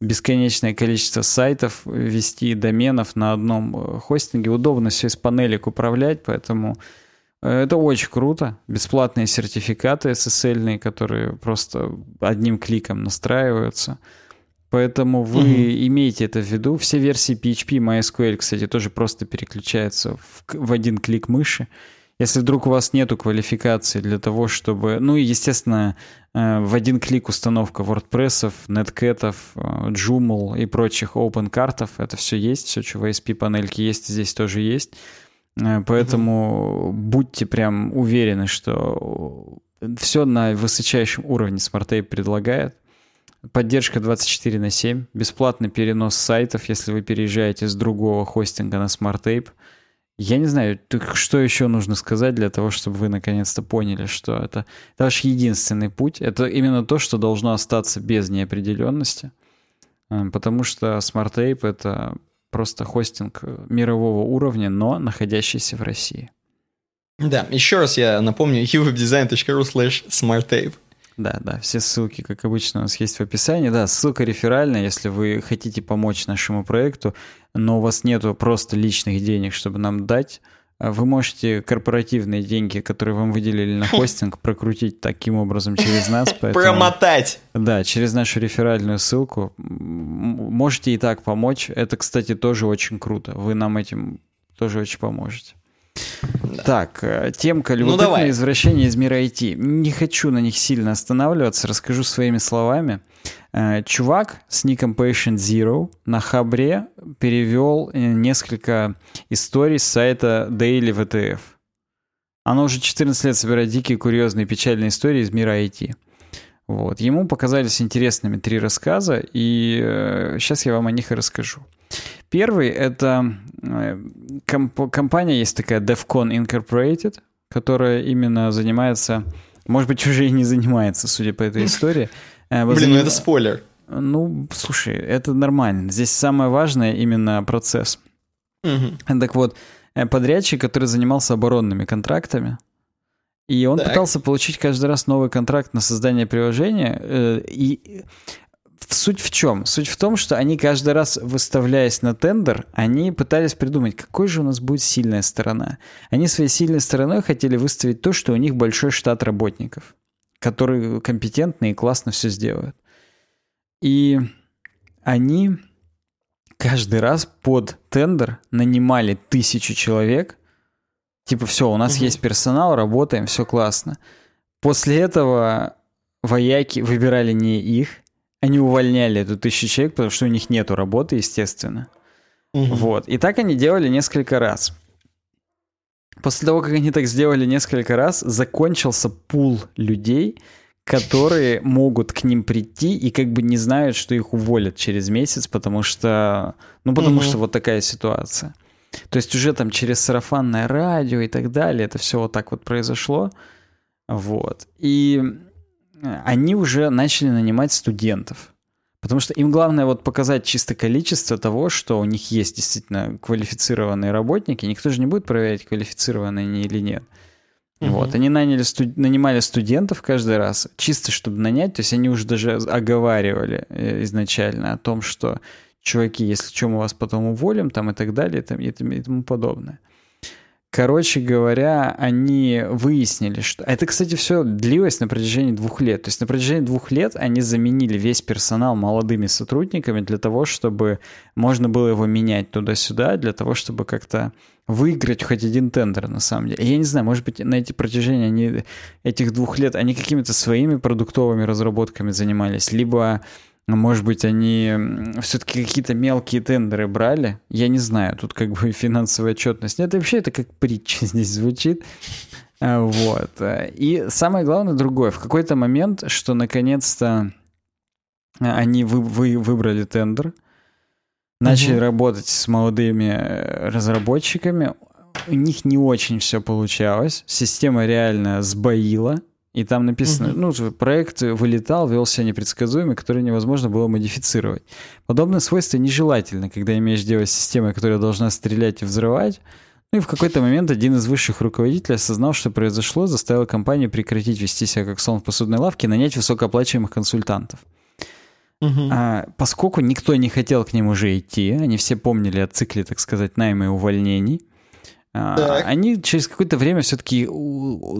бесконечное количество сайтов вести, доменов на одном э, хостинге. Удобно все из панелек управлять, поэтому э, это очень круто. Бесплатные сертификаты SSL, которые просто одним кликом настраиваются. Поэтому вы угу. имеете это в виду. Все версии PHP, MySQL, кстати, тоже просто переключаются в, в один клик мыши. Если вдруг у вас нету квалификации для того, чтобы... Ну и, естественно, э, в один клик установка WordPress, Netcat, э, Joomla и прочих open картов, это все есть, все, что в ASP панельке есть, здесь тоже есть. Э, поэтому mm-hmm. будьте прям уверены, что все на высочайшем уровне SmartTape предлагает. Поддержка 24 на 7, бесплатный перенос сайтов, если вы переезжаете с другого хостинга на SmartTape – я не знаю, что еще нужно сказать для того, чтобы вы наконец-то поняли, что это, это ваш единственный путь. Это именно то, что должно остаться без неопределенности. Э, потому что SmartApe — это просто хостинг мирового уровня, но находящийся в России. Да, еще раз я напомню, uwebdesign.ru slash smartape. Да, да, все ссылки, как обычно, у нас есть в описании. Да, ссылка реферальная, если вы хотите помочь нашему проекту, но у вас нету просто личных денег, чтобы нам дать, а вы можете корпоративные деньги, которые вам выделили на хостинг, прокрутить таким образом через нас. [laughs] Поэтому, Промотать! Да, через нашу реферальную ссылку. Можете и так помочь. Это, кстати, тоже очень круто. Вы нам этим тоже очень поможете. Да. Так, э, темка любопытное ну, извращение из мира IT. Не хочу на них сильно останавливаться, расскажу своими словами. Э, чувак с ником Patient Zero на Хабре перевел э, несколько историй с сайта Daily VTF. Оно уже 14 лет собирает дикие, курьезные, печальные истории из мира IT. Вот. Ему показались интересными три рассказа, и э, сейчас я вам о них и расскажу. Первый — это э, комп- компания есть такая DevCon Incorporated, которая именно занимается, может быть, уже и не занимается, судя по этой истории. [laughs] Э, Блин, ну это спойлер. Ну, слушай, это нормально. Здесь самое важное именно процесс. Так вот, э, подрядчик, который занимался оборонными контрактами, и он так. пытался получить каждый раз новый контракт на создание приложения. Э, и суть в чем? Суть в том, что они каждый раз, выставляясь на тендер, они пытались придумать, какой же у нас будет сильная сторона. Они своей сильной стороной хотели выставить то, что у них большой штат работников, которые компетентны и классно все сделают. И они каждый раз под тендер нанимали тысячу человек – Типа, все, у нас угу. есть персонал, работаем, все классно. После этого вояки выбирали не их, они увольняли эту тысячу человек, потому что у них нету работы, естественно. Угу. Вот. И так они делали несколько раз. После того, как они так сделали несколько раз, закончился пул людей, которые могут к ним прийти и как бы не знают, что их уволят через месяц, потому что, ну, потому угу. что вот такая ситуация. То есть уже там через сарафанное радио и так далее, это все вот так вот произошло. Вот. И они уже начали нанимать студентов. Потому что им главное вот показать чисто количество того, что у них есть действительно квалифицированные работники. Никто же не будет проверять, квалифицированные они или нет. Угу. Вот, они наняли студ... нанимали студентов каждый раз, чисто чтобы нанять, то есть они уже даже оговаривали э, изначально о том, что чуваки, если что, мы вас потом уволим, там и так далее, там, и, и тому подобное. Короче говоря, они выяснили, что... Это, кстати, все длилось на протяжении двух лет. То есть на протяжении двух лет они заменили весь персонал молодыми сотрудниками для того, чтобы можно было его менять туда-сюда, для того, чтобы как-то выиграть хоть один тендер, на самом деле. Я не знаю, может быть, на эти протяжении они, этих двух лет они какими-то своими продуктовыми разработками занимались, либо может быть, они все-таки какие-то мелкие тендеры брали. Я не знаю, тут как бы [laughs] финансовая отчетность. Нет, вообще это как притча [laughs] здесь звучит. А, вот. И самое главное другое. В какой-то момент, что наконец-то они вы, вы, выбрали тендер, начали угу. работать с молодыми э, разработчиками. У них не очень все получалось. Система реально сбоила. И там написано, угу. ну, проект вылетал, вел себя непредсказуемый, который невозможно было модифицировать. Подобное свойство нежелательно, когда имеешь дело с системой, которая должна стрелять и взрывать. Ну и в какой-то момент один из высших руководителей осознал, что произошло, заставил компанию прекратить вести себя как слон в посудной лавке и нанять высокооплачиваемых консультантов. Угу. А, поскольку никто не хотел к ним уже идти, они все помнили о цикле, так сказать, найма и увольнений, так. Они через какое-то время все-таки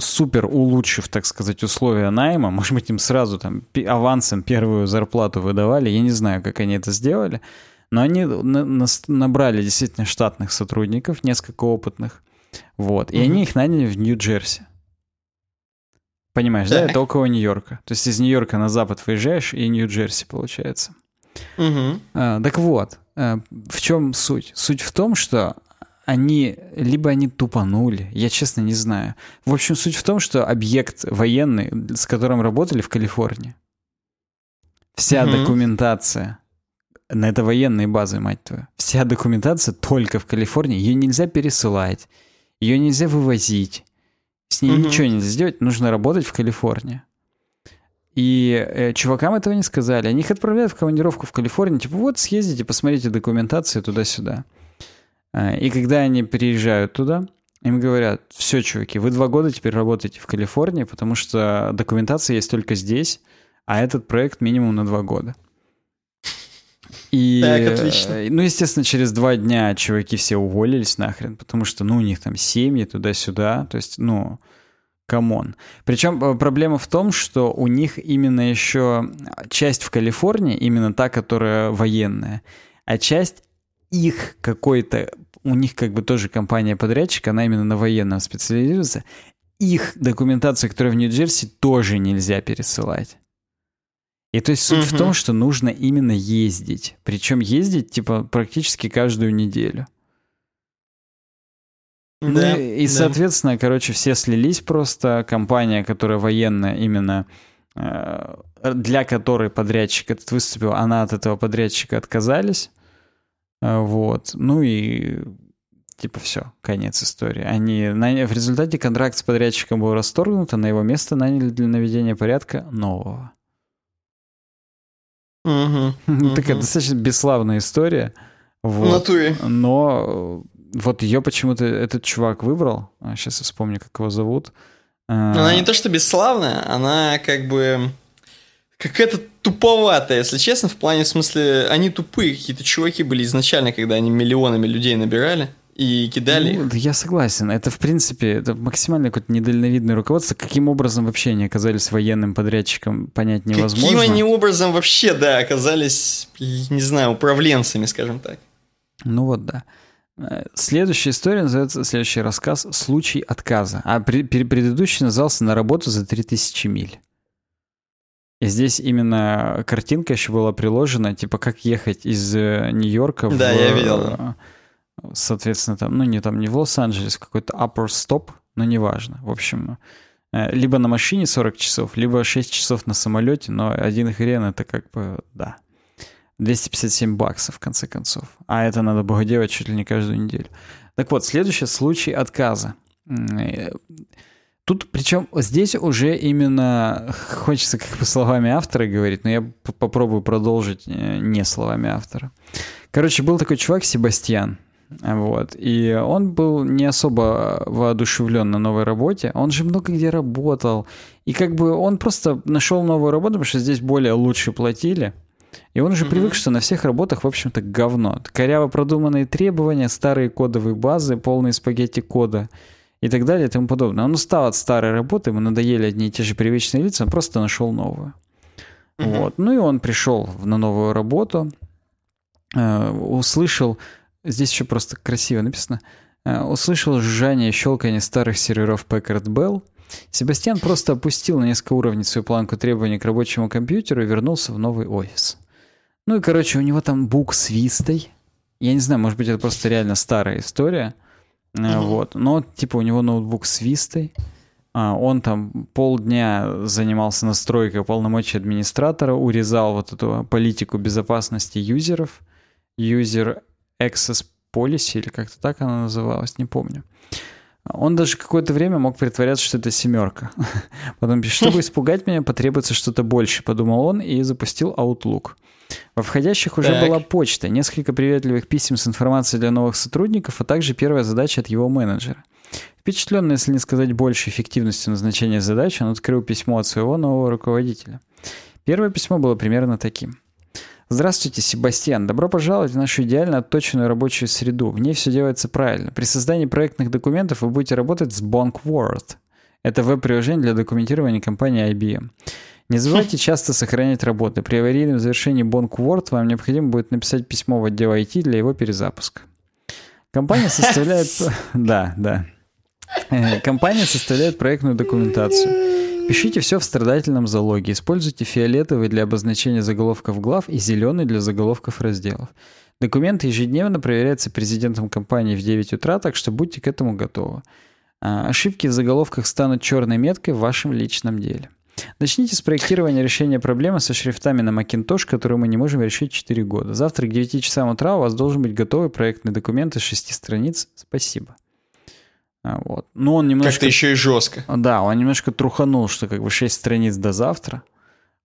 супер улучшив, так сказать, условия найма, может быть, им сразу там авансом первую зарплату выдавали, я не знаю, как они это сделали, но они набрали действительно штатных сотрудников, несколько опытных, Вот. И они их наняли в Нью-Джерси. Понимаешь, так. да? Это около Нью-Йорка. То есть из Нью-Йорка на запад выезжаешь, и Нью-Джерси получается. Угу. А, так вот, а, в чем суть? Суть в том, что они, либо они тупанули, я честно не знаю. В общем, суть в том, что объект военный, с которым работали в Калифорнии, вся угу. документация, на это военные базы, мать твою, вся документация только в Калифорнии, ее нельзя пересылать, ее нельзя вывозить, с ней угу. ничего нельзя сделать, нужно работать в Калифорнии. И э, чувакам этого не сказали. Они их отправляют в командировку в Калифорнию, типа, вот съездите, посмотрите документацию туда-сюда. А, и когда они приезжают туда, им говорят, все, чуваки, вы два года теперь работаете в Калифорнии, потому что документация есть только здесь, а этот проект минимум на два года. И, так, отлично. Ну, естественно, через два дня чуваки все уволились нахрен, потому что, ну, у них там семьи туда-сюда, то есть, ну, come on. Причем э, проблема в том, что у них именно еще часть в Калифорнии, именно та, которая военная, а часть их какой-то, у них как бы тоже компания-подрядчик, она именно на военном специализируется, их документацию, которая в Нью-Джерси, тоже нельзя пересылать. И то есть суть угу. в том, что нужно именно ездить. Причем ездить, типа, практически каждую неделю. Ну да, ну, и, да. соответственно, короче, все слились просто. Компания, которая военная именно, э, для которой подрядчик этот выступил, она от этого подрядчика отказались. Э, вот. Ну и типа все, конец истории. Они в результате контракт с подрядчиком был расторгнут, а на его место наняли для наведения порядка нового. Угу, [laughs] Такая достаточно бесславная история. Вот. Натуре. Но вот ее почему-то этот чувак выбрал. Сейчас я вспомню, как его зовут. Она не то что бесславная, она как бы какая-то туповатая, если честно, в плане, в смысле, они тупые какие-то чуваки были изначально, когда они миллионами людей набирали и кидали ну, Я согласен. Это, в принципе, это максимально какое-то недальновидное руководство. Каким образом вообще они оказались военным подрядчиком, понять невозможно. Каким они образом вообще, да, оказались, не знаю, управленцами, скажем так. Ну вот, да. Э, следующая история называется, следующий рассказ «Случай отказа». А при, предыдущий назывался «На работу за 3000 миль». И здесь именно картинка еще была приложена, типа как ехать из э, Нью-Йорка в... Да, я видел. Э, соответственно, там, ну не там, не в Лос-Анджелес, какой-то upper stop, но неважно. В общем, э, либо на машине 40 часов, либо 6 часов на самолете, но один хрен это как бы, да. 257 баксов, в конце концов. А это надо было делать чуть ли не каждую неделю. Так вот, следующий случай отказа. Тут, причем здесь уже именно хочется как бы словами автора говорить, но я попробую продолжить э, не словами автора. Короче, был такой чувак Себастьян, вот, и он был не особо воодушевлен на новой работе, он же много где работал, и как бы он просто нашел новую работу, потому что здесь более лучше платили, и он уже mm-hmm. привык, что на всех работах, в общем-то, говно. Коряво продуманные требования, старые кодовые базы, полные спагетти кода — и так далее и тому подобное. Он устал от старой работы, ему надоели одни и те же привычные лица, он просто нашел новую. Uh-huh. Вот. Ну и он пришел на новую работу, э, услышал, здесь еще просто красиво написано, э, услышал жужжание и щелканье старых серверов Packard Bell. Себастьян просто опустил на несколько уровней свою планку требований к рабочему компьютеру и вернулся в новый офис. Ну и, короче, у него там бук с вистой. Я не знаю, может быть, это просто реально старая история. Mm-hmm. Вот. Но, типа, у него ноутбук с Вистой. А, он там полдня занимался настройкой полномочий администратора, урезал вот эту политику безопасности юзеров. User Access Policy, или как-то так она называлась, не помню. Он даже какое-то время мог притворяться, что это семерка. [laughs] Потом пишет, чтобы испугать меня, потребуется что-то больше, подумал он и запустил Outlook. Во входящих уже так. была почта, несколько приветливых писем с информацией для новых сотрудников, а также первая задача от его менеджера. Впечатленный, если не сказать больше эффективностью назначения задач, он открыл письмо от своего нового руководителя. Первое письмо было примерно таким. Здравствуйте, Себастьян. Добро пожаловать в нашу идеально отточенную рабочую среду. В ней все делается правильно. При создании проектных документов вы будете работать с BonkWord. Это веб-приложение для документирования компании IBM. Не забывайте [laughs] часто сохранять работы. При аварийном завершении BonkWord вам необходимо будет написать письмо в отдел IT для его перезапуска. Компания составляет... [laughs] Да, да. Э, компания составляет проектную документацию. Пишите все в страдательном залоге. Используйте фиолетовый для обозначения заголовков глав и зеленый для заголовков разделов. Документы ежедневно проверяются президентом компании в 9 утра, так что будьте к этому готовы. А, ошибки в заголовках станут черной меткой в вашем личном деле. Начните с проектирования решения проблемы со шрифтами на Macintosh, которую мы не можем решить 4 года. Завтра к 9 часам утра у вас должен быть готовый проектный документ из 6 страниц. Спасибо. А, вот. Ну, он немножко... Как-то еще и жестко. Да, он немножко труханул, что как бы 6 страниц до завтра.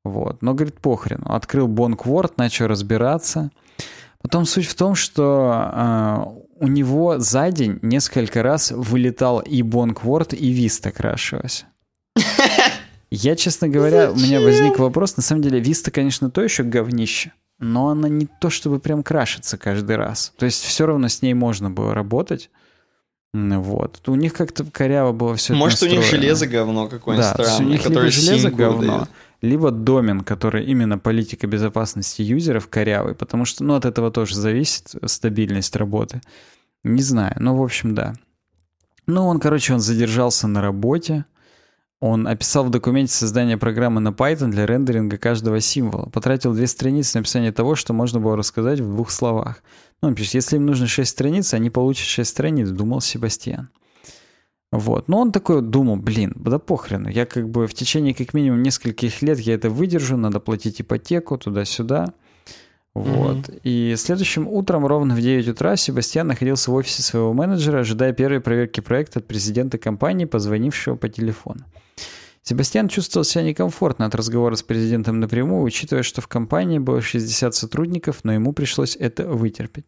Вот. Но, говорит, похрен. Открыл Bonk Word, начал разбираться. Потом суть в том, что э, у него за день несколько раз вылетал и Bonk Word, и Vista крашилась. Я, честно говоря, у меня возник вопрос. На самом деле, Vista, конечно, то еще говнище, но она не то чтобы прям крашится каждый раз. То есть все равно с ней можно было работать. Вот. У них как-то коряво было все Может, у них железо говно какое-нибудь да, странное, у них либо железо говно, дает. либо домен, который именно политика безопасности юзеров корявый, потому что, ну, от этого тоже зависит стабильность работы. Не знаю, ну, в общем, да. Ну, он, короче, он задержался на работе, он описал в документе создание программы на Python для рендеринга каждого символа. Потратил две страницы на описание того, что можно было рассказать в двух словах. Ну, он пишет, если им нужно шесть страниц, они получат шесть страниц, думал Себастьян. Вот. Но он такой думал, блин, да похрену. Я как бы в течение как минимум нескольких лет я это выдержу, надо платить ипотеку туда-сюда. Вот. Mm-hmm. И следующим утром, ровно в 9 утра, Себастьян находился в офисе своего менеджера, ожидая первой проверки проекта от президента компании, позвонившего по телефону. Себастьян чувствовал себя некомфортно от разговора с президентом напрямую, учитывая, что в компании было 60 сотрудников, но ему пришлось это вытерпеть.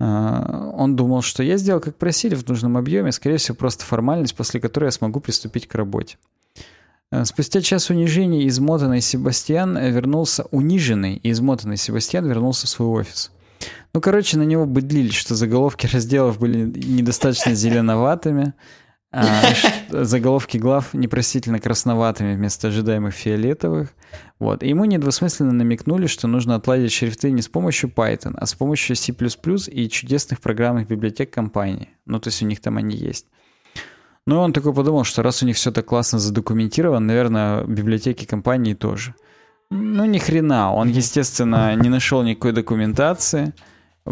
А, он думал, что я сделал, как просили, в нужном объеме, скорее всего, просто формальность, после которой я смогу приступить к работе. А, спустя час унижения измотанный Себастьян вернулся, униженный и измотанный Себастьян вернулся в свой офис. Ну, короче, на него быдлили, что заголовки разделов были недостаточно зеленоватыми, заголовки глав непростительно красноватыми вместо ожидаемых фиолетовых. Вот. И ему недвусмысленно намекнули, что нужно отладить шрифты не с помощью Python, а с помощью C++ и чудесных программных библиотек компании. Ну, то есть у них там они есть. Ну, и он такой подумал, что раз у них все так классно задокументировано, наверное, библиотеки компании тоже. Ну, ни хрена. Он, естественно, не нашел никакой документации.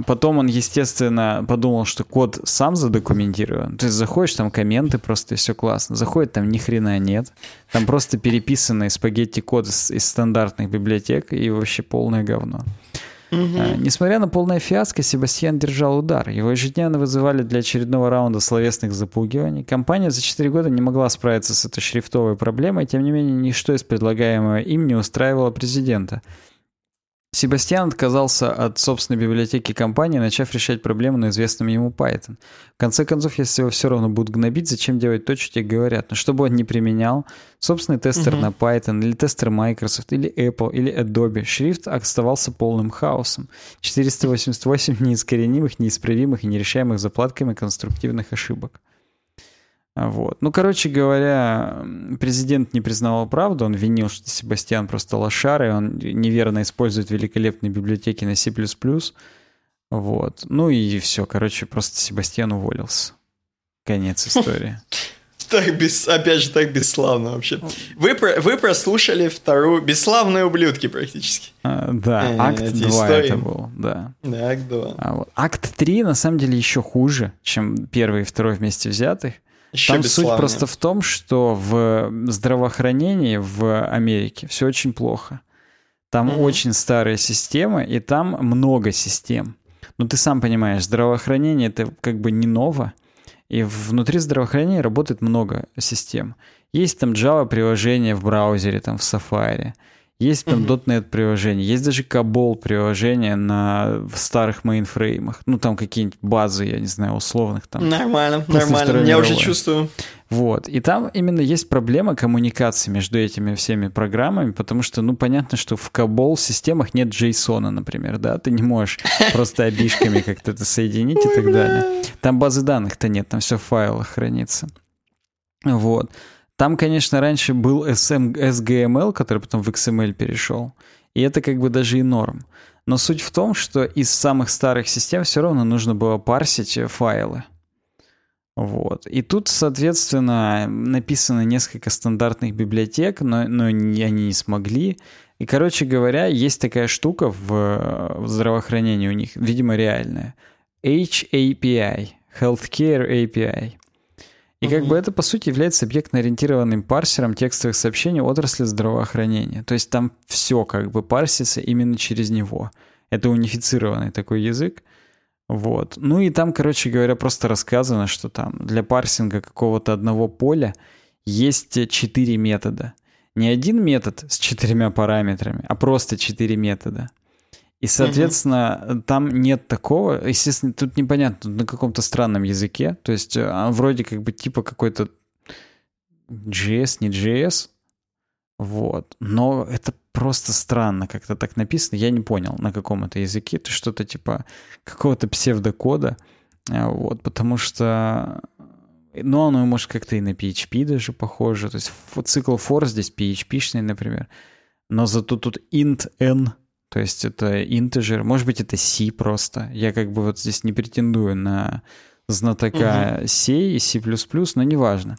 Потом он, естественно, подумал, что код сам задокументирован. То есть заходишь, там комменты просто, и все классно. Заходит, там ни хрена нет. Там просто переписанный спагетти код из, из стандартных библиотек и вообще полное говно. Угу. Несмотря на полное фиаско, Себастьян держал удар. Его ежедневно вызывали для очередного раунда словесных запугиваний. Компания за 4 года не могла справиться с этой шрифтовой проблемой, тем не менее, ничто из предлагаемого им не устраивало президента. Себастьян отказался от собственной библиотеки компании, начав решать проблему на известном ему Python. В конце концов, если его все равно будут гнобить, зачем делать то, что тебе говорят? Но чтобы он не применял, собственный тестер uh-huh. на Python, или тестер Microsoft, или Apple, или Adobe, шрифт оставался полным хаосом. 488 неискоренимых, неисправимых и нерешаемых заплатками конструктивных ошибок. Вот. Ну, короче говоря, президент не признавал правду, он винил, что Себастьян просто лошар, и он неверно использует великолепные библиотеки на C++. Вот. Ну и все, короче, просто Себастьян уволился. Конец [laughs] истории. Так без, опять же, так бесславно вообще. Вы, вы прослушали вторую «Бесславные ублюдки» практически. А, да, э, акт 2 истории. это был, да. Да, акт 2. А, вот. Акт 3 на самом деле еще хуже, чем первый и второй вместе взятых. Еще Там суть просто в том, что в здравоохранении в Америке все очень плохо. Там mm-hmm. очень старая система, и там много систем. Но ты сам понимаешь, здравоохранение это как бы не ново. И внутри здравоохранения работает много систем. Есть там Java приложение в браузере, там в Safari. Есть там. .NET приложение, есть даже COBOL приложение на в старых мейнфреймах. Ну, там какие-нибудь базы, я не знаю, условных там. Нормально, нормально, я уже чувствую. Вот, и там именно есть проблема коммуникации между этими всеми программами, потому что, ну, понятно, что в COBOL системах нет JSON, например, да, ты не можешь просто обишками как-то это соединить и так далее. Там базы данных-то нет, там все в файлах хранится. Вот. Там, конечно, раньше был SM, SGML, который потом в XML перешел. И это как бы даже и норм. Но суть в том, что из самых старых систем все равно нужно было парсить файлы. Вот. И тут, соответственно, написано несколько стандартных библиотек, но, но они не смогли. И, короче говоря, есть такая штука в, в здравоохранении у них, видимо, реальная. HAPI, Healthcare API. И как бы это, по сути, является объектно-ориентированным парсером текстовых сообщений отрасли здравоохранения. То есть там все как бы парсится именно через него. Это унифицированный такой язык. Вот. Ну и там, короче говоря, просто рассказано, что там для парсинга какого-то одного поля есть четыре метода. Не один метод с четырьмя параметрами, а просто четыре метода. И, соответственно, угу. там нет такого. Естественно, тут непонятно, на каком-то странном языке. То есть а, вроде как бы типа какой-то JS, не JS. Вот. Но это просто странно, как-то так написано. Я не понял, на каком это языке. Это что-то типа какого-то псевдокода. А, вот, потому что... Ну, оно может как-то и на PHP даже похоже. То есть цикл for здесь PHP-шный, например. Но зато тут int n то есть это integer, может быть, это C просто. Я как бы вот здесь не претендую на знатока угу. C и C++, но неважно.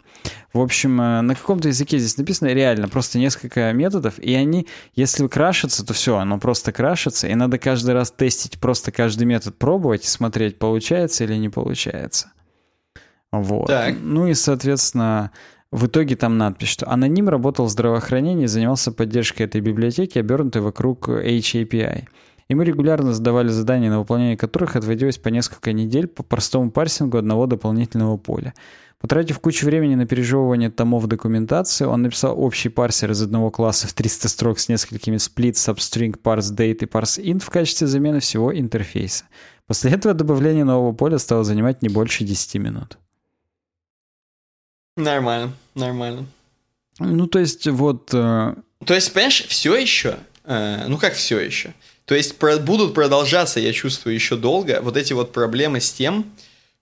В общем, э, на каком-то языке здесь написано реально просто несколько методов, и они, если крашатся, то все, оно просто крашится, и надо каждый раз тестить, просто каждый метод пробовать и смотреть, получается или не получается. Вот. Так. Ну и, соответственно, в итоге там надпись, что аноним работал в здравоохранении, занимался поддержкой этой библиотеки, обернутой вокруг HAPI. И мы регулярно задавали задания, на выполнение которых отводилось по несколько недель по простому парсингу одного дополнительного поля. Потратив кучу времени на пережевывание томов документации, он написал общий парсер из одного класса в 300 строк с несколькими split, substring, parse date и parse int в качестве замены всего интерфейса. После этого добавление нового поля стало занимать не больше 10 минут. Нормально, нормально. Ну, то есть, вот... Э... То есть, понимаешь, все еще, э, ну как все еще? То есть, про, будут продолжаться, я чувствую, еще долго вот эти вот проблемы с тем,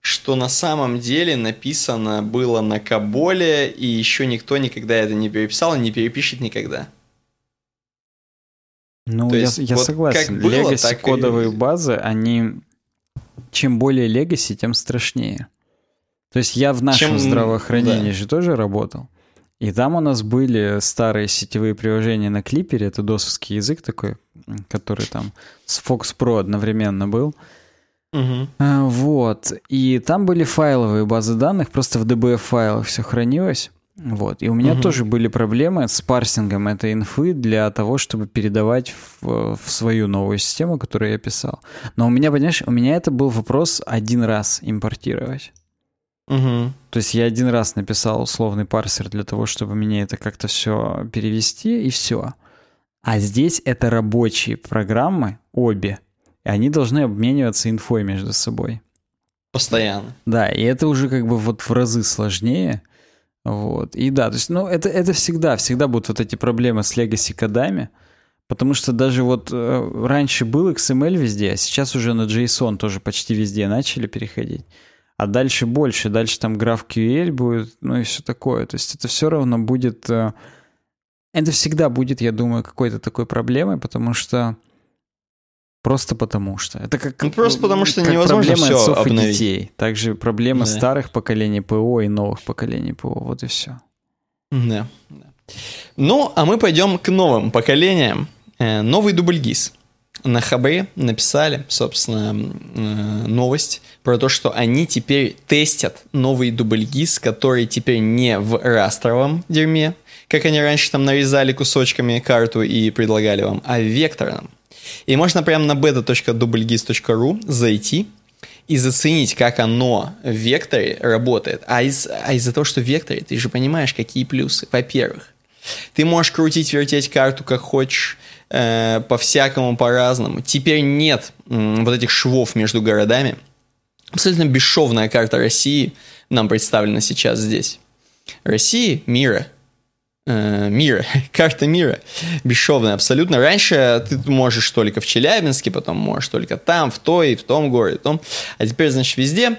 что на самом деле написано было на Каболе, и еще никто никогда это не переписал и не перепишет никогда. Ну, То я, есть, я вот согласен. Легаси кодовые и... базы, они... Чем более легаси, тем страшнее. То есть я в нашем Чем... здравоохранении да. же тоже работал. И там у нас были старые сетевые приложения на клипере, это досовский язык такой, который там с Fox Pro одновременно был. Угу. Вот. И там были файловые базы данных, просто в DBF файлах все хранилось. Вот. И у меня угу. тоже были проблемы с парсингом этой инфы для того, чтобы передавать в, в свою новую систему, которую я писал. Но у меня, понимаешь, у меня это был вопрос один раз импортировать. Угу. То есть я один раз написал условный парсер для того, чтобы мне это как-то все перевести, и все. А здесь это рабочие программы, обе, и они должны обмениваться инфой между собой. Постоянно. Да, и это уже как бы вот в разы сложнее. Вот. И да, то есть, ну, это, это всегда, всегда будут вот эти проблемы с legacy кодами, потому что даже вот э, раньше был XML везде, а сейчас уже на JSON тоже почти везде начали переходить а дальше больше, дальше там GraphQL будет, ну и все такое. То есть это все равно будет... Э, это всегда будет, я думаю, какой-то такой проблемой, потому что... Просто потому что. Это как, ну, просто потому что как невозможно проблема все отцов обновить. и детей. Также проблема да. старых поколений ПО и новых поколений ПО. Вот и все. Да. Ну, а мы пойдем к новым поколениям. Э, новый дубль ГИС на Хабре написали, собственно, э, новость про то, что они теперь тестят новый дубль ГИС, который теперь не в растровом дерьме, как они раньше там нарезали кусочками карту и предлагали вам, а векторном. И можно прямо на beta.dublegis.ru зайти и заценить, как оно в векторе работает. А, из, а из-за того, что в векторе, ты же понимаешь, какие плюсы. Во-первых, ты можешь крутить, вертеть карту как хочешь, э, по-всякому, по-разному. Теперь нет вот этих швов между городами. Абсолютно бесшовная карта России нам представлена сейчас здесь. России, мира, э, мира, [laughs] карта мира, бесшовная абсолютно. Раньше ты можешь только в Челябинске, потом можешь только там, в той, в том городе, в том, а теперь, значит, везде.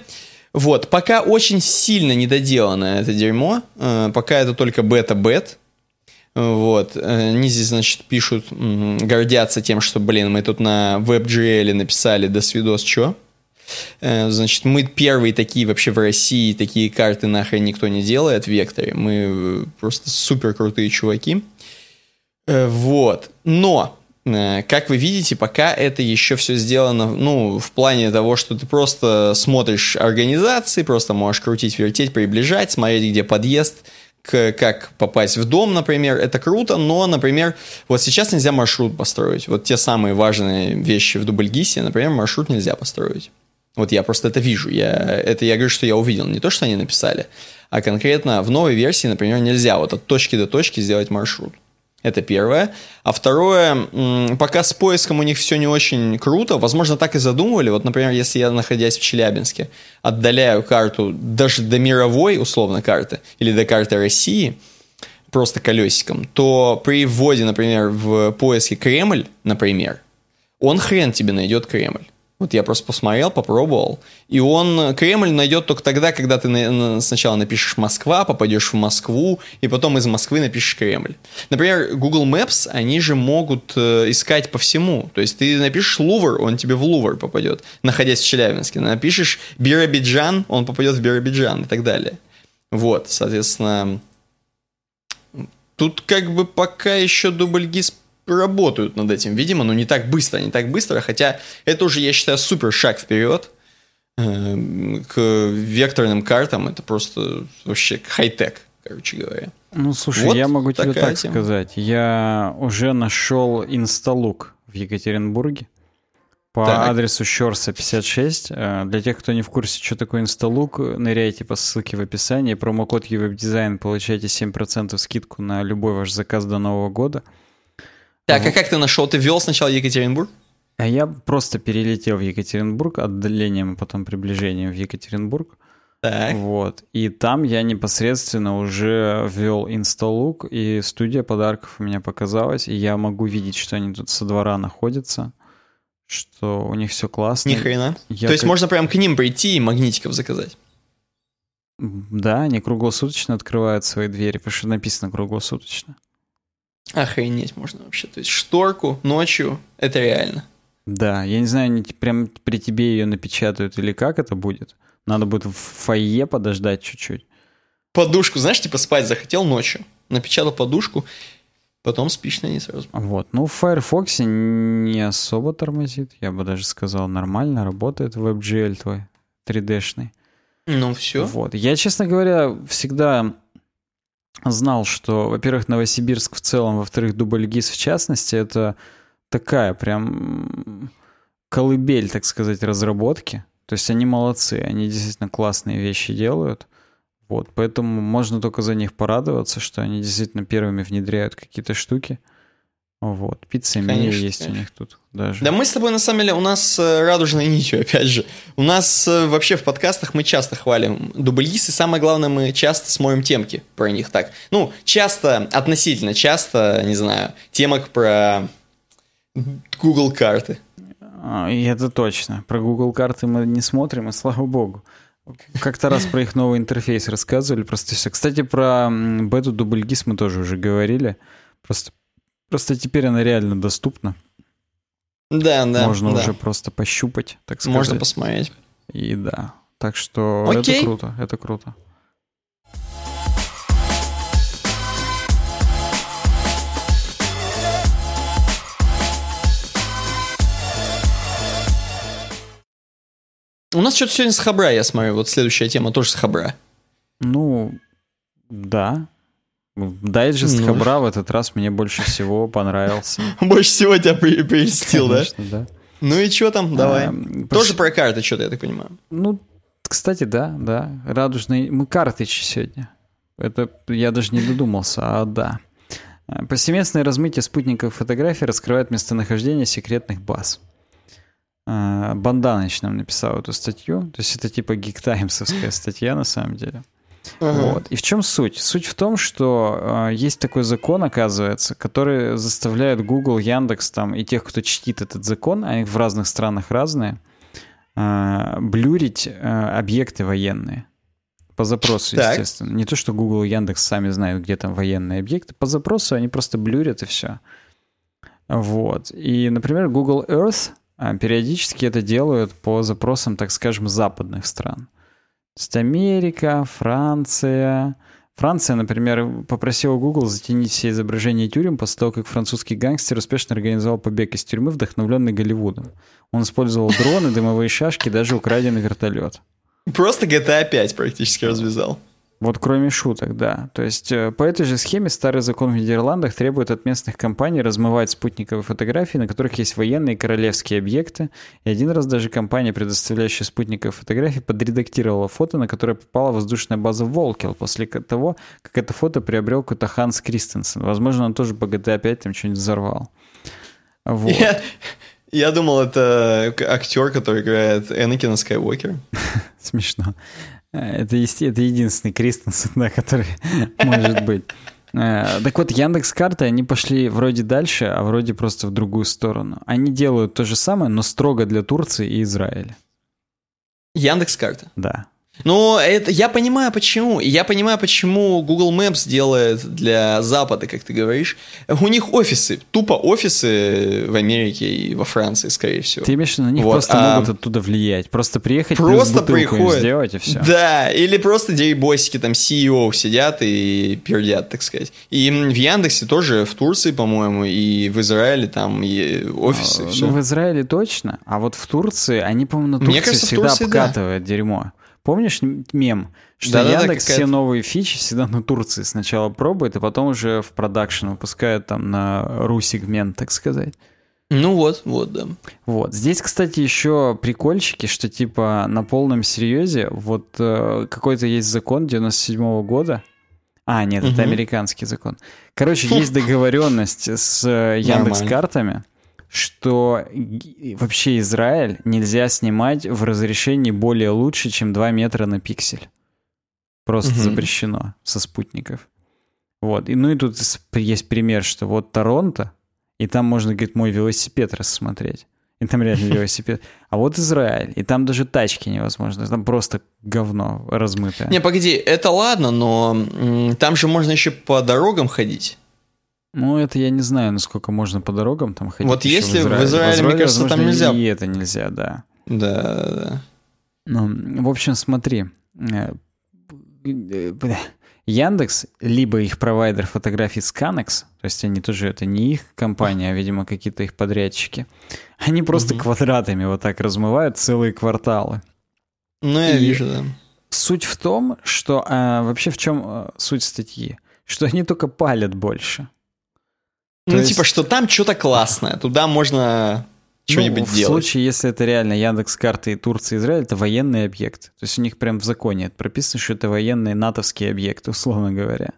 Вот, пока очень сильно недоделано это дерьмо, э, пока это только бета-бет, вот. Они здесь, значит, пишут, гордятся тем, что, блин, мы тут на WebGL написали до свидос, чё? Э, значит, мы первые такие вообще в России, такие карты нахрен никто не делает в Векторе. Мы э, просто супер крутые чуваки. Э, вот. Но как вы видите, пока это еще все сделано, ну, в плане того, что ты просто смотришь организации, просто можешь крутить, вертеть, приближать, смотреть, где подъезд, как попасть в дом, например, это круто, но, например, вот сейчас нельзя маршрут построить. Вот те самые важные вещи в Дубльгисе, например, маршрут нельзя построить. Вот я просто это вижу. Я, это я говорю, что я увидел. Не то, что они написали, а конкретно в новой версии, например, нельзя вот от точки до точки сделать маршрут. Это первое. А второе, пока с поиском у них все не очень круто, возможно, так и задумывали. Вот, например, если я, находясь в Челябинске, отдаляю карту даже до мировой, условно, карты, или до карты России, просто колесиком, то при вводе, например, в поиске Кремль, например, он хрен тебе найдет Кремль. Вот я просто посмотрел, попробовал. И он Кремль найдет только тогда, когда ты на, на, сначала напишешь Москва, попадешь в Москву, и потом из Москвы напишешь Кремль. Например, Google Maps, они же могут э, искать по всему. То есть ты напишешь Лувр, он тебе в Лувр попадет, находясь в Челябинске. Напишешь Биробиджан, он попадет в Биробиджан и так далее. Вот, соответственно, тут как бы пока еще дубльгиз работают над этим, видимо, но не так быстро, не так быстро, хотя это уже, я считаю, супер шаг вперед э, к векторным картам, это просто вообще хай-тек, короче говоря. Ну, слушай, вот я могу тебе так тема. сказать, я уже нашел инсталук в Екатеринбурге по так. адресу Щорса 56. Э, для тех, кто не в курсе, что такое инсталук, ныряйте по ссылке в описании, промокод EWebDesign, получаете 7% скидку на любой ваш заказ до Нового года. Так, а как ты нашел? Ты ввел сначала Екатеринбург? А я просто перелетел в Екатеринбург отдалением, а потом приближением в Екатеринбург. Так. Вот. И там я непосредственно уже ввел инсталук, и студия подарков у меня показалась, и я могу видеть, что они тут со двора находятся, что у них все классно. Ни хрена. Я То есть как... можно прям к ним прийти и магнитиков заказать? Да, они круглосуточно открывают свои двери, потому что написано круглосуточно. Охренеть можно вообще. То есть шторку ночью, это реально. Да, я не знаю, они прям при тебе ее напечатают или как это будет. Надо будет в фойе подождать чуть-чуть. Подушку, знаешь, типа спать захотел ночью. Напечатал подушку, потом спишь на ней сразу. Вот, ну в Firefox не особо тормозит. Я бы даже сказал, нормально работает WebGL твой 3D-шный. Ну все. Вот. Я, честно говоря, всегда знал, что, во-первых, Новосибирск в целом, во-вторых, Дубльгиз в частности, это такая прям колыбель, так сказать, разработки. То есть они молодцы, они действительно классные вещи делают. Вот, поэтому можно только за них порадоваться, что они действительно первыми внедряют какие-то штуки. Вот, пицца Мия есть конечно. у них тут даже. Да мы с тобой, на самом деле, у нас э, радужная нитью, [laughs] опять же. У нас э, вообще в подкастах мы часто хвалим дубльгиз, и самое главное, мы часто смотрим темки про них так. Ну, часто, относительно часто, не знаю, темок про Google карты. А, и это точно. Про Google карты мы не смотрим, и слава богу. Как-то раз про их новый интерфейс рассказывали, просто все. Кстати, про бету дубльгиз мы тоже уже говорили. Просто Просто теперь она реально доступна. Да, да. Можно да. уже просто пощупать, так сказать. Можно посмотреть. И да. Так что Окей. это круто, это круто. У нас что-то сегодня с Хабра, я смотрю. Вот следующая тема тоже с Хабра. Ну, да. Дайджест ну. Хабра в этот раз мне больше всего понравился. [laughs] Больше всего тебя прельстил, да? да. Ну и что там, давай. А, Тоже про карты что-то, я так понимаю. Ну, кстати, да, да. Радужный. Мы картыч сегодня. Это я даже не додумался, а да. Повсеместное размытие спутниковых фотографий раскрывает местонахождение секретных баз. А, Банданыч нам написал эту статью. То есть это типа гиктаймсовская статья на самом деле. Uh-huh. Вот. И в чем суть? Суть в том, что э, есть такой закон, оказывается, который заставляет Google, Яндекс там и тех, кто чтит этот закон, они в разных странах разные, э, блюрить э, объекты военные. По запросу, так. естественно. Не то, что Google и Яндекс сами знают, где там военные объекты. По запросу они просто блюрят и все. Вот. И, например, Google Earth периодически это делают по запросам, так скажем, западных стран. Есть Америка, Франция. Франция, например, попросила Google затянить все изображения тюрем после того, как французский гангстер успешно организовал побег из тюрьмы, вдохновленный Голливудом. Он использовал дроны, дымовые шашки, даже украденный вертолет. Просто GTA 5 практически развязал. Вот кроме шуток, да. То есть э, по этой же схеме старый закон в Нидерландах требует от местных компаний размывать спутниковые фотографии, на которых есть военные и королевские объекты. И один раз даже компания, предоставляющая спутниковые фотографии, подредактировала фото, на которое попала воздушная база Волкел после того, как это фото приобрел какой-то Ханс Кристенсен. Возможно, он тоже по GTA 5 там что-нибудь взорвал. Вот. Я, я думал, это актер, который играет Энакина Скайуокер. [laughs] Смешно. Это, это единственный Кристенсен, [laughs] да, который [laughs] может быть. Э, так вот, Яндекс карты, они пошли вроде дальше, а вроде просто в другую сторону. Они делают то же самое, но строго для Турции и Израиля. Яндекс карта? Да. Ну, это я понимаю почему. Я понимаю, почему Google Maps делает для Запада, как ты говоришь. У них офисы, тупо офисы в Америке и во Франции, скорее всего. Ты имеешь в виду, на них вот, просто а... могут оттуда влиять. Просто приехать, просто приходят. сделать и все. Да, или просто дерибосики, там CEO сидят и пердят, так сказать. И в Яндексе тоже, в Турции, по-моему, и в Израиле там и офисы. Ну, все. в Израиле точно, а вот в Турции, они, по-моему, на Турции Мне кажется, всегда Турции, обкатывают да. дерьмо. Помнишь мем? Что да, Яндекс да, все новые фичи всегда на Турции сначала пробует, а потом уже в продакшн выпускают там на ру-сегмент, так сказать. Ну вот, вот, да. Вот. Здесь, кстати, еще прикольчики, что типа на полном серьезе вот э, какой-то есть закон 97 -го года. А, нет, угу. это американский закон. Короче, есть [laughs] договоренность с э, Яндекс картами что вообще Израиль нельзя снимать в разрешении более лучше, чем 2 метра на пиксель. Просто угу. запрещено со спутников. Вот. И, ну и тут есть пример, что вот Торонто, и там можно, говорит, мой велосипед рассмотреть. И там реально велосипед. А вот Израиль, и там даже тачки невозможно. Там просто говно размытое. Не, погоди, это ладно, но там же можно еще по дорогам ходить. Ну, это я не знаю, насколько можно по дорогам там ходить. Вот если в Израиле, в Израиле, в Израиле мне кажется, возможно, там нельзя. И это нельзя, да. Да, да. Ну, в общем, смотри. Э, Яндекс, либо их провайдер фотографий Scanex, то есть они тоже, это не их компания, а, видимо, какие-то их подрядчики, они просто угу. квадратами вот так размывают целые кварталы. Ну, я И вижу, да. Суть в том, что а, вообще в чем а, суть статьи? Что они только палят больше. Ну, есть... типа, что там что-то классное, туда можно что-нибудь ну, в делать. В случае, если это реально Яндекс карты и Турция, Израиль, это военный объект. То есть у них прям в законе прописано, что это военные натовские объекты, [laughs] условно говоря.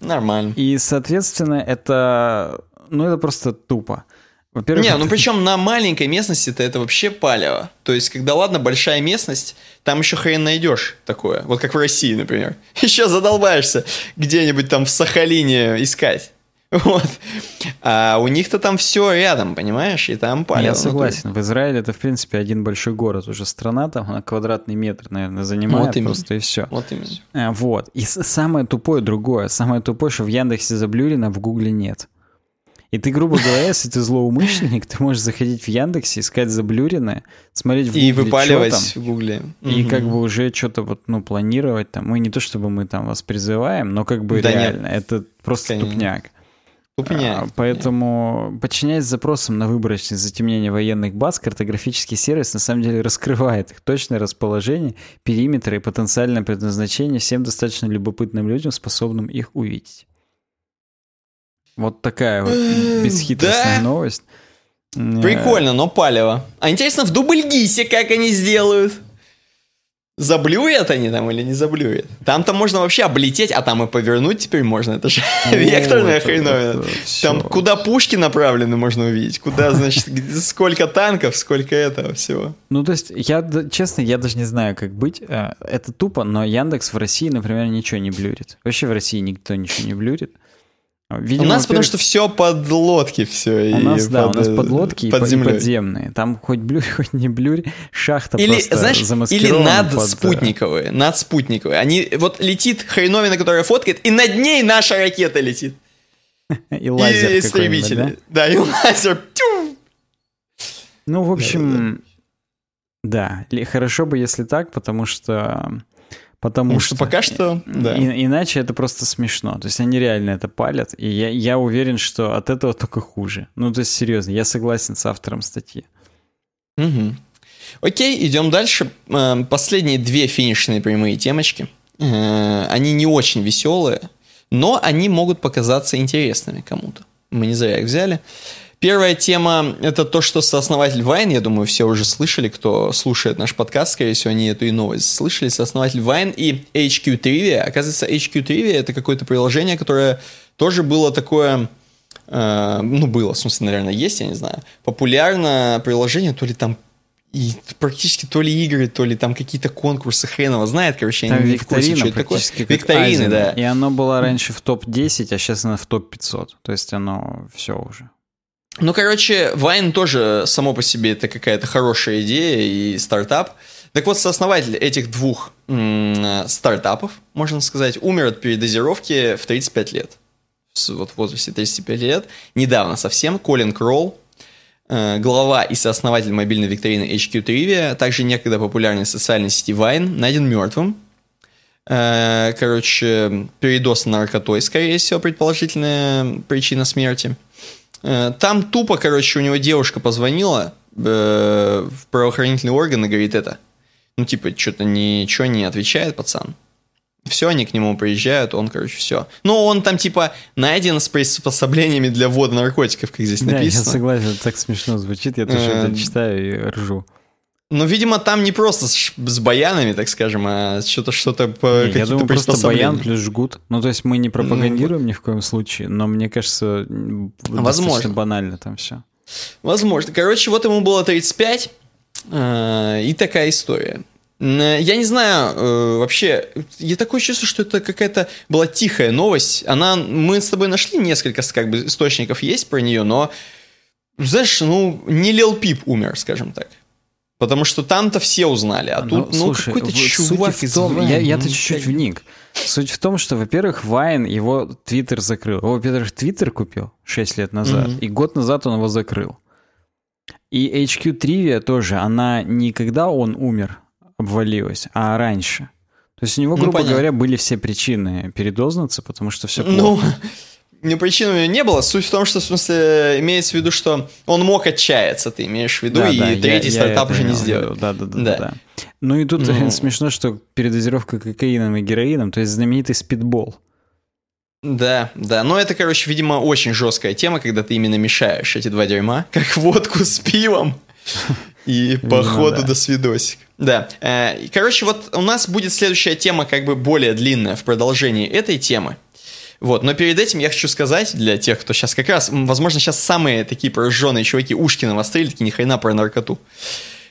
Нормально. И, соответственно, это... Ну, это просто тупо. Во-первых, не, ну причем на маленькой местности-то это вообще палево. То есть, когда, ладно, большая местность, там еще хрен найдешь такое. Вот как в России, например. [laughs] Еще задолбаешься где-нибудь там в Сахалине искать. [laughs] Вот. А у них-то там все рядом, понимаешь? И там палево. Я согласен. В Израиле это, в принципе, один большой город. Уже страна там на квадратный метр, наверное, занимает вот просто и все. Вот именно. А, вот. И самое тупое другое. Самое тупое, что в Яндексе заблюрено, в Гугле нет. И ты, грубо говоря, если ты злоумышленник, ты можешь заходить в Яндексе, искать заблюренное, смотреть в Гугле, И выпаливать там, в Гугле. И угу. как бы уже что-то вот, ну, планировать там. Мы не то, чтобы мы там вас призываем, но как бы да реально, нет. это просто Конечно. тупняк. Тупняк. А, поэтому, подчиняясь запросам на выборочность затемнения военных баз, картографический сервис на самом деле раскрывает их точное расположение, периметры и потенциальное предназначение всем достаточно любопытным людям, способным их увидеть. Вот такая вот бесхитростная да. новость. Прикольно, но палево. А интересно, в Дубльгисе как они сделают? Заблюет они там или не заблюет? Там-то можно вообще облететь, а там и повернуть теперь можно. Это же [laughs] ну, векторная хреновина. Там куда пушки направлены можно увидеть. Куда, значит, сколько танков, сколько этого всего. Ну, то есть, я, честно, я даже не знаю, как быть. Э, это тупо, но Яндекс в России, например, ничего не блюрит. Вообще в России никто ничего не блюрит. Видимо, у нас потому что все под лодки все. У нас, да, под, у нас под лодки под и, землей. подземные. Там хоть блюрь, [laughs] хоть не блюрь, шахта или, просто знаешь, Или над под... Э, спутниковые, над спутниковые. Они, вот летит хреновина, которая фоткает, и над ней наша ракета летит. [laughs] И лазер И истребители. Да? да, и лазер. Ну, в общем, да, да. хорошо бы, если так, потому что... Потому, что, что пока что, да. И, иначе это просто смешно. То есть они реально это палят, и я, я уверен, что от этого только хуже. Ну, то есть, серьезно, я согласен с автором статьи. Угу. Окей, идем дальше. Эм, последние две финишные прямые темочки. Э, они не очень веселые, но они могут показаться интересными кому-то. Мы не зря их взяли. Первая тема – это то, что сооснователь Vine, я думаю, все уже слышали, кто слушает наш подкаст, скорее всего, они эту и новость слышали, сооснователь Vine и HQ Trivia. Оказывается, HQ Trivia – это какое-то приложение, которое тоже было такое, э, ну, было, в смысле, наверное, есть, я не знаю, популярное приложение, то ли там и практически то ли игры, то ли там какие-то конкурсы хренова знает, короче, там я не в курсе, что это такое. Викторины, Азина. да. И оно было раньше в топ-10, а сейчас оно в топ-500. То есть оно все уже. Ну, короче, Вайн тоже само по себе это какая-то хорошая идея и стартап. Так вот, сооснователь этих двух стартапов, можно сказать, умер от передозировки в 35 лет. Вот в возрасте 35 лет. Недавно совсем. Колин Кролл, э, глава и сооснователь мобильной викторины HQ Trivia, также некогда популярной социальной сети Vine, найден мертвым. Э, короче, передоз наркотой, скорее всего, предположительная причина смерти. Э, там тупо, короче, у него девушка позвонила э, в правоохранительные органы, говорит это. Ну, типа, что-то ничего не отвечает пацан. Все, они к нему приезжают, он, короче, все. Но он там, типа, найден с приспособлениями для ввода наркотиков, как здесь написано. Да, я согласен, это так смешно звучит, я тоже это э, читаю и ржу. Ну, видимо, там не просто с, с баянами, так скажем, а что-то что-то по не, Я думаю, просто баян плюс жгут. Ну, то есть мы не пропагандируем ну, ни в коем случае, но мне кажется, возможно банально там все. Возможно. Короче, вот ему было 35, э, и такая история. Я не знаю, э, вообще, я такое чувство, что это какая-то была тихая новость. Она, мы с тобой нашли несколько как бы источников есть про нее, но, знаешь, ну, не Лил Пип умер, скажем так. Потому что там-то все узнали, а ну, тут, ну, слушай, какой-то чувак из том, Vine, я, я-то ну, чуть-чуть вник. Суть в том, что, во-первых, Вайн его Твиттер закрыл. Его, во-первых, Твиттер купил 6 лет назад, mm-hmm. и год назад он его закрыл. И HQ Trivia тоже, она не когда он умер, обвалилась, а раньше. То есть у него, ну, грубо ну, говоря, были все причины передознаться, потому что все плохо. Ну, не причин у него не было. Суть в том, что, в смысле, имеется в виду, что он мог отчаяться, ты имеешь в виду, да, и да, третий я, стартап я уже не сделал. Да, да, да, да. да. Ну и тут ну. [laughs] смешно, что передозировка кокаином и героином, то есть знаменитый спидбол. Да, да. Но это, короче, видимо, очень жесткая тема, когда ты именно мешаешь эти два дерьма, [laughs] как водку с пивом. [laughs] И по ходу до свидосик. Да. Э, короче, вот у нас будет следующая тема, как бы более длинная в продолжении этой темы. Вот, но перед этим я хочу сказать для тех, кто сейчас как раз, возможно, сейчас самые такие пораженные чуваки ушки навострили, такие ни хрена про наркоту.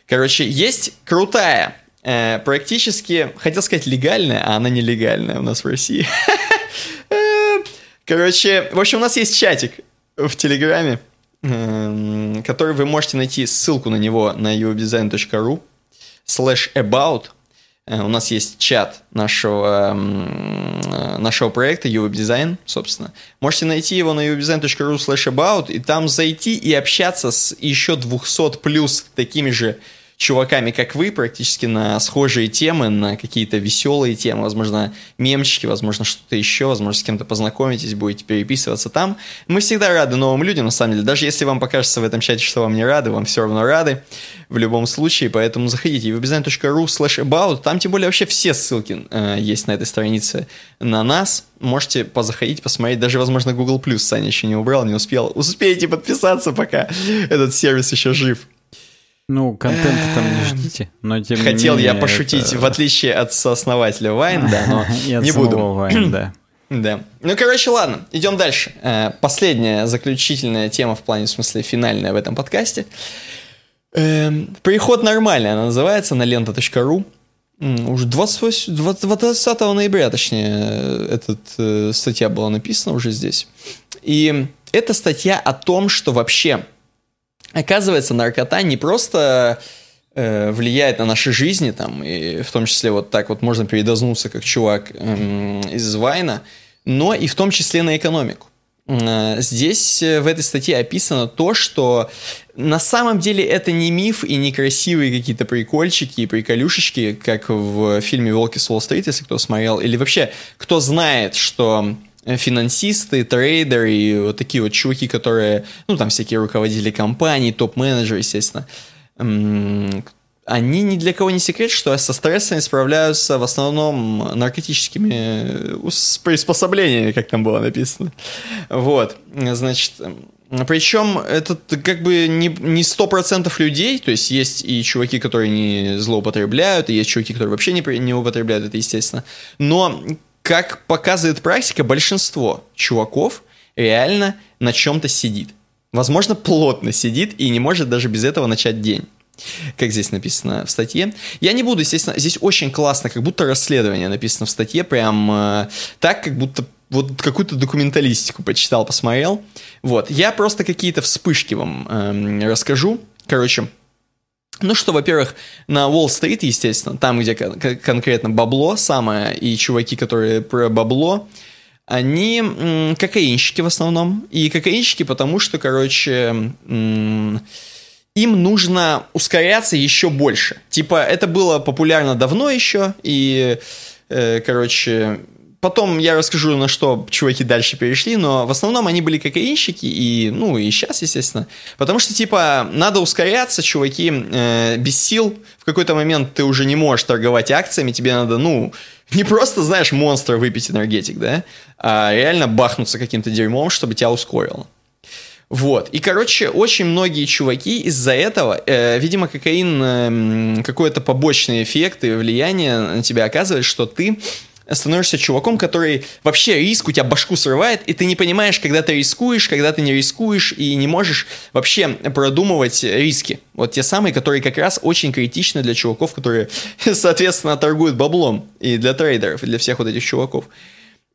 Короче, есть крутая, э, практически, хотел сказать легальная, а она нелегальная у нас в России. [laughs] Э, короче, в общем, у нас есть чатик в Телеграме, эм, который вы можете найти ссылку на него на uwebdesign.ru slash about у нас есть чат нашего, э, нашего проекта UWeb Design, собственно. Можете найти его на uwebdesign.ru slash about и там зайти и общаться с еще 200 плюс такими же чуваками, как вы, практически на схожие темы, на какие-то веселые темы, возможно, мемчики, возможно, что-то еще, возможно, с кем-то познакомитесь, будете переписываться там. Мы всегда рады новым людям, на самом деле. Даже если вам покажется в этом чате, что вам не рады, вам все равно рады в любом случае, поэтому заходите в обязательно.ru slash about, там тем более вообще все ссылки э, есть на этой странице на нас, можете позаходить, посмотреть, даже, возможно, Google Саня еще не убрал, не успел, успейте подписаться, пока этот сервис еще жив. Ну, контента там не эм, ждите, но тем Хотел не менее, я пошутить, это... в отличие от сооснователя Вайн, да, но [laughs] не буду. Вайн, да. [clears throat] Да. Ну, короче, ладно, идем дальше. Э, последняя заключительная тема в плане, в смысле, финальная в этом подкасте. Эм, Приход нормальный, она называется, на лента.ру. Уже 28, 20 ноября, точнее, эта э, статья была написана уже здесь. И это статья о том, что вообще Оказывается, наркота не просто э, влияет на наши жизни, там, и в том числе вот так вот можно передознуться, как чувак эм, из Вайна, но и в том числе на экономику. Э, здесь э, в этой статье описано то, что на самом деле это не миф и не красивые какие-то прикольчики и приколюшечки, как в фильме «Волки с Уолл-стрит», если кто смотрел, или вообще кто знает, что финансисты, трейдеры и вот такие вот чуваки, которые, ну, там всякие руководители компаний, топ-менеджеры, естественно, они ни для кого не секрет, что со стрессами справляются в основном наркотическими э, приспособлениями, как там было написано. Вот, значит, причем это как бы не, не 100% людей, то есть есть и чуваки, которые не злоупотребляют, и есть чуваки, которые вообще не, не употребляют, это естественно. Но, как показывает практика, большинство чуваков реально на чем-то сидит. Возможно, плотно сидит и не может даже без этого начать день как здесь написано в статье. Я не буду, естественно, здесь очень классно, как будто расследование написано в статье, прям э, так, как будто вот какую-то документалистику почитал, посмотрел. Вот, я просто какие-то вспышки вам э, расскажу. Короче, ну что, во-первых, на Уолл-стрит, естественно, там, где кон- конкретно бабло самое, и чуваки, которые про бабло, они м- кокаинщики в основном. И кокаинщики потому, что, короче... Им нужно ускоряться еще больше. Типа, это было популярно давно еще, и, э, короче, потом я расскажу, на что чуваки дальше перешли, но в основном они были кокаинщики, и, ну, и сейчас, естественно. Потому что, типа, надо ускоряться, чуваки, э, без сил. В какой-то момент ты уже не можешь торговать акциями, тебе надо, ну, не просто, знаешь, монстра выпить энергетик, да, а реально бахнуться каким-то дерьмом, чтобы тебя ускорило. Вот. И, короче, очень многие чуваки из-за этого, э, видимо, кокаин э, какой-то побочный эффект и влияние на тебя оказывает, что ты становишься чуваком, который вообще риск у тебя башку срывает, и ты не понимаешь, когда ты рискуешь, когда ты не рискуешь, и не можешь вообще продумывать риски. Вот те самые, которые как раз очень критичны для чуваков, которые, [laughs] соответственно, торгуют баблом, и для трейдеров, и для всех вот этих чуваков.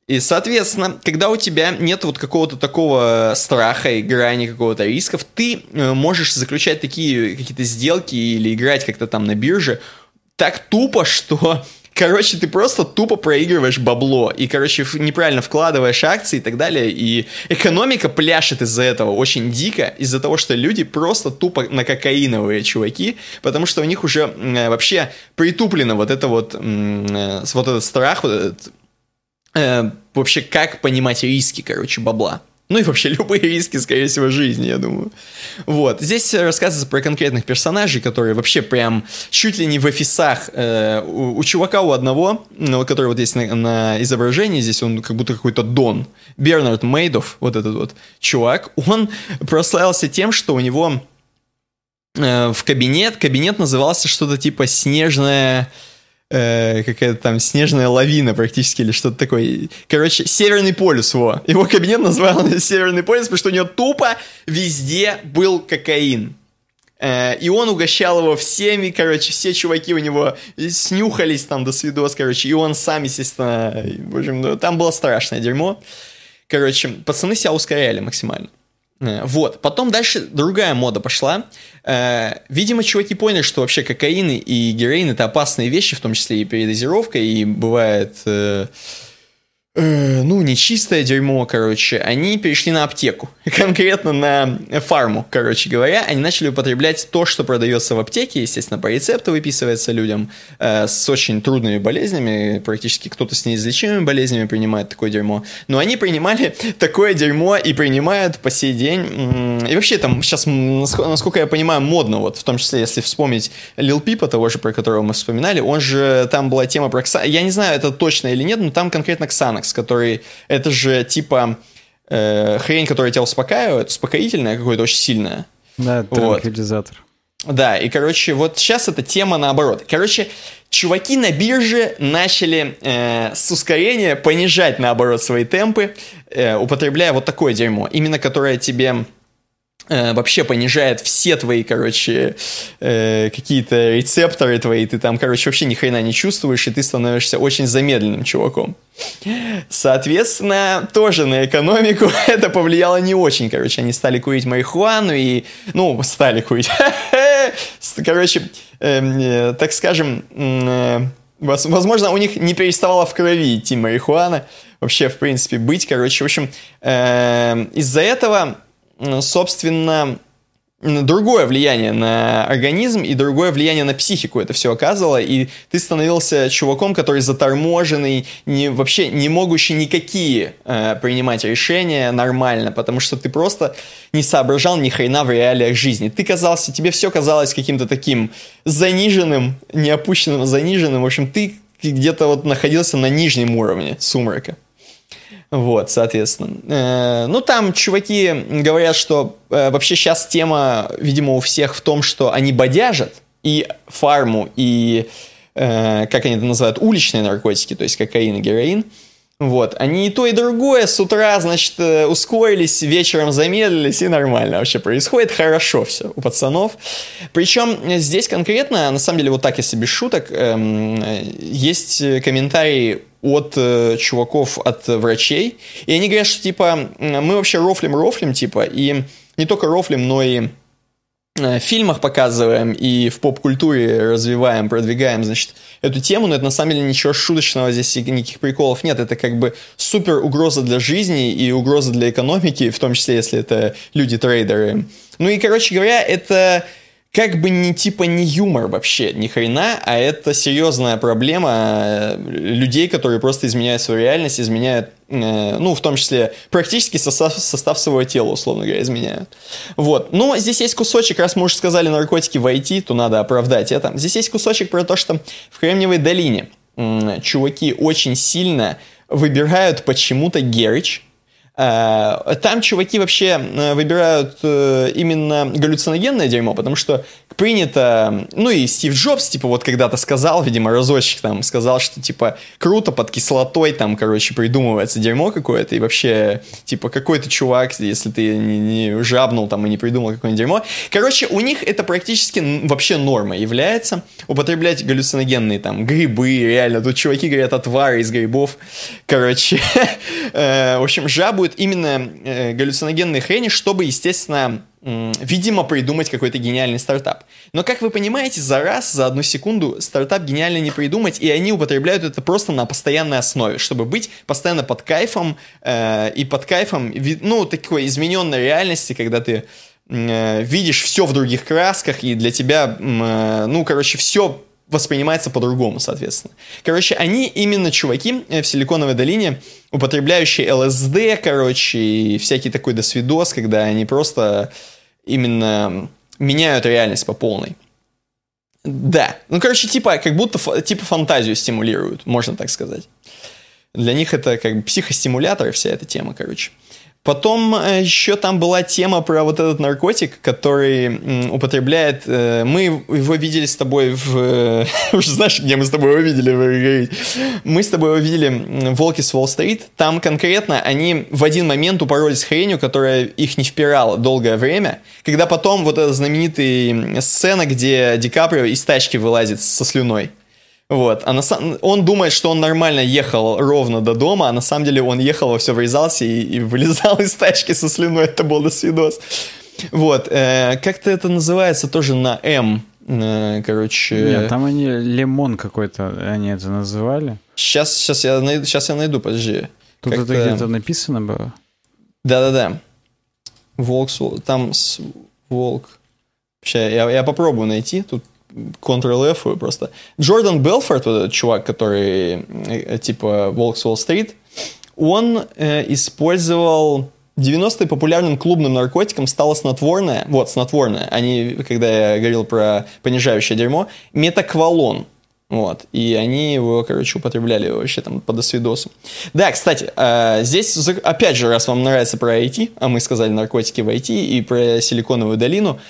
И, соответственно, когда у тебя нет вот какого-то такого страха и грани какого-то рисков, ты э, можешь заключать такие какие-то сделки или играть как-то там на бирже так тупо, что короче, ты просто тупо проигрываешь бабло и, короче, неправильно вкладываешь акции и так далее, и экономика пляшет из-за этого очень дико, из-за того, что люди просто тупо на кокаиновые чуваки, потому что у них уже э, вообще притуплено вот это вот, э, вот этот страх, вот этот э, вообще как понимать риски, короче, бабла. Ну и вообще [laughs] любые риски, скорее всего, жизни, я думаю. Вот. Здесь рассказывается про конкретных персонажей, которые вообще прям чуть ли не в офисах. Э, у, у чувака у одного, ну, который вот есть на, на изображении, здесь он как будто какой-то Дон. Бернард Мейдов, вот этот вот чувак, он [laughs] прославился тем, что у него э, в кабинет, кабинет назывался что-то типа «Снежная...» э, какая-то там снежная лавина практически или что-то такое. Короче, Северный полюс, во. Его кабинет назвал [laughs] Северный полюс, потому что у него тупо везде был кокаин. Э, и он угощал его всеми, короче, все чуваки у него снюхались там до свидос, короче, и он сам, естественно, боже мой, ну, там было страшное дерьмо. Короче, пацаны себя ускоряли максимально. Э, вот. Потом дальше другая мода пошла. Э, видимо, чуваки поняли, что вообще кокаин и героин это опасные вещи, в том числе и передозировка, и бывает э, ну, нечистое дерьмо, короче, они перешли на аптеку, [laughs] конкретно на фарму, короче говоря, они начали употреблять то, что продается в аптеке, естественно, по рецепту выписывается людям э, с очень трудными болезнями, практически кто-то с неизлечимыми болезнями принимает такое дерьмо, но они принимали [laughs] такое дерьмо и принимают по сей день, и вообще там сейчас, насколько я понимаю, модно, вот, в том числе, если вспомнить Лил Пипа, того же, про которого мы вспоминали, он же, там была тема про Ксана, я не знаю, это точно или нет, но там конкретно Ксана Xanax, который... Это же типа э, хрень, которая тебя успокаивает, успокоительная какое-то очень сильное. Да, транквилизатор. Вот. Да, и, короче, вот сейчас эта тема наоборот. Короче, чуваки на бирже начали э, с ускорения понижать, наоборот, свои темпы, э, употребляя вот такое дерьмо, именно которое тебе вообще понижает все твои, короче, э, какие-то рецепторы твои, ты там, короче, вообще ни хрена не чувствуешь, и ты становишься очень замедленным чуваком. Соответственно, тоже на экономику [laughs] это повлияло не очень, короче, они стали курить марихуану и, ну, стали курить. [laughs] Короче, эм, э, так скажем, э, возможно, у них не переставала в крови идти марихуана, вообще, в принципе, быть. Короче, в общем, э, из-за этого, собственно, другое влияние на организм и другое влияние на психику это все оказывало, и ты становился чуваком, который заторможенный, не, вообще не могущий никакие э, принимать решения нормально, потому что ты просто не соображал ни хрена в реалиях жизни. Ты казался, тебе все казалось каким-то таким заниженным, не опущенным, а заниженным. В общем, ты где-то вот находился на нижнем уровне сумрака. Вот, соответственно. Э, ну, там чуваки говорят, что э, вообще сейчас тема, видимо, у всех в том, что они бодяжат и фарму, и, э, как они это называют, уличные наркотики, то есть кокаин и героин. Вот, они и то, и другое. С утра, значит, ускорились, вечером замедлились, и нормально вообще происходит, хорошо все у пацанов. Причем здесь конкретно, на самом деле, вот так, если без шуток, эм, есть комментарии от э, чуваков, от врачей, и они говорят, что, типа, мы вообще рофлим-рофлим, типа, и не только рофлим, но и э, в фильмах показываем и в поп-культуре развиваем, продвигаем, значит, эту тему, но это на самом деле ничего шуточного здесь никаких приколов нет, это как бы супер угроза для жизни и угроза для экономики, в том числе, если это люди-трейдеры. Ну и, короче говоря, это как бы не типа не юмор вообще, ни хрена, а это серьезная проблема э, людей, которые просто изменяют свою реальность, изменяют, э, ну, в том числе, практически состав, состав своего тела, условно говоря, изменяют. Вот. Но здесь есть кусочек, раз мы уже сказали наркотики войти, то надо оправдать это. Здесь есть кусочек про то, что в Кремниевой долине чуваки очень сильно выбирают почему-то Герич, Э, там чуваки вообще э, выбирают э, именно галлюциногенное дерьмо, потому что принято, ну и Стив Джобс, типа, вот когда-то сказал, видимо, разочек там, сказал, что, типа, круто под кислотой там, короче, придумывается дерьмо какое-то, и вообще, типа, какой-то чувак, если ты не, не жабнул там и не придумал какое-нибудь дерьмо. Короче, у них это практически вообще норма является, употреблять галлюциногенные там грибы, реально, тут чуваки говорят отвары из грибов, короче, [laughs] в общем, жабуют именно э, галлюциногенные хрени, чтобы, естественно, видимо, придумать какой-то гениальный стартап. Но, как вы понимаете, за раз, за одну секунду стартап гениально не придумать, и они употребляют это просто на постоянной основе, чтобы быть постоянно под кайфом, э, и под кайфом, ну, такой измененной реальности, когда ты э, видишь все в других красках, и для тебя, э, ну, короче, все воспринимается по-другому, соответственно. Короче, они именно чуваки э, в Силиконовой долине, употребляющие ЛСД, короче, и всякий такой досвидос, когда они просто именно меняют реальность по полной. Да. Ну, короче, типа, как будто типа фантазию стимулируют, можно так сказать. Для них это как бы психостимулятор, вся эта тема, короче. Потом э, еще там была тема про вот этот наркотик, который употребляет... Э, мы его видели с тобой в... [laughs] Уже знаешь, где мы с тобой его видели? Мы с тобой его видели «Волки с Уолл-стрит». Там конкретно они в один момент упоролись хренью, которая их не впирала долгое время. Когда потом вот эта знаменитая сцена, где Ди Каприо из тачки вылазит со слюной. Вот. А на сам... Он думает, что он нормально ехал ровно до дома, а на самом деле он ехал, во все врезался и, и вылезал из тачки со слюной. Это был досвидос. Вот. Э, как-то это называется тоже на М. Э, короче... Нет, там они лимон какой-то, они это называли. Сейчас, сейчас, я, найду, сейчас я найду, подожди. Тут это где-то написано было? Да-да-да. Волк, там с... волк. Сейчас я, я попробую найти. Тут Ctrl-F просто. Джордан Белфорд, вот этот чувак, который э, типа Волк с Уолл-стрит, он э, использовал 90-е популярным клубным наркотиком стало снотворное, вот, снотворное, они, когда я говорил про понижающее дерьмо, метаквалон. Вот, и они его, короче, употребляли вообще там по досвидосу. Да, кстати, э, здесь, опять же, раз вам нравится про IT, а мы сказали наркотики в IT и про Силиконовую долину,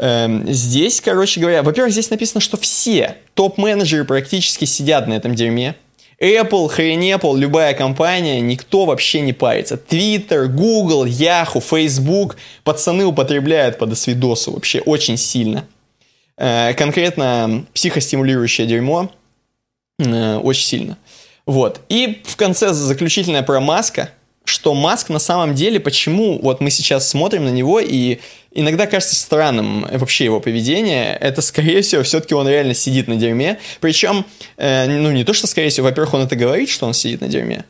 здесь, короче говоря, во-первых, здесь написано, что все топ-менеджеры практически сидят на этом дерьме. Apple, хрен Apple, любая компания, никто вообще не парится. Twitter, Google, Yahoo, Facebook, пацаны употребляют по досвидосу вообще очень сильно. Э, конкретно психостимулирующее дерьмо э, очень сильно. Вот. И в конце заключительная про Маска, что Маск на самом деле, почему вот мы сейчас смотрим на него и иногда кажется странным вообще его поведение. Это, скорее всего, все-таки он реально сидит на дерьме. Причем, э, ну, не то, что, скорее всего, во-первых, он это говорит, что он сидит на дерьме.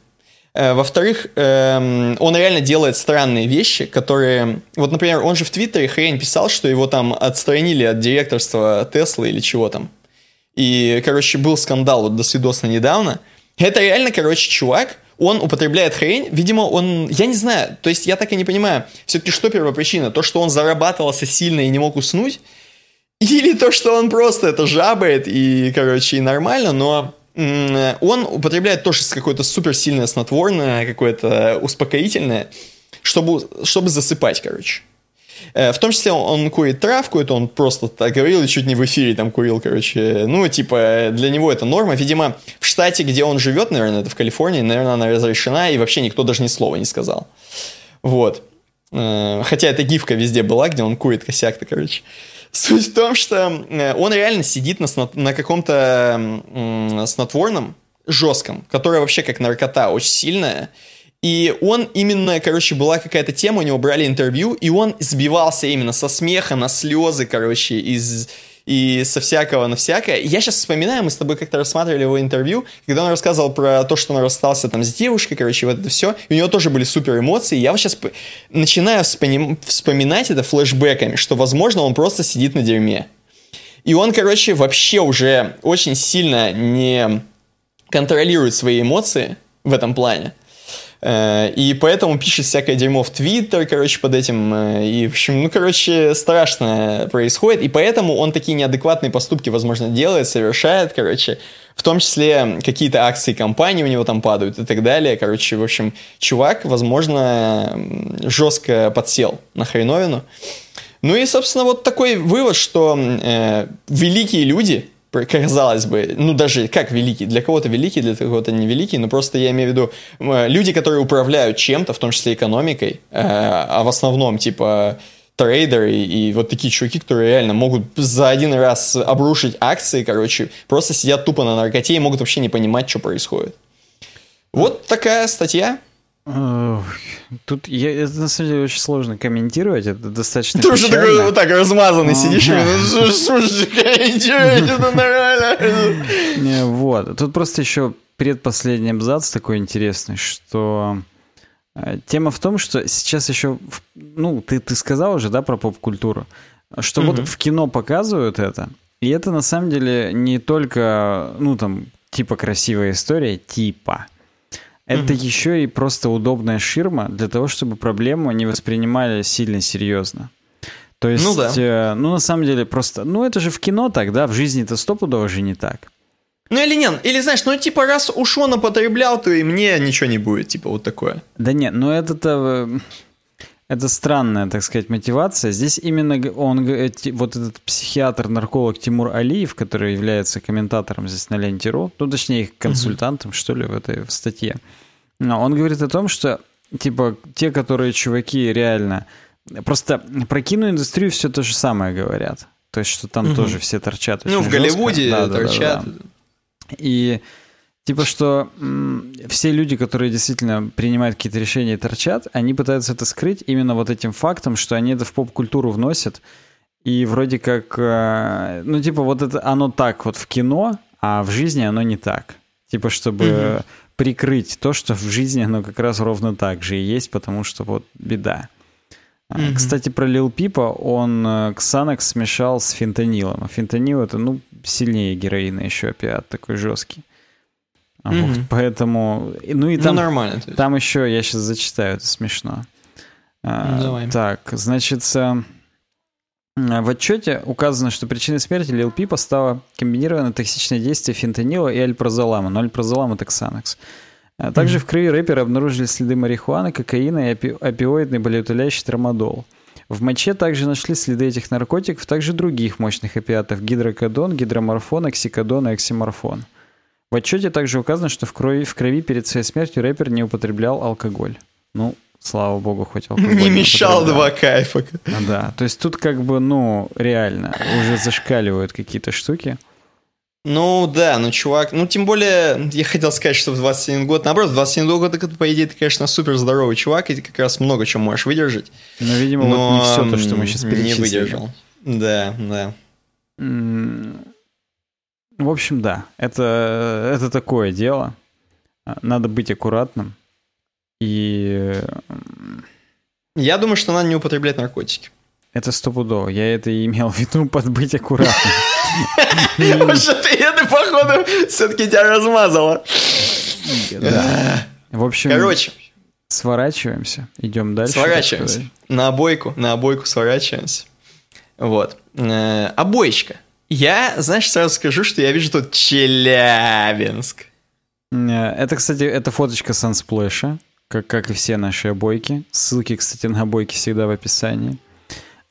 Э, во-вторых, эм, он реально делает странные вещи, которые... Вот, например, он же в Твиттере хрень писал, что его там отстранили от директорства Теслы или чего там. И, короче, был скандал вот до свидосна недавно. Это реально, короче, чувак, он употребляет хрень, видимо, он, я не знаю, то есть я так и не понимаю, все-таки что первопричина? То, что он зарабатывался сильно и не мог уснуть? Или то, что он просто это жабает и, короче, и нормально, но он употребляет тоже какое-то суперсильное снотворное, какое-то успокоительное, чтобы, чтобы засыпать, короче. Э, в том числе он, он курит травку, это он просто так говорил и чуть не в эфире там курил, короче. Ну, типа, для него это норма. Видимо, в штате, где он живет, наверное, это в Калифорнии, наверное, она разрешена, и вообще никто даже ни слова не сказал. Вот. Э, хотя эта гифка везде была, где он курит косяк-то, короче. Суть в том, что э, он реально сидит на, на каком-то снотворном жестком, которое вообще как наркота, очень сильная. И он именно, короче, была какая-то тема, у него брали интервью, и он сбивался именно со смеха на слезы, короче, из и со всякого на всякое. Я сейчас вспоминаю, мы с тобой как-то рассматривали его интервью, когда он рассказывал про то, что он расстался там с девушкой, короче, вот это все. И у него тоже были супер эмоции. Я вот сейчас начинаю вспоминать это флешбэками, что, возможно, он просто сидит на дерьме. И он, короче, вообще уже очень сильно не контролирует свои эмоции в этом плане. Э, и поэтому пишет всякое дерьмо в Твиттер, короче, под этим. Э, и, в общем, ну, короче, страшно происходит. И поэтому он такие неадекватные поступки, возможно, делает, совершает, короче. В том числе какие-то акции компании у него там падают и так далее. Короче, в общем, чувак, возможно, жестко подсел на хреновину. Ну и, собственно, вот такой вывод, что э, великие люди, казалось бы, ну даже как великий, для кого-то великий, для кого-то не великий, но просто я имею в виду люди, которые управляют чем-то, в том числе экономикой, э, а в основном типа трейдеры и вот такие чуваки, которые реально могут за один раз обрушить акции, короче, просто сидят тупо на наркоте и могут вообще не понимать, что происходит. Вот такая статья. Тут я, это на самом деле очень сложно комментировать, это достаточно Ты уже такой вот так размазанный сидишь, слушай, комментировать, это нормально. Вот, тут просто еще предпоследний абзац такой интересный, что э, тема в том, что сейчас еще, ну, ты, ты сказал уже, да, про поп-культуру, что вот в кино показывают это, и это на самом деле не только, ну, там, типа красивая история, типа, это mm-hmm. еще и просто удобная ширма для того, чтобы проблему не воспринимали сильно серьезно. То есть, ну, да. э, ну на самом деле просто, ну это же в кино так, да, в жизни это стопудово же не так. Ну или нет, или знаешь, ну типа раз уж он употреблял, то и мне ничего не будет, типа вот такое. Да нет, ну это-то... Э, это странная, так сказать, мотивация. Здесь именно он, вот этот психиатр-нарколог Тимур Алиев, который является комментатором здесь на Ленте.ру, ну, точнее, консультантом, mm-hmm. что ли, в этой в статье, он говорит о том, что, типа, те, которые чуваки реально... Просто про киноиндустрию все то же самое говорят. То есть, что там mm-hmm. тоже все торчат Ну, в Голливуде да, торчат. Да, да, да. И Типа, что все люди, которые действительно принимают какие-то решения и торчат, они пытаются это скрыть именно вот этим фактом, что они это в поп-культуру вносят. И вроде как, э, ну, типа, вот это оно так вот в кино, а в жизни оно не так. Типа, чтобы угу. прикрыть то, что в жизни оно как раз ровно так же и есть, потому что вот беда. Mm-hmm. Кстати, про Лил Пипа, он Ксанакс смешал с фентанилом. А фентанил это, ну, сильнее героина еще опиат, такой жесткий. Mm-hmm. Вот, поэтому... Ну и ну, там, ну, нормально. Там еще, я сейчас зачитаю, это смешно. А, Давай. Так, значит, в отчете указано, что причиной смерти Лил Пипа стало комбинированное токсичное действие фентанила и альпрозолама, но альпрозолам это ксанакс. А также mm-hmm. в крови рэпера обнаружили следы марихуаны, кокаина и опи- опиоидный болеутоляющий трамадол. В моче также нашли следы этих наркотиков, также других мощных опиатов – гидрокодон, гидроморфон, оксикодон и оксиморфон – в отчете также указано, что в крови, в крови перед своей смертью рэпер не употреблял алкоголь. Ну, слава богу, хоть алкоголь не, мешал два кайфа. Да, то есть тут как бы, ну, реально, уже зашкаливают какие-то штуки. Ну да, ну чувак, ну тем более, я хотел сказать, что в 21 год, наоборот, в 21 год, по идее, ты, конечно, супер здоровый чувак, и ты как раз много чего можешь выдержать. Но, видимо, но вот не все то, что мы сейчас перечислили. Не выдержал. Да, да. В общем, да, это, это такое дело. Надо быть аккуратным. И Я думаю, что надо не употреблять наркотики. это стопудово. Я это и имел в виду под быть аккуратным. [laughs] Это, походу, все-таки тебя размазало. В общем, Короче, сворачиваемся, идем дальше. сворачиваемся. На обойку, на обойку сворачиваемся. Вот. Э, Обоечка. Я, знаешь, сразу скажу, что я вижу тут Челябинск. Э, Это, кстати, это фоточка Сансплэша, как, как и все наши обойки. Ссылки, кстати, на обойки всегда в описании.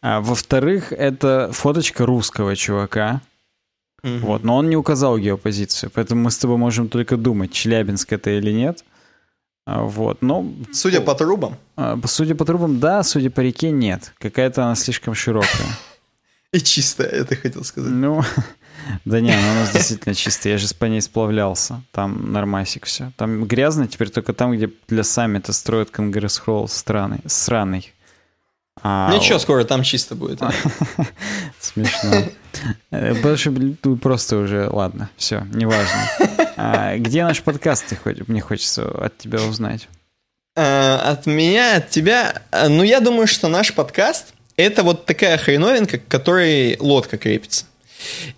А, во-вторых, это фоточка русского чувака. Мгм. Вот, но он не указал геопозицию, поэтому мы с тобой можем только думать, Челябинск это или нет. А, Вот, но Судя по трубам. а, судя по трубам, да, судя по реке, нет. Какая-то она слишком широкая. [laughs] И чистая, это хотел сказать. Ну, [laughs] да не, она у нас действительно чистая. Я же по ней сплавлялся. Там нормасик все. Там грязно теперь только там, где для саммита строят конгресс-холл страны, сраный. А, Ничего, скоро там чисто будет. [laughs] Смешно. Э, блин, тут просто уже, ладно, все, неважно. А, где наш подкаст, ты хоть, мне хочется от тебя узнать. Э, От меня, от тебя. э, Ну, я думаю, что наш подкаст это вот такая хреновинка, к которой лодка крепится.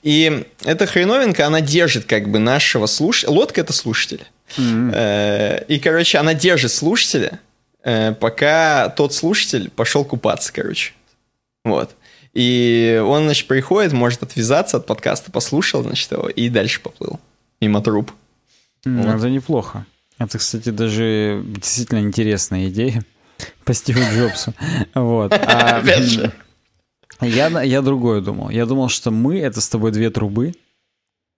И эта хреновинка, она держит как бы нашего слушателя. Лодка это слушатель. Э, И, короче, она держит слушателя, э, пока тот слушатель пошел купаться, короче. Вот. И он, значит, приходит, может отвязаться от подкаста, послушал, значит, его, и дальше поплыл. Мимо труп. Вот. Это неплохо. Это, кстати, даже действительно интересная идея по Стиву Джобсу. Вот. А. Я, я другое думал. Я думал, что мы — это с тобой две трубы.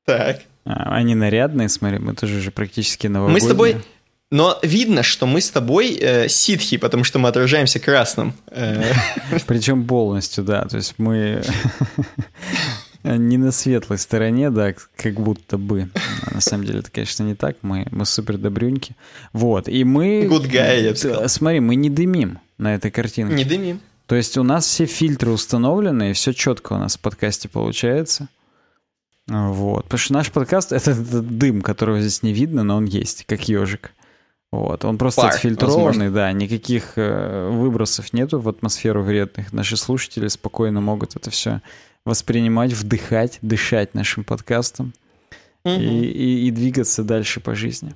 Так. А, Они нарядные, смотри, мы тоже же практически новогодние. Мы с тобой... Но видно, что мы с тобой э, ситхи, потому что мы отражаемся красным. Э, Причем полностью, да. То есть мы не на светлой стороне, да, как будто бы. А На самом деле это, конечно, не так. Мы, мы супер добрюньки. Вот. И мы... Good guy, я бы сказал. Смотри, мы не дымим на этой картинке. Не дымим. То есть у нас все фильтры установлены, и все четко у нас в подкасте получается. Вот. Потому что наш подкаст — это, этот дым, которого здесь не видно, но он есть, как ежик. Вот. Он просто Пар, отфильтрованный, возможно. да, никаких э, выбросов нету в атмосферу вредных. Наши слушатели спокойно могут это все воспринимать, вдыхать, дышать нашим подкастом и, Мгм. и- и двигаться дальше по жизни.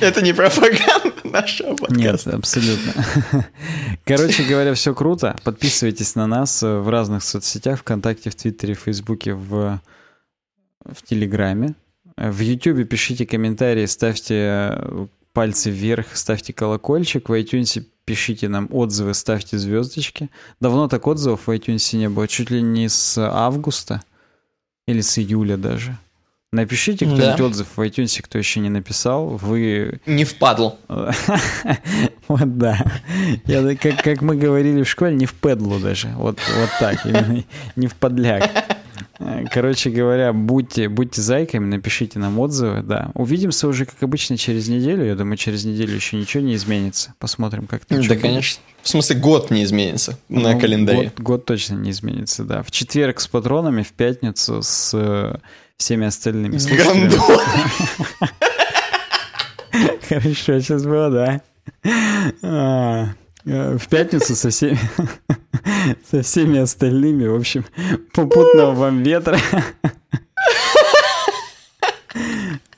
Это не пропаганда нашего подкаста. Нет, абсолютно. Короче говоря, все круто. Подписывайтесь на нас в разных соцсетях, ВКонтакте, в Твиттере, в Фейсбуке, в, в Телеграме. В Ютубе пишите комментарии, ставьте пальцы вверх, ставьте колокольчик. В iTunes пишите нам отзывы, ставьте звездочки. Давно так отзывов в iTunes не было, чуть ли не с августа или с июля даже. Напишите кто-нибудь Да. отзыв в iTunes, кто еще не написал. Вы Не впадло. [laughs] вот да. Я, как, как мы говорили в школе, не в педлу даже. Вот, вот так, именно не в подляк. Короче говоря, будьте, будьте зайками, напишите нам отзывы, да. Увидимся уже, как обычно, через неделю. Я думаю, через неделю еще ничего не изменится. Посмотрим, как что Да, будет. конечно. В смысле, год не изменится на Ну, календаре. Год, год точно не изменится, да. В четверг с патронами, в пятницу с э, всеми остальными слушателями. [laughs] Хорошо, сейчас было, да. Э, В пятницу со всеми, [laughs] со всеми остальными, в общем, попутного вам ветра.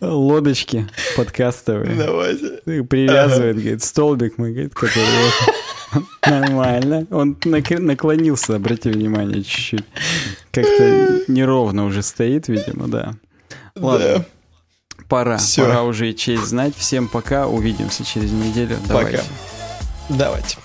Лодочки подкастовые. Давайте. Привязывает, говорит, столбик мы, говорит, который... Нормально. Он наклонился, обрати внимание, чуть-чуть. Как-то неровно уже стоит, видимо, да. Ладно. Да. Пора, пора уже и честь знать. Всем пока, увидимся через неделю. Давайте. Давайте.